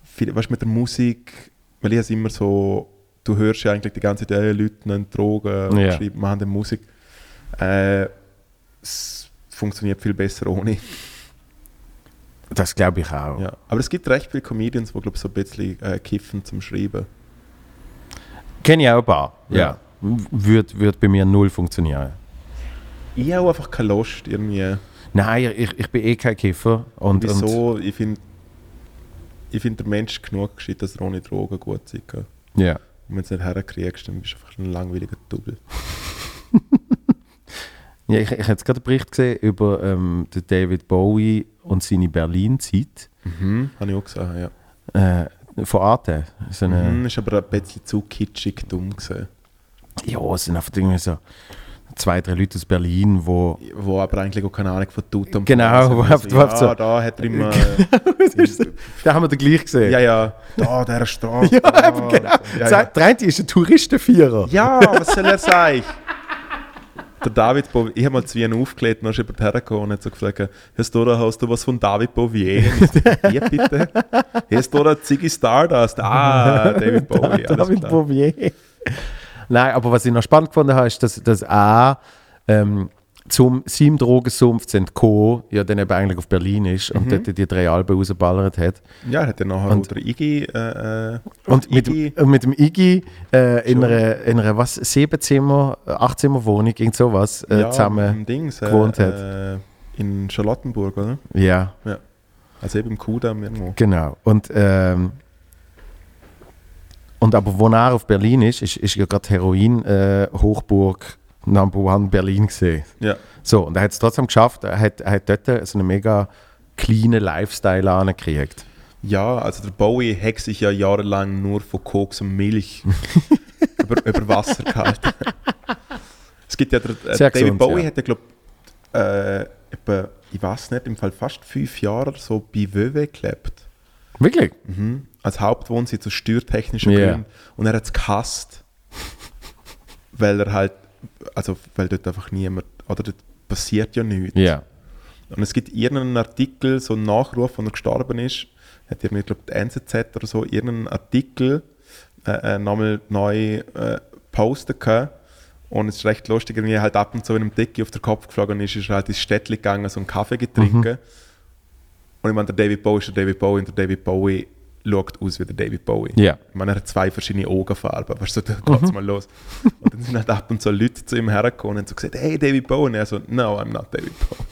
viel, weißt, mit der Musik, weil ich es immer so, du hörst ja eigentlich die ganze Zeit, hey, Leute nehmen Drogen und Ja. schreiben, machen dann Musik. Äh, es funktioniert viel besser ohne. Das glaube ich auch. Ja. Aber es gibt recht viele Comedians, die glaube ich so ein bisschen äh, kiffen zum Schreiben. Kenne ich auch ein paar. Ja. Ja. Würde würd bei mir null funktionieren. Ich habe einfach keine Lust irgendwie. Nein, ich, ich bin eh kein Kiffer. Und, und Wieso? Ich finde, ich find, der Mensch ist genug gescheit, dass er ohne Drogen gut sein kann. ja. Und wenn du es nicht herkriegst, dann bist du einfach ein langweiliger Double. <laughs> Ja, ich, ich habe jetzt gerade einen Bericht gesehen über ähm, den David Bowie und seine Berlin-Zeit Mhm. Habe ich auch gesehen, ja. äh, von Arte. So eine, Mhm, ist aber ein bisschen zu kitschig dumm gesehen. Ja, es sind einfach irgendwie so zwei, drei Leute aus Berlin, wo Wo aber eigentlich auch keine Ahnung von tut und Genau, wo einfach- einfach ja, so- da hat er immer... da haben wir den gleich gesehen. ja, ja, da, der Straße. <laughs> Ja, da. genau. Ja, ja. der eine ist ein Touristenvierer. ja, was soll er sagen? Der David Bouvier, ich habe mal zu Wien aufgelegt, dann ist jemand hergekommen und hat so gefragt, hast du, da, hast du was von David so, Wie bitte? Hast du da Ziggy Stardust? Ah, David alles <laughs> David klar. Nein, aber was ich noch spannend gefunden habe, ist, dass, dass A ähm, zum seinem Drogensumpf zu entkommen, ja dann eben eigentlich auf Berlin ist Mhm. und dort die drei Alben rausgeballert hat. Ja, er hat dann nachher Und- der Iggy... Äh, äh, Und mit, Iggy- dem- und mit dem Iggy äh, in, einer, in einer was, sieben Zimmer, äh, acht Zimmer Wohnung, irgend sowas, äh, ja, zusammen. Dings, äh, gewohnt hat. Äh, in Charlottenburg, oder? Ja, Also eben im Kudamm irgendwo. genau. Und, ähm, und aber wo er auf Berlin ist, ist, ist ja gerade Heroin äh, Hochburg Number One Berlin gesehen. Ja. So, und er hat es trotzdem geschafft. Er hat, er hat dort so einen mega cleanen Lifestyle angekriegt. Ja, also der Bowie hat sich ja jahrelang nur von Koks und Milch <laughs> über, über Wasser gehalten. es gibt ja, der, äh, David gesund, Bowie ja. hat ja, glaube äh, ich weiß nicht, im Fall fast fünf Jahre so bei Wöwe gelebt. Wirklich? Mhm. Als Hauptwohnsitz aus steuertechnischen Ja. Gründen. Und er hat es gehasst, weil er halt, also weil dort einfach niemand, oder dort passiert ja nichts. Ja. Und es gibt irgendeinen Artikel, so einen Nachruf, wo er gestorben ist, hat irgendwie, glaube die NZZ oder so, irgendeinen Artikel äh, äh, nochmal neu äh. Und es ist recht lustig, irgendwie halt ab und zu, wenn ihm Decke auf den Kopf geflogen ist, ist er halt ins Städtchen gegangen, so einen Kaffee getrinken. Und ich meine, der David Bowie ist der David Bowie und der David Bowie schaut aus wie der David Bowie. Ja. Ich meine, er hat zwei verschiedene Augenfarben, aber so, da geht's mal los. Und dann sind halt ab und zu Leute zu ihm hergekommen und so gesagt, hey, David Bowie. Und er so, no, I'm not David Bowie.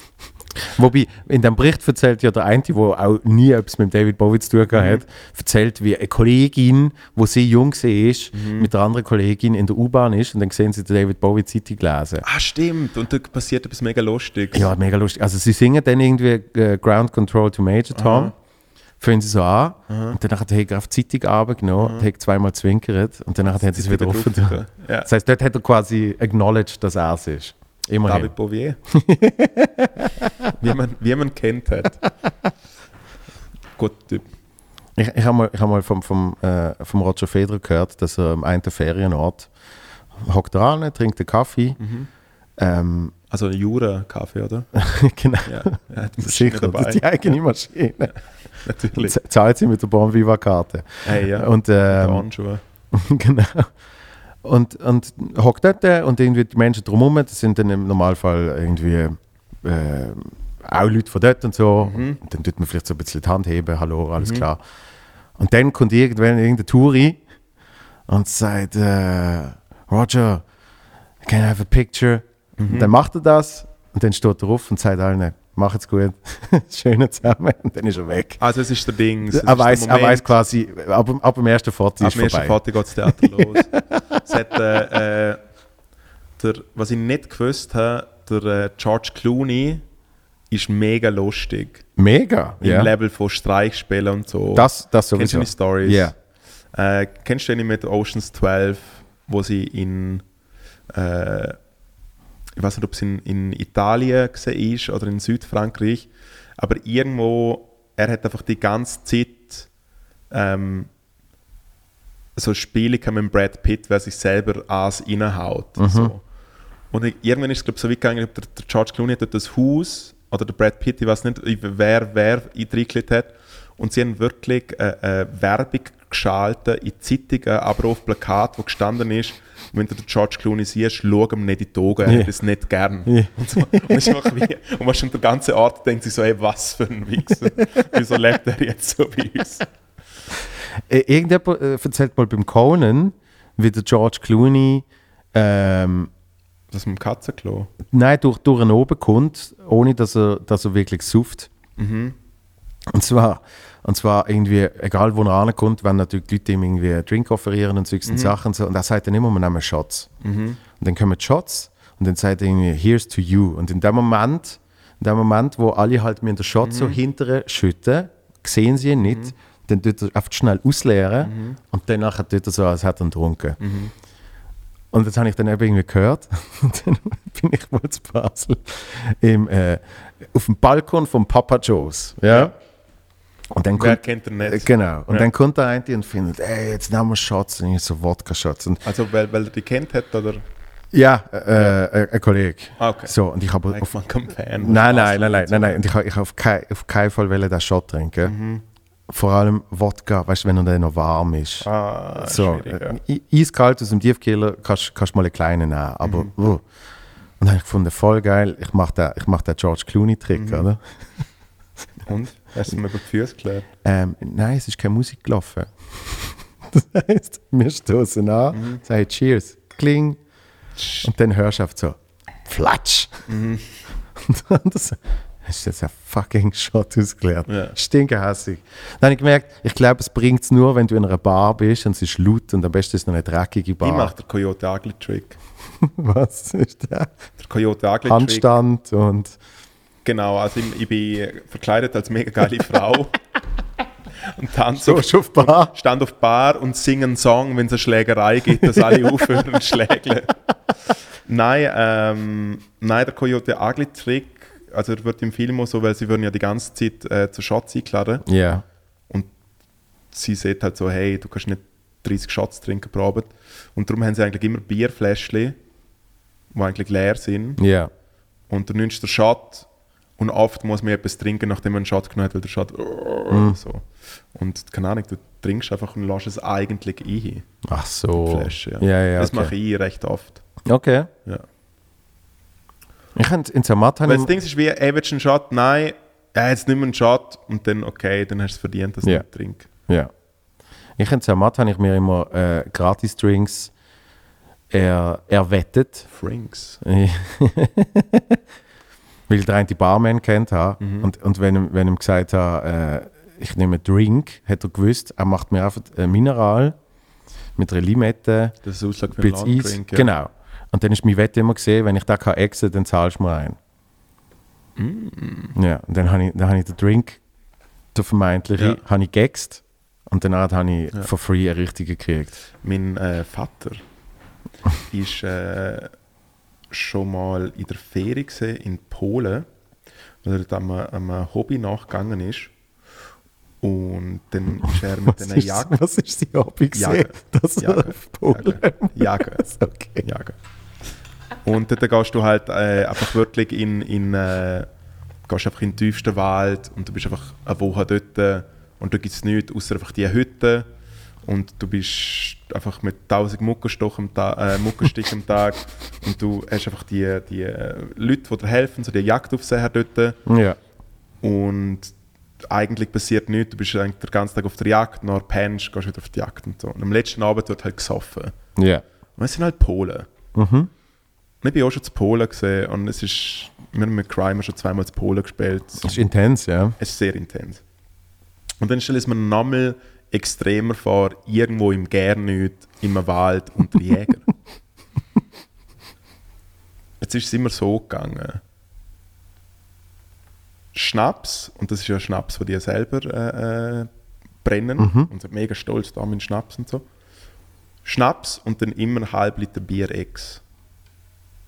Wobei, in dem Bericht erzählt ja der eine, der auch nie etwas mit David Bowie zu tun gehabt hat, erzählt, wie eine Kollegin, wo sie jung war, mit einer anderen Kollegin in der U-Bahn ist und dann sehen sie David Bowie Zeitung lesen. Ah, stimmt. Und da passiert etwas mega Lustiges. Ja, mega lustig. Also sie singen dann irgendwie äh, Ground Control to Major Tom. Fangen sie so an und dann hat er gerade die Zeitung runtergenommen, hat zweimal zwinkert und dann hat er es wieder offen. drauf. Ja. Das heißt, dort hat er quasi acknowledged, dass er es ist. Immerhin. David Bouvier. <laughs> wie, man, wie man kennt hat. Gut Typ. Ich, ich habe mal, ich hab mal vom, vom, äh, vom Roger Federer gehört, dass er am einen Ferienort hockt er an, trinkt einen Kaffee. Ähm, Also Jura-Kaffee, oder? <laughs> genau, Ja, die Maschine sicher, das ist die eigene Maschine. <laughs> Natürlich. Z- Zahlt sie mit der Bon Viva-Karte. Hey, ja. Und, ähm, <laughs> genau. Und, und hockt dort und irgendwie die Menschen drumherum, das sind dann im Normalfall irgendwie äh, auch Leute von dort und so. Mhm. Und dann tut man vielleicht so ein bisschen die Hand heben, hallo, alles klar. Und dann kommt irgendwann irgendein Touri und sagt, äh, Roger, can I have a picture? Mhm. Und dann macht er das und dann steht er auf und sagt allen, macht's gut, <laughs> schön zusammen und dann ist er weg. Also es ist der Ding. Er weiß, er weiß quasi, ab, ab dem ersten Foto Ab ist dem ersten vorbei. Vater geht das Theater <laughs> los. es hat, äh, äh, der, was ich nicht gewusst habe, der äh, George Clooney ist mega lustig. Mega, Im ja. Level von Streichspielen und so. Das, das Kennst du sowieso. die Stories? Ja. Äh, kennst du den mit Oceans 12, wo sie in, äh, ich weiß nicht, ob es in, in Italien ist oder in Südfrankreich, aber irgendwo, er hat einfach die ganze Zeit ähm, so Spiele mit Brad Pitt, wer sich selber Aas reinhaut. So. Und ich- irgendwann ist es, glaube so weit gegangen, der, der George Clooney hat dort das Haus, oder der Brad Pitt, ich weiß nicht, wer wer eingeklickt hat, und sie haben wirklich äh, äh, Werbung geschaltet in Zeitungen, aber auch auf Plakaten, wo gestanden ist, wenn du den George Clooney siehst, schau ihm nicht in die Augen, er hat es nicht gern. Ja. <laughs> Und, so, und, ist einfach wie, und man schon der ganze Ort denkt sich so, ey, was für ein Wichser. <laughs> Wieso lebt er jetzt so wie uns? Äh, irgendjemand äh, erzählt mal beim Conan, wie der George Clooney ähm, Das mit dem Katzenklo. nein, durch, durch einen oben kommt, ohne dass er, dass er wirklich suft. Mhm. Und zwar, und zwar irgendwie, egal wo er ankommt, wenn natürlich die Leute ihm irgendwie einen Drink offerieren und solche Sachen. So, und er sagt dann immer, wir nehmen Shots. Und dann kommen die Shots Und dann sagt er irgendwie, here's to you. Und in dem Moment, in dem Moment, wo alle halt mir den Shot so hinterher schütten, sehen sie ihn nicht, dann tut er einfach schnell ausleeren und dann nachher tut er so, als hätte er ihn getrunken. Und das habe ich dann eben irgendwie gehört. <laughs> Und dann bin ich wohl zu Basel im, äh, auf dem Balkon von Papa Joe's. Ja. Und dann Wer kommt, kennt er äh, nicht? genau. Und Ja. dann kommt der eine und findet, ey, jetzt nehmen wir Shots. Und ich so Wodka-Shots. Und Also, weil, weil er die kennt hat, oder? ja, äh, äh, ein Kollege. Ah, okay. So, und ich habe Auf Fan. nein, nein, nein, nein, nein, nein. Und ich habe ich hab auf, kein, auf keinen Fall wollen den Shot trinken. Mhm. Vor allem Wodka, weißt du, wenn er noch warm ist. Ah, So, ja. äh, eiskalt aus dem Tiefkühler kannst kannst du mal einen kleinen nehmen, aber Mhm. uh. Und dann habe ich gefunden, voll geil, ich mache den, ich mach den George Clooney-Trick, Mhm. oder? <laughs> Und? Hast du mir über die Füße geklärt? Ähm, nein, es ist keine Musik gelaufen. <laughs> das heisst, wir stoßen an, Mhm. sagen Cheers, kling, und dann hörst du einfach so, Flatsch! Mhm. <laughs> Und dann so, hast du jetzt einen fucking Shot ausgeleert. Ja. Stinkehässig. Dann habe ich gemerkt, ich glaube, es bringt es nur, wenn du in einer Bar bist und es ist laut und am besten ist es noch eine dreckige Bar. Ich mache den Coyote Ugly Trick. <laughs> Was ist der? Der Coyote Ugly Trick. Handstand und. Genau, also ich, ich bin verkleidet als mega geile <laughs> Frau. und tanze So, auf, Bar. stand auf Bar und singe einen Song, wenn es eine Schlägerei gibt, dass alle <laughs> aufhören und schlägeln. Nein, ähm, nein, der Coyote Ugly Trick, also er wird im Film auch so, weil sie würden ja die ganze Zeit äh, zu Shots eingeladen Ja. und sie sieht halt so, hey, du kannst nicht 30 Shots trinken pro Abend. Und darum haben sie eigentlich immer Bierfläschchen, die eigentlich leer sind. Ja. Und du nimmst den Shot und oft muss man etwas trinken, nachdem man einen Shot genommen hat, weil der Shot so. Und keine Ahnung, du trinkst einfach und lässt es eigentlich ein. Ach so. Flasche, ja. Ja, ja. Das okay. mache ich recht oft. Okay. Ja. Ich habe in Zermatt Weil das Ding ist wie, ey, willst du einen Shot? Nein, ja, jetzt nimm einen Shot und dann, okay, dann hast du es verdient, dass du Ja. nicht trinkst. Ja. Ich in Zermatt habe ich mir immer äh, Gratis-Drinks er, erwettet. Frinks. <laughs> weil der eine die Barman kennt hat. Mhm. Und, und wenn, ihm- wenn ihm gesagt hat, äh, ich nehme einen Drink, hat er gewusst, er macht mir einfach ein Mineral mit einer Limette, Das ist Aussage für ein einen Eis. Ja. Genau. Und dann ist mein Wette immer gesehen, wenn ich da kann exen, dann zahlst du mir ein. Mm. Ja, und dann habe ich, dann habe ich den Drink, der vermeintliche, Ja. habe ich gegext und danach habe ich Ja. for free eine richtige gekriegt. Mein äh, Vater ist äh, schon mal in der Ferie gewesen in Polen, weil er dort einem, einem Hobby nachgegangen ist. Und dann ist er mit einer Jagd. was ist die Hobby Jagen. Das Jagen. Jagen. Jagen. <laughs> Okay. Jagen. Und dort gehst du halt äh, einfach wirklich in, in, äh, gehst einfach in den tiefsten Wald und du bist einfach eine Woche dort und da gibt es nichts, außer einfach die Hütte und du bist einfach mit 1000 Muckenstochen am Tag, äh, am Tag und du hast einfach die, die äh, Leute, die dir helfen, so die Jagdaufseher dort Ja. und eigentlich passiert nichts, du bist eigentlich den ganzen Tag auf der Jagd, nachher pennst, gehst wieder auf die Jagd und so. Und am letzten Abend wird halt gesoffen. Ja. Und es sind halt Polen. Mhm. Ich bin auch schon zu Polen gesehen und es ist, wir haben mit Crime schon zweimal zu Polen gespielt. Das ist intens, ja. Es ist sehr intens. Und dann stelle ich mir nochmal extremer vor, irgendwo im Gernüt, im Wald unter Jäger. <laughs> Jetzt ist es immer so gegangen. Schnaps, und das ist ja Schnaps, den die selber äh, äh, brennen und sind mega stolz da mit Schnaps und so. Schnaps und dann immer ein halb Liter Bier Ex.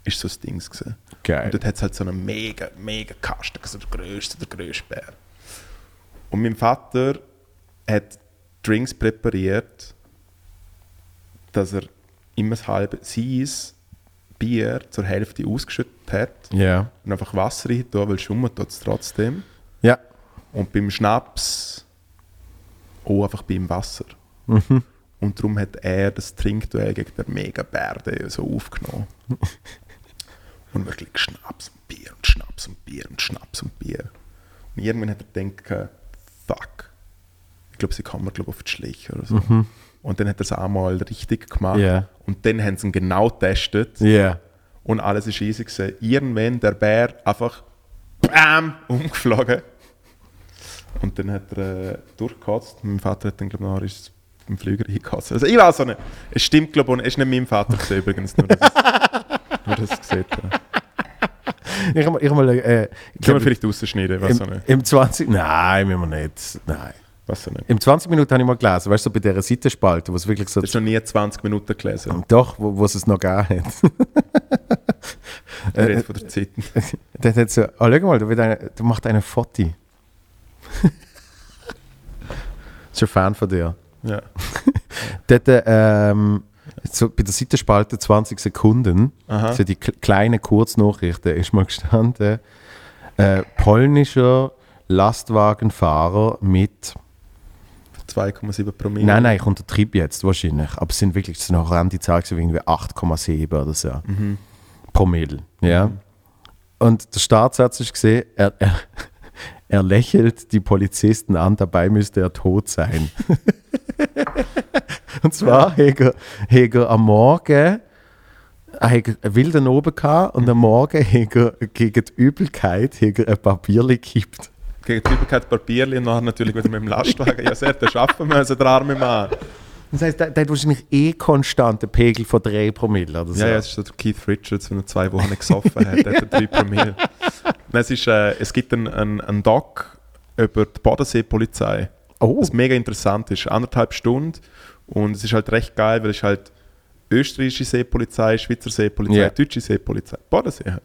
Ist so das Ding gewesen. Geil. Und dort hat es halt so einen mega, mega Kasten, also der grösste, der grösste Bär. Und mein Vater hat Drinks präpariert, dass er immer das halbe sein Bier zur Hälfte ausgeschüttet hat Ja. und einfach Wasser rein tun, weil schummen tut es trotzdem. Ja. Und beim Schnaps auch einfach beim Wasser. Und darum hat er das Trinkduell gegen den Mega-Bärde so aufgenommen. <laughs> und wirklich Schnaps und Bier und Schnaps und Bier und Schnaps und Bier. Und irgendwann hat er gedacht, fuck, glaube, sie kommen glaub, auf die Schliche oder so. Und dann hat er es einmal richtig gemacht. Ja. Und dann haben sie ihn genau getestet. Ja. Und alles ist easy gewesen. Irgendwann der Bär einfach BAM! umgeflogen. Und dann hat er äh, durchgekotzt. Mein Vater hat dann, glaube ich, nachher ist im Flüger hingekotzt. Also ich weiß auch nicht. Es stimmt, glaube ich, es ist nicht mein Vater gewesen, übrigens. Nur, dass es, nur, das gesehen habe. Ich habe ich hab mal, äh, Können wir vielleicht rausschneiden, im, im 20... Nein, müssen wir nicht. Nein. Was so nicht. Im 20 Minuten habe ich mal gelesen, weißt du, so bei dieser Seitenspalte, wo es wirklich so... Du hast noch nie 20 Minuten gelesen. Doch, wo, wo es es noch gegeben hat. <laughs> Ich rede von der Zeit. <laughs> Der hat so, oh, schau mal, da, wird eine, da macht eine Foto. <laughs> ist ein Fan von dir. Ja. Dort, ähm, so bei der Seitenspalte 20 Sekunden, Aha. so die kle- kleinen Kurznachrichten, ist mal gestanden, äh, polnischer Lastwagenfahrer mit, 2,7 Promille. nein, nein, ich untertrieb jetzt wahrscheinlich, aber es sind wirklich, auch an die Zahl irgendwie 8,7 oder so. Mhm. Promille. Ja. Und der Startsatz ist gesehen, er, er, <laughs> er lächelt die Polizisten an, dabei müsste er tot sein. <laughs> Und zwar hat er, hat er am Morgen er hat einen wilden oben gehabt und am Morgen hat er gegen die Übelkeit ein Papierli gekippt. Gegen die Übelkeit Papierli und nachher natürlich wieder mit dem Lastwagen. Ja, sehr, das schaffen wir, also der arme Mann. Das heisst, der, der hat wahrscheinlich eh konstant einen Pegel von 3 Promille oder so. Ja, ja, es ist so der Keith Richards, wenn er zwei Wochen nicht gesoffen hat, der hat er 3 Promille. <laughs> Nein, es, ist, äh, es gibt einen, einen, einen Doc über die Bodensee-Polizei, oh, was mega interessant ist. Anderthalb Stunden und es ist halt recht geil, weil es halt österreichische Seepolizei, Schweizer Seepolizei, Ja. deutsche Seepolizei, Bodensee halt.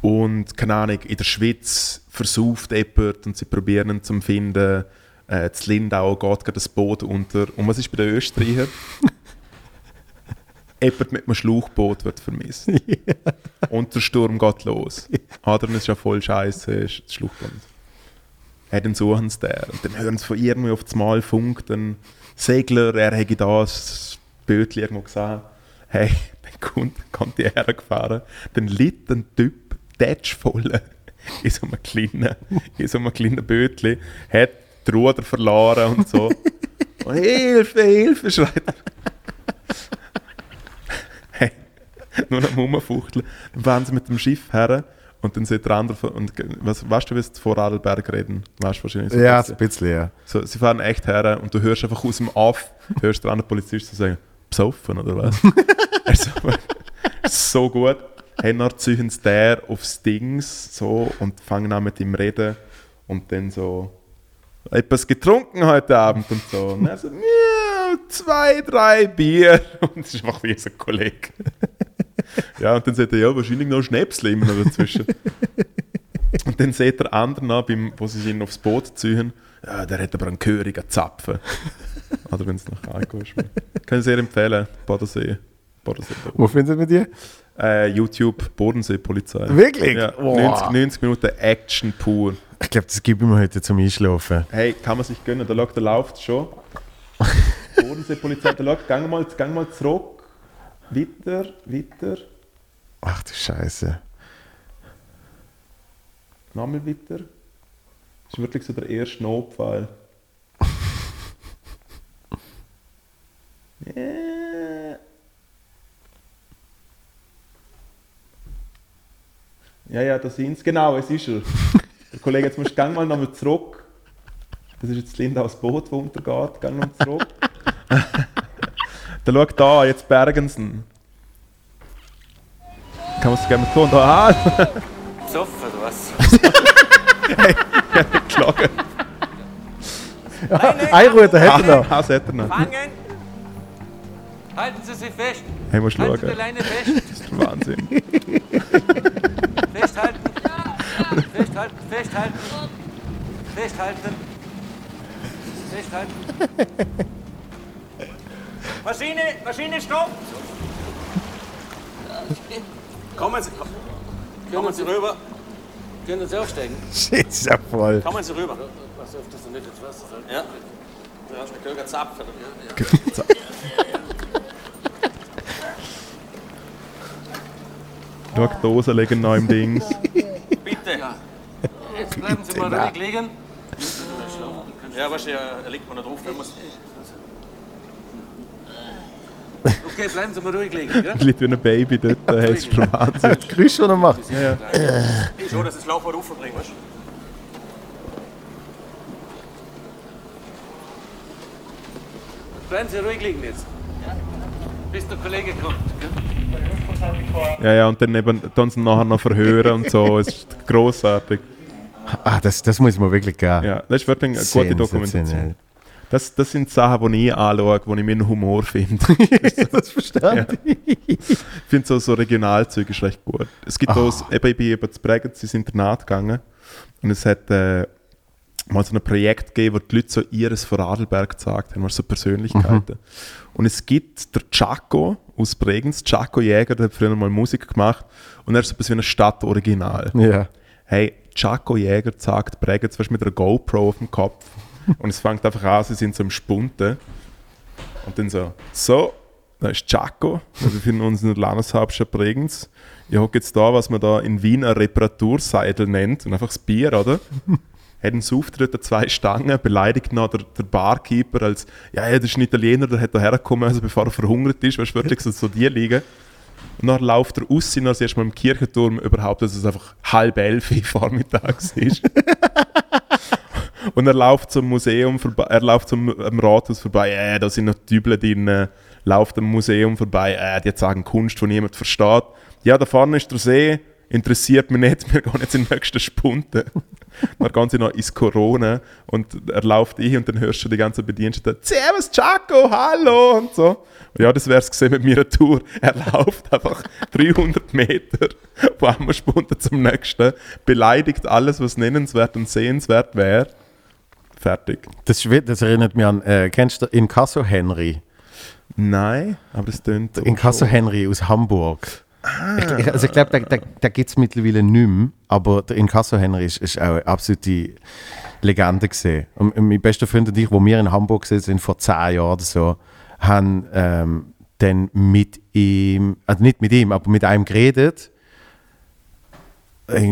Und keine Ahnung, in der Schweiz versauft jemand und sie probieren ihn zu finden. Äh, zu Lindau geht gerade das Boot unter. Und was ist bei den Österreichern? <laughs> jemand mit einem Schlauchboot wird vermisst. Und der Sturm geht los. Adrian ist ja voll scheiße, ist das Schlauchboot. Ja, dann suchen sie den. Und dann hören sie von irgendwie auf das Mal Funk, dann Segler, er hätte das Bötchen irgendwo gesehen. Hey, <laughs> dann kommt, kommt die hergefahren. Dann liegt ein Typ, tätschvoll, in so einem kleinen, in so einem kleinen Bötchen, hat die Ruder verloren und so. <laughs> Und Hilfe, Hilfe, schreit er. Hey, nur noch rumfuchteln. Dann fahren sie mit dem Schiff her und dann sieht der andere, und was, weißt du, wie sie vor Adelberg reden? Weißt du wahrscheinlich so ja, ein bisschen. ja. So, sie fahren echt her und du hörst einfach aus dem Off, hörst den anderen Polizisten sagen, besoffen oder was? <laughs> er so, so gut. Hey, dann ziehen sie der aufs Dings so und fangen an mit ihm reden und dann so etwas getrunken heute Abend und so. Und er so, ja, zwei, drei Bier. <laughs> Und es ist einfach wie so ein Kollege. ja, und dann sagt er, ja, wahrscheinlich noch Schnäpsle immer noch dazwischen. und dann sieht der andere noch, beim, wo sie ihn aufs Boot ziehen, ja, der hat aber einen gehörigen Zapfen. Oder wenn es nach Alkohol ist. Kann ich sehr empfehlen, Bodensee. Bodensee. Wo findet man die? Äh, YouTube, Bodensee-Polizei. Wirklich? Ja, Wow. 90, 90 Minuten Action pur. Ich glaube, das ich mir heute zum Einschlafen. Hey, kann man sich gönnen, der, der läuft schon. <laughs> Bodensee-Polizei, der schau, gang mal, gang mal zurück. Weiter, weiter, Ach du Scheiße. nochmal weiter. Das ist wirklich so der erste Notfall. <laughs> Ja. Ja, ja, da sind sie. Genau, es ist er. Der Kollege, jetzt musst du gang mal nochmal zurück. Das ist jetzt Linda aus Boot, das untergeht. Gang noch zurück. Dann schau da, jetzt bergen sie ihn. Kann man es gerne tun? Da, ah, Besoffen oder was? geschlagen. Ein Ruder hätte er noch. Ah, das hat er noch. Fangen! Halten Sie sich fest! Hey, musst Halten Sie die. Leine fest! Das ist der Wahnsinn. Festhalten! Festhalten! Festhalten! Festhalten! Festhalten! Maschine! Maschine, stopp! Kommen Sie, kommen, kommen Sie rüber. Können Sie aufsteigen? Shit, ist ja voll. Kommen Sie rüber. Was auf das nicht ins Wasser fällt? Ja. Du hast einen Köger Zapfen. Schau, die Dosen liegen noch im Dings. Bitte. Jetzt bleiben Sie mal ruhig liegen. Ja, weißt du, er liegt mal da drauf. Wenn man's- okay, bleiben Sie mal ruhig liegen. Ja? <laughs> Liegt wie ein Baby dort. Hey, das ist der Wahnsinn. Das Geräusch, das er macht. So, dass das Laufband raufbringen, weißt du? Bleiben Sie ruhig liegen jetzt. Bis der Kollege kommt. gell? Ja, ja, und dann eben dann sie nachher noch verhören und so. Es ist großartig. Ah, das, das muss man wirklich geben. Ja, das ist wirklich eine gute Dokumentation. Das, das sind Sachen, die ich anschaue, die ich meinen Humor finde. <laughs> das verstehe ich finde so, so Regionalzeug ist recht gut. Es gibt Ah. auch, eben, ich bin eben zu Bregenz ins Internat gegangen und es hat äh, mal so ein Projekt gegeben, wo die Leute so ihres von Radlberg gesagt haben, weißt du, so Persönlichkeiten. Und es gibt der Chaco aus Bregenz, Chaco Jäger, der hat früher mal Musik gemacht und er ist so etwas wie ein Stadtoriginal. Ja. Hey, Chaco Jäger sagt Bregenz, du, mit einer GoPro auf dem Kopf. <laughs> Und es fängt einfach an, sie sind so im Spunten. Und dann so, so, da ist Chaco, wir befinden uns in der Landeshauptstadt Bregenz. Ich hocke jetzt da, was man da in Wien eine Reparaturseidel nennt, und einfach das Bier, oder? <laughs> Hat einen Auftritt an zwei Stangen, beleidigt noch der, der Barkeeper als, ja, ja, das ist ein Italiener, der hat da hergekommen, also bevor er verhungert ist, weißt du, wirklich so, so die liegen. Und dann läuft er raus, und dann mal im Kirchenturm überhaupt, dass es einfach halb elf vormittags ist. <laughs> Und er läuft zum Museum vorbei, er läuft zum am Rathaus vorbei, äh, da sind noch Dübel drin, läuft am Museum vorbei, äh, die sagen Kunst, die niemand versteht. Ja, da vorne ist der See, interessiert mich nicht, <laughs> wir gehen jetzt in den nächsten Spunte. dann <laughs> gehen sie noch ins Corona und er läuft ein und dann hörst du die ganzen Bediensteten, Servus Chaco, hallo und so. Und ja, das wär's gesehen mit meiner Tour. Er läuft einfach <laughs> 300 Meter von einem Spunte zum nächsten, beleidigt alles, was nennenswert und sehenswert wäre. Fertig. Das, das erinnert mich an, äh, kennst du Inkasso Henry? Nein, aber das tönt so. Inkasso Henry aus Hamburg. Ich, also ich glaube, da, da, da gibt es mittlerweile nicht mehr, aber der Inkasso Henry ist, ist auch eine absolute Legende gesehen. Und mein bester Freund und ich, wo wir in Hamburg sind, vor zehn Jahren oder so, haben ähm, dann mit ihm, also nicht mit ihm, aber mit einem geredet,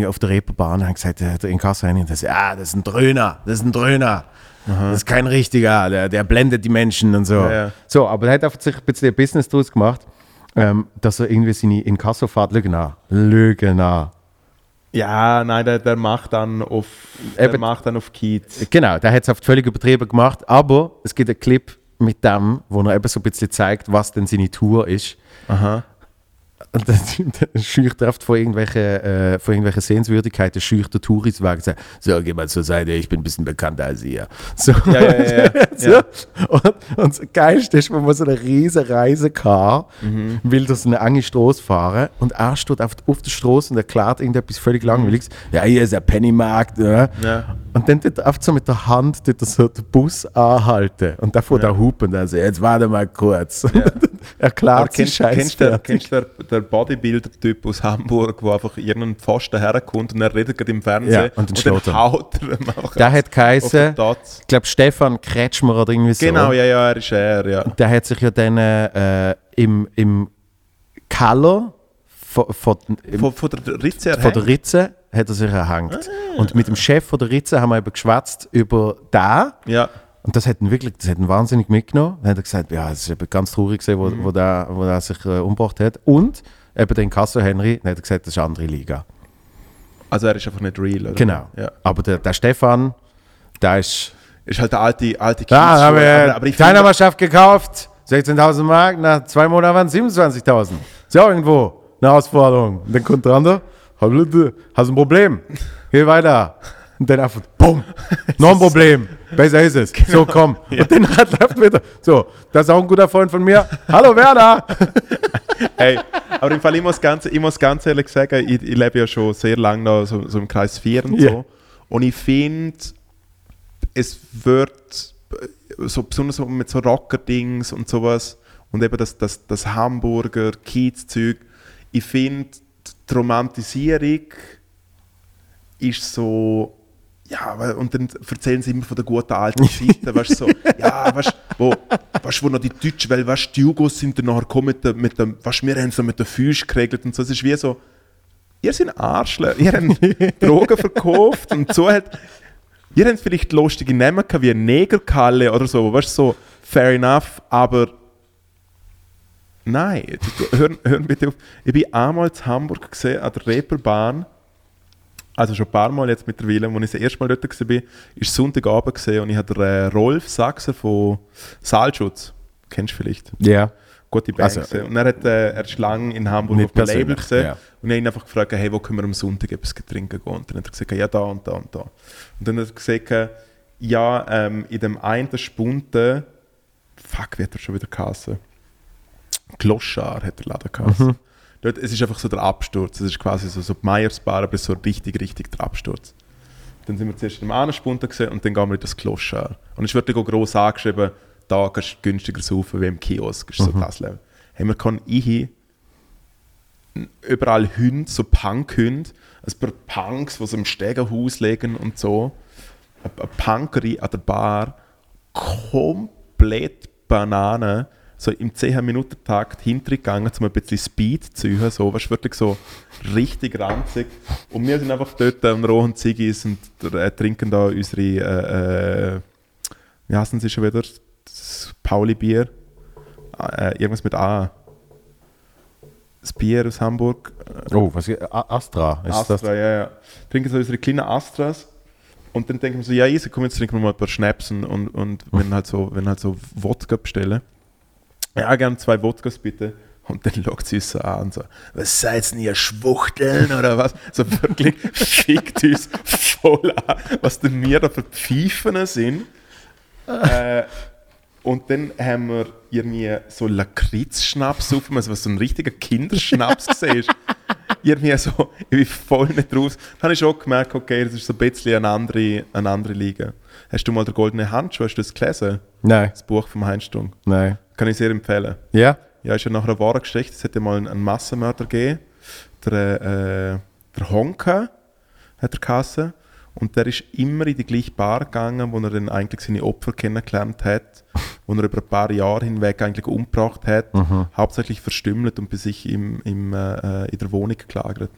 auf der Reeperbahn haben gesagt, der, der Inkasso Henry, das, ja, das ist ein Dröhner, das ist ein Dröner. Das ist kein richtiger, der, der blendet die Menschen und so. Ja, ja. So, aber er hat einfach sich ein bisschen Business draus gemacht, ähm, dass er irgendwie seine Inkassofahrt Lügner, Lügner. Ja, nein, der, der macht dann auf, der Eben- macht dann auf Kiez. Genau, der hat es oft völlig übertrieben gemacht, aber es gibt einen Clip mit dem, wo er eben so ein bisschen zeigt, was denn seine Tour ist. Aha. Und dann, <laughs> er oft vor irgendwelchen, äh, vor irgendwelchen Sehenswürdigkeiten, scheucht der Tourist sagt, so, geh mal zur Seite, ich bin ein bisschen bekannter als ihr. So. Ja, ja, ja, ja. <laughs> so. ja. Und, und das Geilste ist, wenn man so eine riesen Reisecar Mhm. will durch so eine enge Straße fahren und er steht auf, auf der Straße und erklärt irgendetwas völlig Langweiliges. Ja, hier ist der Pennymarkt. Ne? Ja. Und dann tut er oft so mit der Hand tut er so den Bus anhalten und dann fährt er hupen und dann so, jetzt warte mal kurz. <laughs> Aber erklärt sie kennst, Scheiße. kennst du der, der Bodybuilder-Typ aus Hamburg, wo einfach irgendein Pfosten herkommt und er redet gerade im Fernsehen Ja, und dann schlägt er. haut er einfach Der hat geheißen, ich glaube Stefan Kretschmer oder irgendwie so. Genau, ja, ja, er ist er, ja. Der hat sich ja dann äh, im, im Keller von, von, im, Von, von der Ritze her. von der Ritze hat er sich erhängt. Und mit dem Chef von der Ritze haben wir eben geschwätzt über da. Ja. Und das hat ihn wirklich, das hat ihn wahnsinnig mitgenommen. Dann hat er gesagt, ja, es ist ganz traurig gewesen, wo, Mhm. wo, der, wo der sich äh, umgebracht hat. Und eben den Casso Henry, dann hat er gesagt, das ist eine andere Liga. Also er ist einfach nicht real, oder? Genau. Ja. Aber der, der Stefan, der ist Ist halt der alte, alte Da Kiezschuh, haben wir aber ich finde, Teilnehmerschaft gekauft, 16.000 Mark, nach zwei Monaten waren es 27.000. Ist ja irgendwo eine Herausforderung. Und dann kommt der andere, hallo, du, hast ein Problem, geh weiter. Und dann einfach, bumm, <laughs> noch ein Problem, <laughs> besser ist es. So, komm. Und dann läuft wieder, so, das ist auch ein guter Freund von mir. Hallo Werner! <laughs> Hey, aber im Fall, ich muss ganz, ich muss ganz ehrlich sagen, ich, ich lebe ja schon sehr lange noch so, so im Kreis 4 und Ja. so. Und ich finde, es wird äh, so besonders so mit so Rocker-Dings und sowas und eben das, das, das Hamburger Kiez-Zeug, ich finde, die Romantisierung ist so. Ja, und dann erzählen sie immer von der guten alten Zeiten, <laughs> weißt du, so, ja, weißt wo, weißt, wo noch die Deutschen, weil, weißt du, die Jugos sind dann nachher gekommen mit dem, mit dem weißt wir haben so mit den Füßen geregelt und so, es ist wie so, ihr seid Arschler, ihr habt <laughs> Drogen verkauft und so halt, ihr habt vielleicht lustige Namen gehabt, wie Negerkalle oder so, weißt du, so, fair enough, aber nein, du- du- hör, hör bitte auf, ich bin einmal in Hamburg gesehen, an der Reeperbahn, also schon ein paar Mal jetzt mittlerweile, als ich das erste Mal dort war, war es Sonntagabend gesehen und ich hatte den Rolf Sachser von Saalschutz, kennst du vielleicht. Ja. gute Band. Also, und er hat äh, er ist lange in Hamburg auf dem Label gesehen ja. und ich habe ihn einfach gefragt, hey, wo können wir am Sonntag etwas trinken gehen? Und dann hat er gesagt, ja, da und da und da. Und dann hat er gesagt, ja, ähm, in dem einen Spunde, fuck, hat er schon wieder geheißen? Gloschar hat der Laden geheißen. Mhm. Dort, es ist einfach so der Absturz. Es ist quasi so, so die Meiersbar, aber so richtig, richtig der Absturz. Dann sind wir zuerst in Spunde gesehen und dann gehen wir in das Kloschar. Und es wird dann gross angeschrieben, da kannst du günstiger saufen wie im Kiosk. Das ist so das Level. Hey, man kann ich überall Hunde, so Punk-Hunde, ein paar Punks, die so im Stegenhaus liegen und so. Eine eine Punkerin an der Bar, komplett Banane, so im 10-Minuten-Takt hintergegangen, um ein bisschen Speed zu haben, so, du, wirklich so richtig ranzig. Und wir sind einfach dort am rohen Ziggis und äh, trinken da unsere, äh, äh, wie heißen sie schon wieder? Das Pauli-Bier. Äh, irgendwas mit A. Das Bier aus Hamburg. Oh, was A- Astra ist Astra, das? ja, ja. Trinken so unsere kleinen Astras. Und dann denken wir so, ja, easy, komm, jetzt trinken wir mal ein paar Schnaps und, und, und wenn halt so, wenn halt so Wodka bestellen. Ja, gern zwei Wodkas bitte. Und dann schaut sie uns so an und so, was seid denn ihr Schwuchteln oder was? So wirklich fickt uns voll an, was denn wir da für Pfeifen sind. äh, und dann haben wir irgendwie so Lakritz-Schnaps auf, also was so ein richtiger Kinderschnaps gesehen irgendwie so, ich bin voll nicht raus. Dann habe ich schon gemerkt, okay, das ist so ein bisschen eine andere, eine andere Liga. Hast du mal den goldenen Handschuh, hast du das gelesen? Nein, Das Buch vom Heinz nein. Kann ich sehr empfehlen. Ja? Ja, ist ja nachher eine wahre Geschichte. Es hat ja mal einen, Massenmörder gegeben. Der, äh, der Honka hat er geheißen. Und der ist immer in die gleiche Bar gegangen, wo er dann eigentlich seine Opfer kennengelernt hat, <laughs> wo er über ein paar Jahre hinweg eigentlich umgebracht hat, hauptsächlich verstümmelt und bei sich im, im, äh, in der Wohnung gelagert.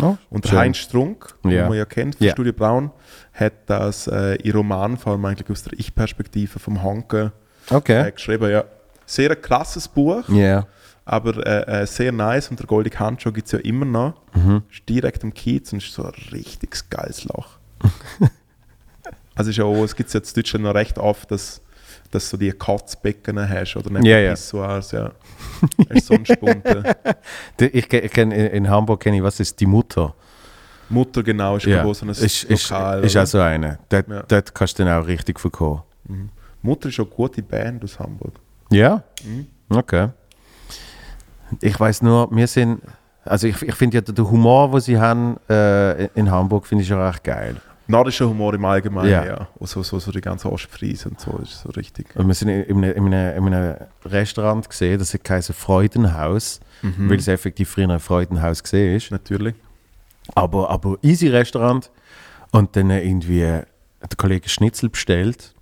Oh, Und schön. Heinz Strunk, Ja. den man ja kennt von Ja. Studio Braun, hat das äh, in Romanform eigentlich aus der Ich-Perspektive vom Honka äh, Okay. geschrieben. Ja. Sehr ein krasses Buch, Ja. aber äh, äh, sehr nice. Und der Goldige Handschuh gibt es ja immer noch. Mhm. Ist direkt am Kiez und ist so ein richtig geiles Loch. <laughs> also ist ja auch, es gibt jetzt in Deutschland noch recht oft, dass dass du die Katzbecken hast oder nicht Ja, ja. Pissoirs, ja. Ist so ein Spunte. <laughs> Ich, ich kenn, in, Hamburg kenne ich, was ist die Mutter? Mutter genau ist Ja. so ein ist, ist, Lokal. ist auch so eine. Dort, Ja. dort kannst du dann auch richtig verkommen. Mutter ist auch eine gute Band aus Hamburg. Ja? Mhm. Okay. Ich weiß nur, wir sind, also ich, ich finde ja den Humor, den sie haben äh, in Hamburg, finde ich schon recht geil. Nordischer Humor im Allgemeinen, Ja. ja. Und so, so, so die ganze Ostfriese und so ist so richtig. Und wir sind in einem, in einem, in einem Restaurant gesehen, das heißt Freudenhaus, Mhm. weil es effektiv früher ein Freudenhaus gesehen ist. Natürlich. Aber, aber easy Restaurant. Und dann irgendwie der Kollege Schnitzel bestellt.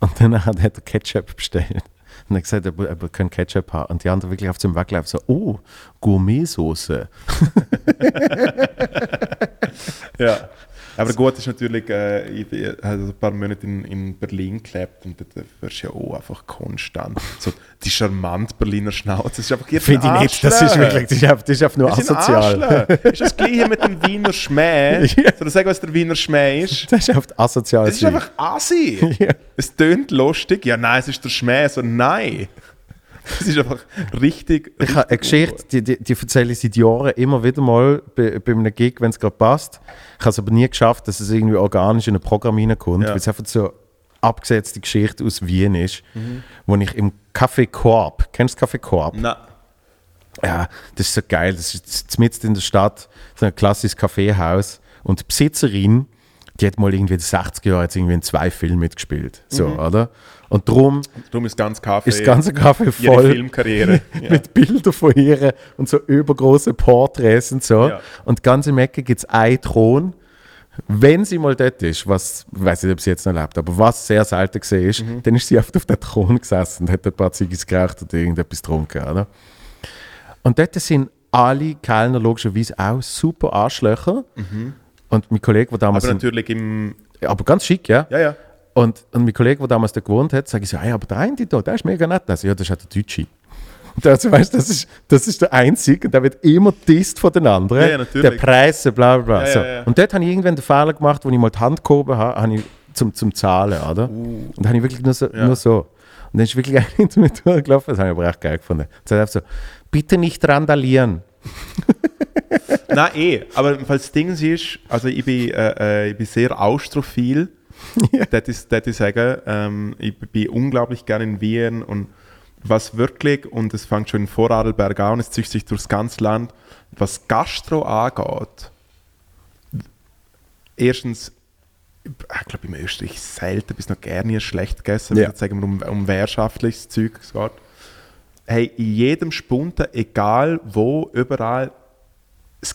Und dann hat er Ketchup bestellt. Und er hat gesagt, er, er kann Ketchup haben. Und die anderen wirklich auf dem Weglaufen so, oh, Gourmetsoße. <laughs> Ja. Aber gut ist natürlich, äh, ich ich habe ein paar Monate in, in Berlin gelebt und dort wirst du ja auch einfach konstant. So die charmant Berliner Schnauze, das ist einfach jetzt Finde ich nicht. Das ist wirklich, das ist einfach, das ist einfach nur Das ist asozial. Arschloch. ist das gleiche mit dem Wiener Schmäh. <laughs> Ja. Soll ich sagen, was der Wiener Schmäh ist? Das ist einfach asozial. Es ist einfach Asi. <laughs> Ja. Es tönt lustig. Ja, nein, es ist der Schmäh. So, nein. <laughs> Es ist einfach richtig. Ich habe eine Geschichte, die, die, die erzähle ich seit Jahren immer wieder mal bei, bei einem Gig, wenn es gerade passt. Ich habe es aber nie geschafft, dass es irgendwie organisch in ein Programm reinkommt, Ja. weil es einfach so abgesetzte Geschichte aus Wien ist, Mhm. wo ich im Café Korb, kennst du Café Korb? Na, Ja, das ist so geil. Das ist mitten in der Stadt, so ein klassisches Kaffeehaus. Und die Besitzerin, die hat mal irgendwie in den 60er Jahren jetzt irgendwie in zwei Filmen mitgespielt. So, Mhm. oder? Und darum darum ist ganz Kaffee. ist ganze Kaffee ihre voll Filmkarriere. <laughs> Ja. mit Bildern von ihr und so übergroße Porträts und so. Ja. Und ganz im Ecke gibt es einen Thron. Wenn sie mal dort ist, was, ich weiß nicht, ob sie jetzt noch lebt, aber was sehr selten gesehen ist, Mhm. dann ist sie oft auf dem Thron gesessen und hat ein paar Ziggis geraucht oder irgendetwas getrunken. Oder? Und dort sind alle Kellner logischerweise auch super Arschlöcher. Und mein Kollege, der damals. Aber natürlich im. aber ganz schick, ja. Ja, ja. Und, und mein Kollege, der damals da gewohnt hat, sage ich so, hey, aber der eine da, der ist mega nett. Also, ja, das ist halt der Deutsche. <laughs> Und Also, weißt, das, ist, das ist der Einzige und der wird immer disst von den anderen. Ja, ja, natürlich. Der Preise, bla bla bla. Ja, so. ja. Und dort habe ich irgendwann den Fehler gemacht, wo ich mal die Hand gehoben habe, habe ich zum, zum Zahlen, oder? Und da habe ich wirklich nur so, Uh. Nur so. dann ist wirklich <laughs> einer hinter mir durchgelaufen, das habe ich aber echt geil gefunden. Und sagt so, bitte nicht randalieren. <laughs> Nein, eh. Aber falls das Ding ist, also ich bin, äh, äh, ich bin sehr austrophil. <laughs> Das ist, das ist sagen. Ähm, ich bin unglaublich gerne in Wien und was wirklich, und es fängt schon in Vorarlberg an, es zieht sich durchs ganze Land, was Gastro angeht, erstens, ich glaube, in Österreich selten bis noch gerne schlecht gegessen, Ja. wenn es sagen wir, um, um wirtschaftliches Zeug geht. Hey, in jedem Spunten, egal wo, überall,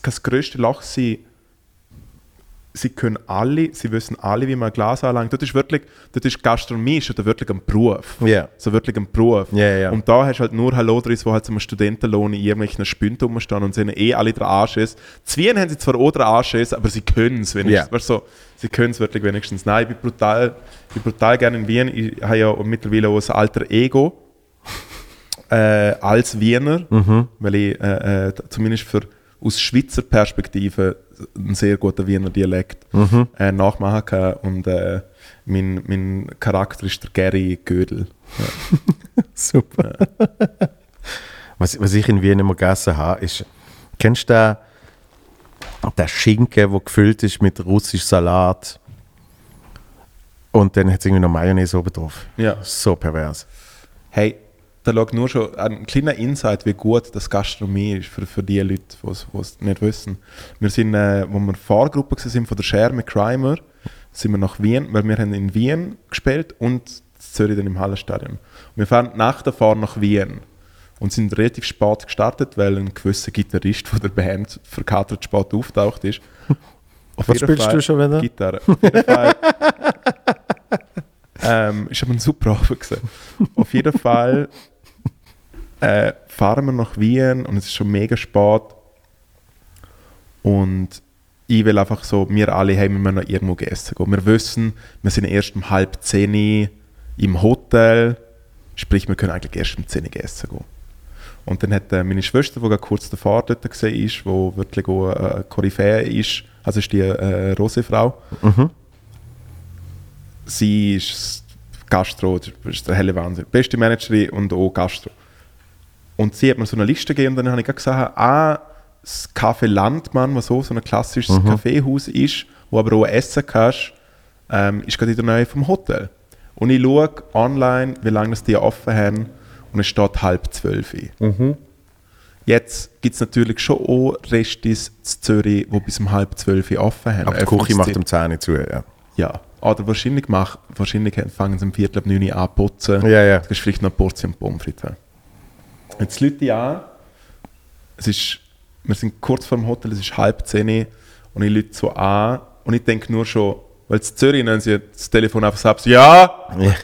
das grösste Loch sein, sie können alle, sie wissen alle, wie man ein Glas anlangt. Das ist wirklich, das ist Gastronomie, ist wirklich ein Beruf. Ja. So wirklich ein Beruf. Ja, ja. Und da hast du halt nur Hallodris, die halt zum Studentenlohn in irgendwelchen Spünten rumstehen und sind eh alle der Arsch ist. Zwien haben sie zwar auch der Arsch ist, aber sie können es wenigstens. Du, so, sie können es wirklich wenigstens. Nein, ich bin brutal, ich bin brutal gerne in Wien. Ich habe ja mittlerweile auch ein alter Ego <laughs> äh, als Wiener, weil ich äh, äh, zumindest für, aus Schweizer Perspektive einen sehr guten Wiener Dialekt äh, nachmachen kann. Und äh, mein, mein Charakter ist der Gary Gödel. <laughs> Super. was, was ich in Wien immer gegessen habe, ist, kennst du den, den Schinken, der gefüllt ist mit russischem Salat? Und dann hat es irgendwie noch Mayonnaise oben drauf. Ja. So pervers. Hey, da lag nur schon ein kleiner Insight, wie gut das Gastronomie ist für, für die Leute, die es nicht wissen. Wir sind, äh, wo wir Fahrgruppe sind von der Share mit Crimer, sind wir nach Wien, weil wir haben in Wien gespielt und Zürich dann im Hallenstadion. Und wir fahren nach der Fahrt nach Wien und sind relativ spät gestartet, weil ein gewisser Gitarrist von der Band verkatert spät auftaucht ist. <laughs> Auf Was spielst du schon wieder? Gitarre. Auf jeden Fall. <laughs> ähm, ist aber ein super Abend gewesen. Auf jeden Fall äh, fahren wir nach Wien und es ist schon mega spät. Und ich will einfach so, wir alle haben wir noch irgendwo essen gehen. Wir wissen, wir sind erst um halb zehn im Hotel, sprich, wir können eigentlich erst um 10 Uhr essen gehen. Und dann hat äh, meine Schwester, die gerade kurz davor dort war, ist, wo wirklich auch äh, Koryphäe ist, also ist die äh, Rosefrau. Sie ist Gastro, das ist der helle Wahnsinn. Beste Managerin und auch Gastro. Und sie hat mir so eine Liste gegeben und dann habe ich gesagt, ah, das Café Landmann, was so, so ein klassisches Kaffeehaus ist, wo aber auch essen kannst, ähm, ist gerade in der Nähe vom Hotel. Und ich schaue online, wie lange das die offen haben und es steht halb zwölf. Jetzt gibt es natürlich schon auch Restis in Zürich, die bis um halb zwölf offen haben. Aber die Küche macht um 10 Uhr zu, ja. ja, oder wahrscheinlich, mach, wahrscheinlich fangen sie um Viertel ab 9 Uhr an zu putzen. Ja, ja. Du kannst vielleicht noch eine Portion Pommes frites haben. Jetzt Leute ich an, es ist, wir sind kurz vor dem Hotel, es ist halb zehn und ich Leute so an und ich denke nur schon, weil in Zürich nehmen sie das Telefon einfach so ab, so, ja, ja.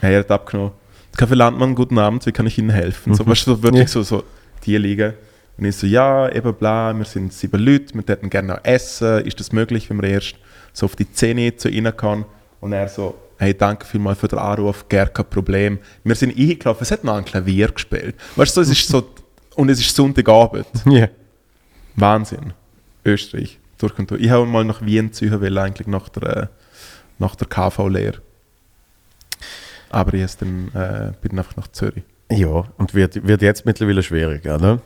Hey, er hat abgenommen. Kaffee Landmann, guten Abend, wie kann ich Ihnen helfen? So, weißt du, so wirklich Ja. so, so die liegen. Und ich so, ja, eben bla, wir sind sieben Leute, wir hätten gerne noch essen. Ist das möglich, wenn wir erst so auf die Zähne zu ihnen kann? Und er so, hey, danke vielmals für den Anruf, gar kein Problem. Wir sind eingelaufen, es hat noch ein Klavier gespielt. Weißt du, es ist so, und es ist Sonntagabend. <laughs> ja. Wahnsinn. Österreich, durch und durch. Ich habe mal nach Wien ziehen wollen, eigentlich nach der, äh, nach der KV-Lehre. Aber ich dann, äh, bin einfach nach Zürich. Ja, und wird, wird jetzt mittlerweile schwierig, oder?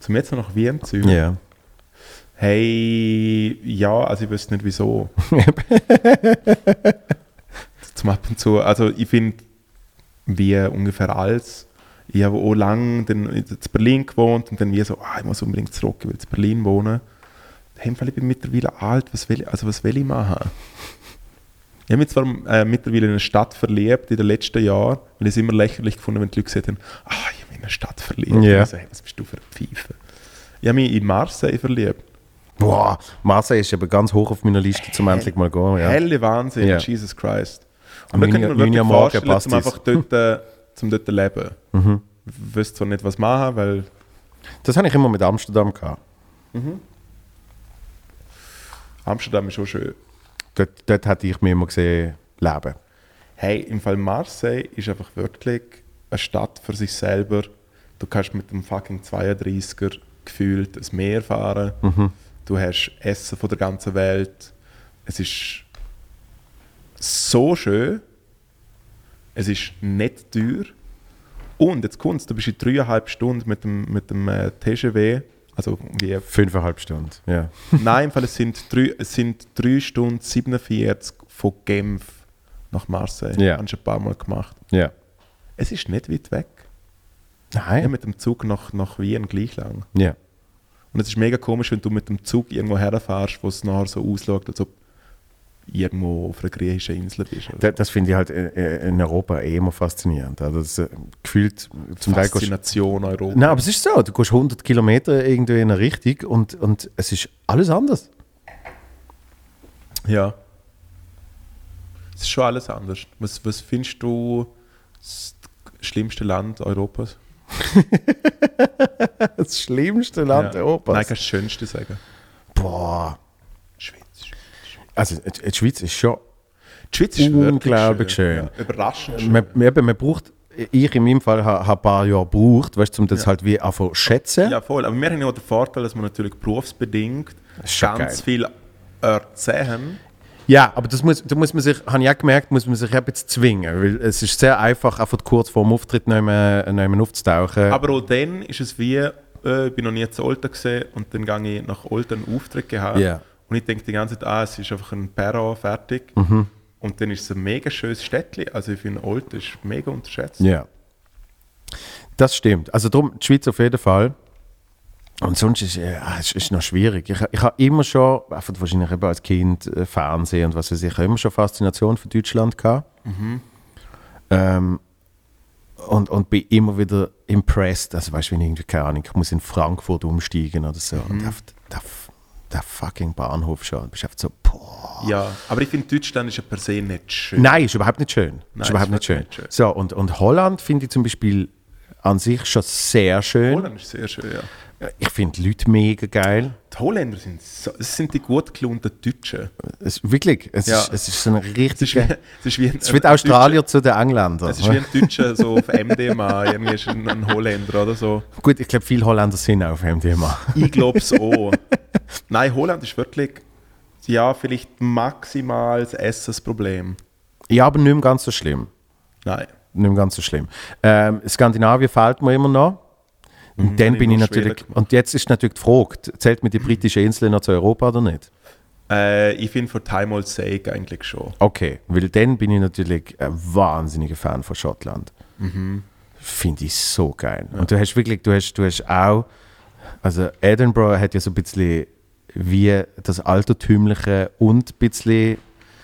Zum jetzt noch nach Wien ziehen? Ja. Hey, ja, also ich wüsste nicht wieso. <laughs> Zum ab und zu, also ich finde, wie ungefähr alles. Ich habe auch lange dann in Berlin gewohnt und dann wie so, ah, ich muss unbedingt zurück, ich will in Berlin wohnen. Hey, ich bin mittlerweile alt, was will ich, also was will ich machen? Ich habe mich zwar äh, mittlerweile in eine Stadt verliebt in den letzten Jahren, weil ich es immer lächerlich gefunden wenn die Leute gesagt haben, ah, ich habe mich in eine Stadt verliebt. Ja. Ich so, hey, was bist du für eine Pfeife? Ich habe mich in Marseille verliebt. Boah, Marseille ist aber ganz hoch auf meiner Liste, zum endlich mal gehen. Ja. Helle Wahnsinn, Ja. Jesus Christ. Und Und da neun- könnte man wirklich vorstellen, es. einfach dort, äh, zum dort leben. Mhm. Ich wüsste zwar nicht, was machen, weil Das habe ich immer mit Amsterdam gehabt. Amsterdam ist schon schön. Dort, dort hätte ich mir immer gesehen, leben. Hey, im Fall Marseille ist einfach wirklich eine Stadt für sich selber. Du kannst mit dem fucking 32er gefühlt ein Meer fahren. Du hast Essen von der ganzen Welt. Es ist so schön. Es ist nicht teuer. Und jetzt kommt's, du bist in dreieinhalb Stunden mit dem, mit dem äh, TGW, also wie Fünfeinhalb Stunden, ja. <laughs> Nein, im Fall, es sind drei, es sind drei Stunden 47 von Genf nach Marseille. Ja. Haben schon ein paar Mal gemacht. Ja. Es ist nicht weit weg. Ja, Nein. mit dem Zug nach, nach Wien gleich lang. Ja. Und es ist mega komisch, wenn du mit dem Zug irgendwo herfährst, wo es nachher so ausschaut, als ob du irgendwo auf einer griechischen Insel bist. Oder Das, das finde ich halt äh, in Europa eh immer faszinierend. Also das, äh, gefühlt zum Teil gehst, Faszination Europa. Nein, aber es ist so, du gehst 100 Kilometer irgendwie in eine Richtung und, und es ist alles anders. Ja. Es ist schon alles anders. Was, was findest du das schlimmste Land Europas? <laughs> Das schlimmste Land Ja. Europas. Nein, kannst du das Schönste sagen. Boah. Also die Schweiz ist schon Die Schweiz ist Unglaublich wirklich schön. Ja, überraschend schön. Man, eben, man braucht, ich in meinem Fall habe ein paar Jahre gebraucht, weißt, um das Ja. halt wie einfach zu schätzen. Ja, voll. Aber wir haben ja auch den Vorteil, dass wir natürlich berufsbedingt ganz geil. viel sehen. Ja, aber das muss, da muss man sich, habe ich auch gemerkt, muss man sich bisschen zwingen, weil es ist sehr einfach, einfach kurz vor dem Auftritt nicht mehr aufzutauchen. Aber auch dann ist es wie, äh, ich bin noch nie zu Olten gesehen und dann gehe ich nach Olten einen Auftritt gehabt. Ja. Und ich denke die ganze Zeit, ah, es ist einfach ein Perron fertig. Mhm. Und dann ist es ein mega schönes Städtchen. Also ich finde, Olten ist mega unterschätzt. Ja. Das stimmt. Also darum, die Schweiz auf jeden Fall. Und sonst ist äh, ah, es ist noch schwierig. Ich, ich habe immer schon, einfach wahrscheinlich eben als Kind, äh, Fernsehen und was weiß ich, ich habe immer schon Faszination für Deutschland gehabt. Ähm, und, und bin immer wieder impressed. Also weißt du, wenn ich irgendwie, keine Ahnung, ich muss in Frankfurt umsteigen oder so. Und der, der, der fucking Bahnhof schon. Du bist einfach so, boah. Ja, aber ich finde, Deutschland ist ja per se nicht schön. Nein, ist überhaupt nicht schön. Nein, ist überhaupt ist nicht schön. nicht So, und, und Holland finde ich zum Beispiel an sich schon sehr schön. Holland ist sehr schön, ja. Ich finde die Leute mega geil. Die Holländer sind so, es sind die gut gelohnten Deutschen. Es, wirklich, es, Ja. ist, es ist so eine Es ist wie, richtige... es ist wie, ein, Es wird ein Australier zu den Engländern. Es ist wie ein Deutscher so auf <laughs> MDMA, irgendwie ist ein, ein Holländer oder so. Gut, ich glaube, viele Holländer sind auch auf Thema. Ich glaube es <laughs> auch. Nein, Holland ist wirklich, ja, vielleicht maximal das Essensproblem. Ja, aber nicht ganz so schlimm. Nein. Nicht ganz so schlimm. Ähm, Skandinavien fehlt mir immer noch. Und dann habe ich bin ich natürlich... Und jetzt ist natürlich die Frage, zählt mir die <clears throat> britische Insel noch zu Europa oder nicht? Äh, ich finde for time old sake eigentlich schon. Okay, weil dann bin ich natürlich ein wahnsinniger Fan von Schottland. Finde ich so geil. Und du hast wirklich, du hast, du hast auch, also Edinburgh hat ja so ein bisschen wie das Altertümliche und ein bisschen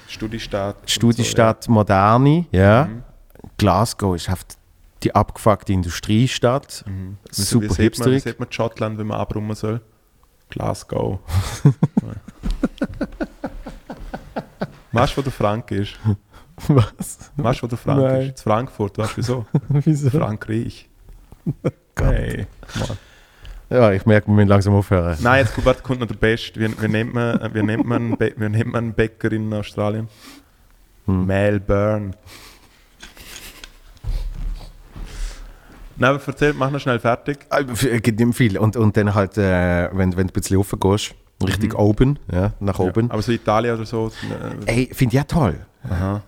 Studiestadt. Studiestadt Moderne, ja. Glasgow ist oft die abgefuckte Industriestadt. So, ja. Mhm. Super wie sieht man, wie sieht man Schottland, wenn man abrummen soll? Glasgow. <laughs> weißt du, wo der Frank ist? Was? Weißt du, wo der Frank Nein. ist? In Frankfurt, weißt du wieso? <laughs> Wieso? Frankreich. <laughs> Hey, Mann. Ja, ich merke, wir müssen langsam aufhören. Nein, jetzt kommt, kommt noch der Beste. Wie, wie, nennt man, wie, nennt man, wie nennt man Bäcker in Australien? Hm. Melbourne. Nein, aber erzähl, mach noch schnell fertig. Ah, Es gibt nicht viel. Und, und dann halt, äh, wenn, wenn du ein bisschen rauf gehst, richtig oben, ja, nach oben. Ja, aber so Italien oder so. Äh, Ey, finde ich ja toll.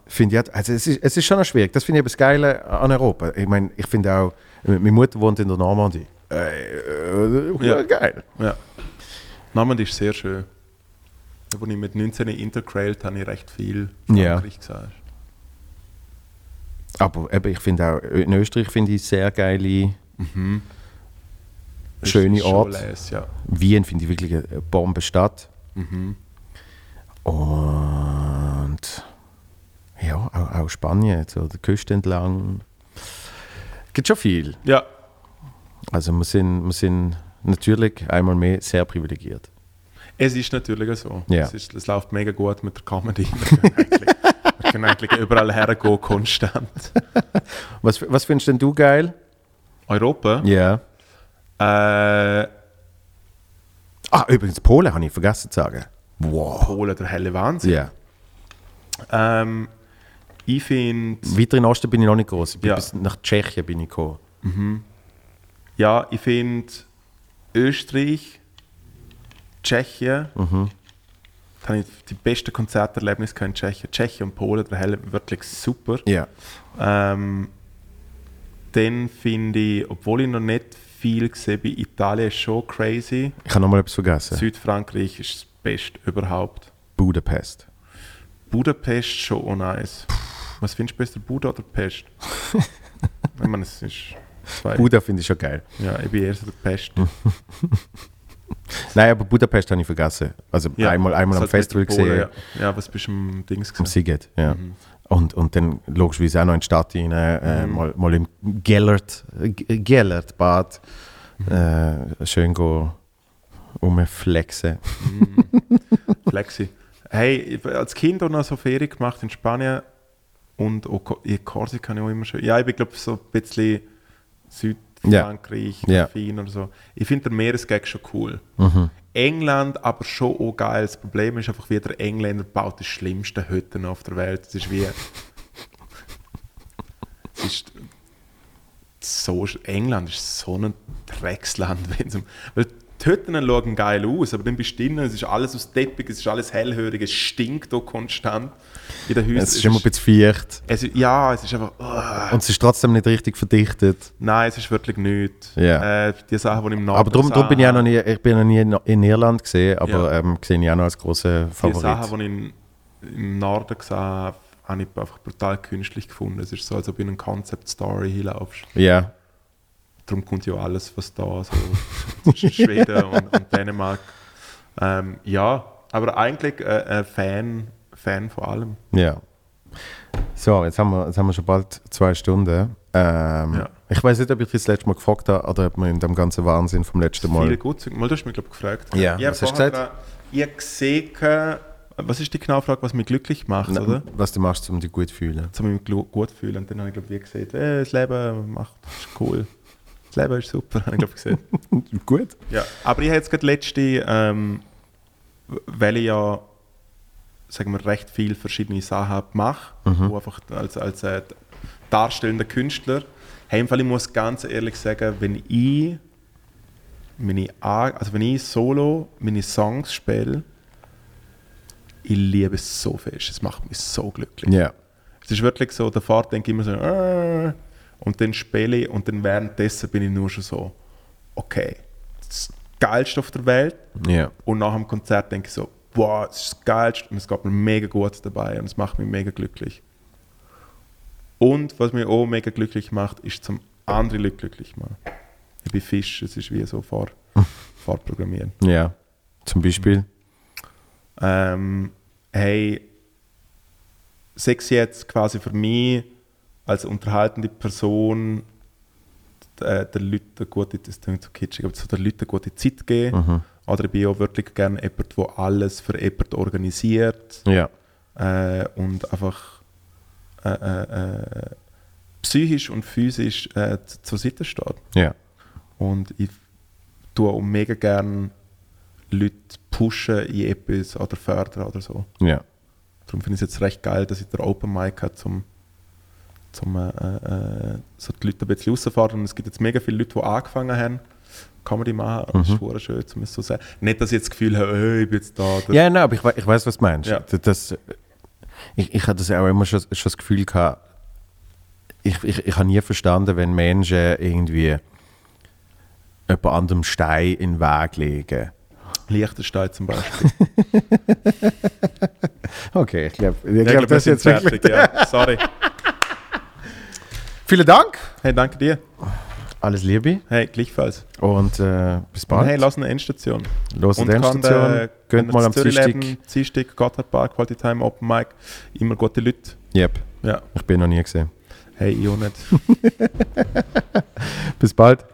Finde ich, ja- also es, ist, es ist schon noch schwierig. Das finde ich eben das Geile an Europa. Ich meine, ich finde auch, meine Mutter wohnt in der Normandie. Äh, Ja. Geil. Ja. Normandie ist sehr schön. Wo ich mit 19 intercrailt habe ich recht viel Ja. Frankreich gesagt. Aber eben, ich finde auch, in Österreich finde ich sehr geile, Das schöne Orte. ja. Wien finde ich wirklich eine Bombenstadt. Mhm. Und ja, auch, auch Spanien, so der Küste entlang. Gibt schon viel. ja, Also wir sind, wir sind natürlich einmal mehr sehr privilegiert. es ist natürlich so. Ja. Es, ist, es läuft mega gut mit der Comedy. <laughs> Wir können eigentlich, überall hergehen, konstant. Was, was findest denn du geil? Europa? Ja. Äh, Ah, übrigens, Polen habe ich vergessen zu sagen. Wow. Polen, der helle Wahnsinn. Ja. Ähm, ich finde, Weiter in Osten bin ich noch nicht groß. Ich bin Ja. bis nach Tschechien bin ich gekommen. Ja, ich finde Österreich, Tschechien, Da habe ich die besten Konzerterlebnisse in Tschechien. Tschechien und Polen, der Hell wirklich super. Ja. Ähm, dann finde ich, obwohl ich noch nicht viel gesehen bin, Italien ist schon crazy. Ich habe nochmal etwas vergessen. Südfrankreich ist das Beste überhaupt. Budapest. Budapest schon auch nice. Was findest du besser, Buda oder Pest? <laughs> ich meine, es ist zwei. Buda finde ich schon geil. Ja, ich bin eher so der Pest. <laughs> Nein, aber Budapest habe ich vergessen. Also Ja, einmal, einmal am Festival Polen, gesehen, Ja. ja, was bist du am Dings am gesehen? Siget. Ja. Mhm. Und, und dann logischerweise auch noch in die Stadt rein, äh, mal, mal im Gellert, Gellert Bad äh, schön go rumflexen. <laughs> Flexi. Hey, als Kind auch noch so Ferien gemacht in Spanien und auch in Korsika habe ich auch immer schön. Ja, ich bin glaube so ein bisschen Südfrankreich, Ja. Wien oder so. Ich finde der Meeresgag schon cool. Mhm. England aber schon auch geil. Das Problem ist einfach, wie der Engländer baut die schlimmsten Hütten auf der Welt. Es ist wie... <laughs> es ist so... England ist so ein Drecksland. <laughs> um- Weil die Hütten schauen geil aus, aber dann bist du drinnen, es ist alles aus Teppich, es ist alles hellhörig, es stinkt auch konstant in den Häusern. Es ist immer ein bisschen feucht. es ist, ja, es ist einfach... ah. Und es ist trotzdem nicht richtig verdichtet. Nein, es ist wirklich nichts. Ja. Äh, die Sachen, die ich im Norden Aber darum, darum bin ich auch noch nie, ich bin noch nie in, Irland gesehen, aber Ja. ähm, sehe ich auch noch als Die Favorit. Sachen, die ich in, im Norden gesehen habe, habe ich einfach brutal künstlich gefunden. Es ist so, als ob du in eine Concept-Story hinlaufst. Ja, Darum kommt ja alles, was da so <laughs> zwischen Schweden und, und Dänemark. Ähm, ja, aber eigentlich äh, äh, Fan, Fan von allem. ja. So, jetzt haben wir, jetzt haben wir schon bald zwei Stunden. Ähm, Ja. Ich weiß nicht, ob ich dich das letzte Mal gefragt habe oder ob wir in dem ganzen Wahnsinn vom letzten Viele Mal. gut Mal, du hast mich, glaube ich, gefragt. Ja, Ich was hast du gesagt? Ich gesehen, äh, was ist die genaue Frage, was mich glücklich macht, Na, oder? Was du machst, um dich gut zu fühlen. zu mich gut fühlen. Und dann habe ich glaube ich gesehen, äh, das Leben macht, ist cool. Das Leben ist super, <laughs> habe ich glaube gesehen. <laughs> gut? ja. Aber ich habe jetzt gerade letzte, ähm, weil ich ja, sagen wir, recht viele verschiedene Sachen mache, wo einfach als, als äh, darstellender Künstler, hey, im Fall, ich muss ganz ehrlich sagen, wenn ich, wenn ich, also wenn ich solo meine Songs spiele, ich liebe es so fest, es macht mich so glücklich. Ja. Es ist wirklich so, der Fahrt denke ich immer so, äh, und dann spiele ich und dann währenddessen bin ich nur schon so, okay, das ist das Geilste auf der Welt. Ja. Und nach dem Konzert denke ich so, wow, das ist das Geilste und es geht mir mega gut dabei und es macht mich mega glücklich. Und was mich auch mega glücklich macht, ist zum andere Leute glücklich machen. Ich bin Fisch, es ist wie so vor, <laughs> vorprogrammieren. Ja. Zum Beispiel. Ähm, hey, Sex jetzt quasi für mich als unterhaltende Person äh, den Leuten eine gute, das klingt so kitschig, aber so den Leuten eine gute Zeit geben. Oder ich bin auch wirklich gerne jemand, der alles für jemanden organisiert Ja. äh, und einfach äh, äh, äh, psychisch und physisch äh, zur Seite steht. Ja. Und ich tue auch mega gerne Leute pushen in etwas oder fördern oder so. Ja. Darum finde ich es jetzt recht geil, dass ich der Open Mic habe, zum äh, äh, so die Leute ein bisschen rausfahren. Und es gibt jetzt mega viele Leute, die angefangen haben, Comedy machen. Und Das ist verdammt schön, um es so sagen. Nicht, dass ich jetzt das Gefühl habe, hey, ich bin jetzt da. Ja, nein, aber ich, wei- ich weiß, was du meinst. Ja. Das, das, ich, ich hatte das auch immer schon, schon das Gefühl gehabt, ich, ich, ich habe nie verstanden, wenn Menschen irgendwie jemand anderem Stein in den Weg legen. Liechtenstein zum Beispiel. <laughs> Okay, ich glaube, ich glaub, wir das ist jetzt fertig. Ja. Sorry. <laughs> Vielen Dank. Hey, danke dir. Alles Liebe Hey, gleichfalls. und äh, bis Und bald. hey, lass eine Endstation. Los Und kann, Endstation. äh, Geht mal am Zürich Dienstag. Gotthard Park, Quality Time, Open Mic. Immer gute Leute. Yep, Ja. ich bin noch nie gesehen. Hey, ich auch nicht. <laughs> Bis bald.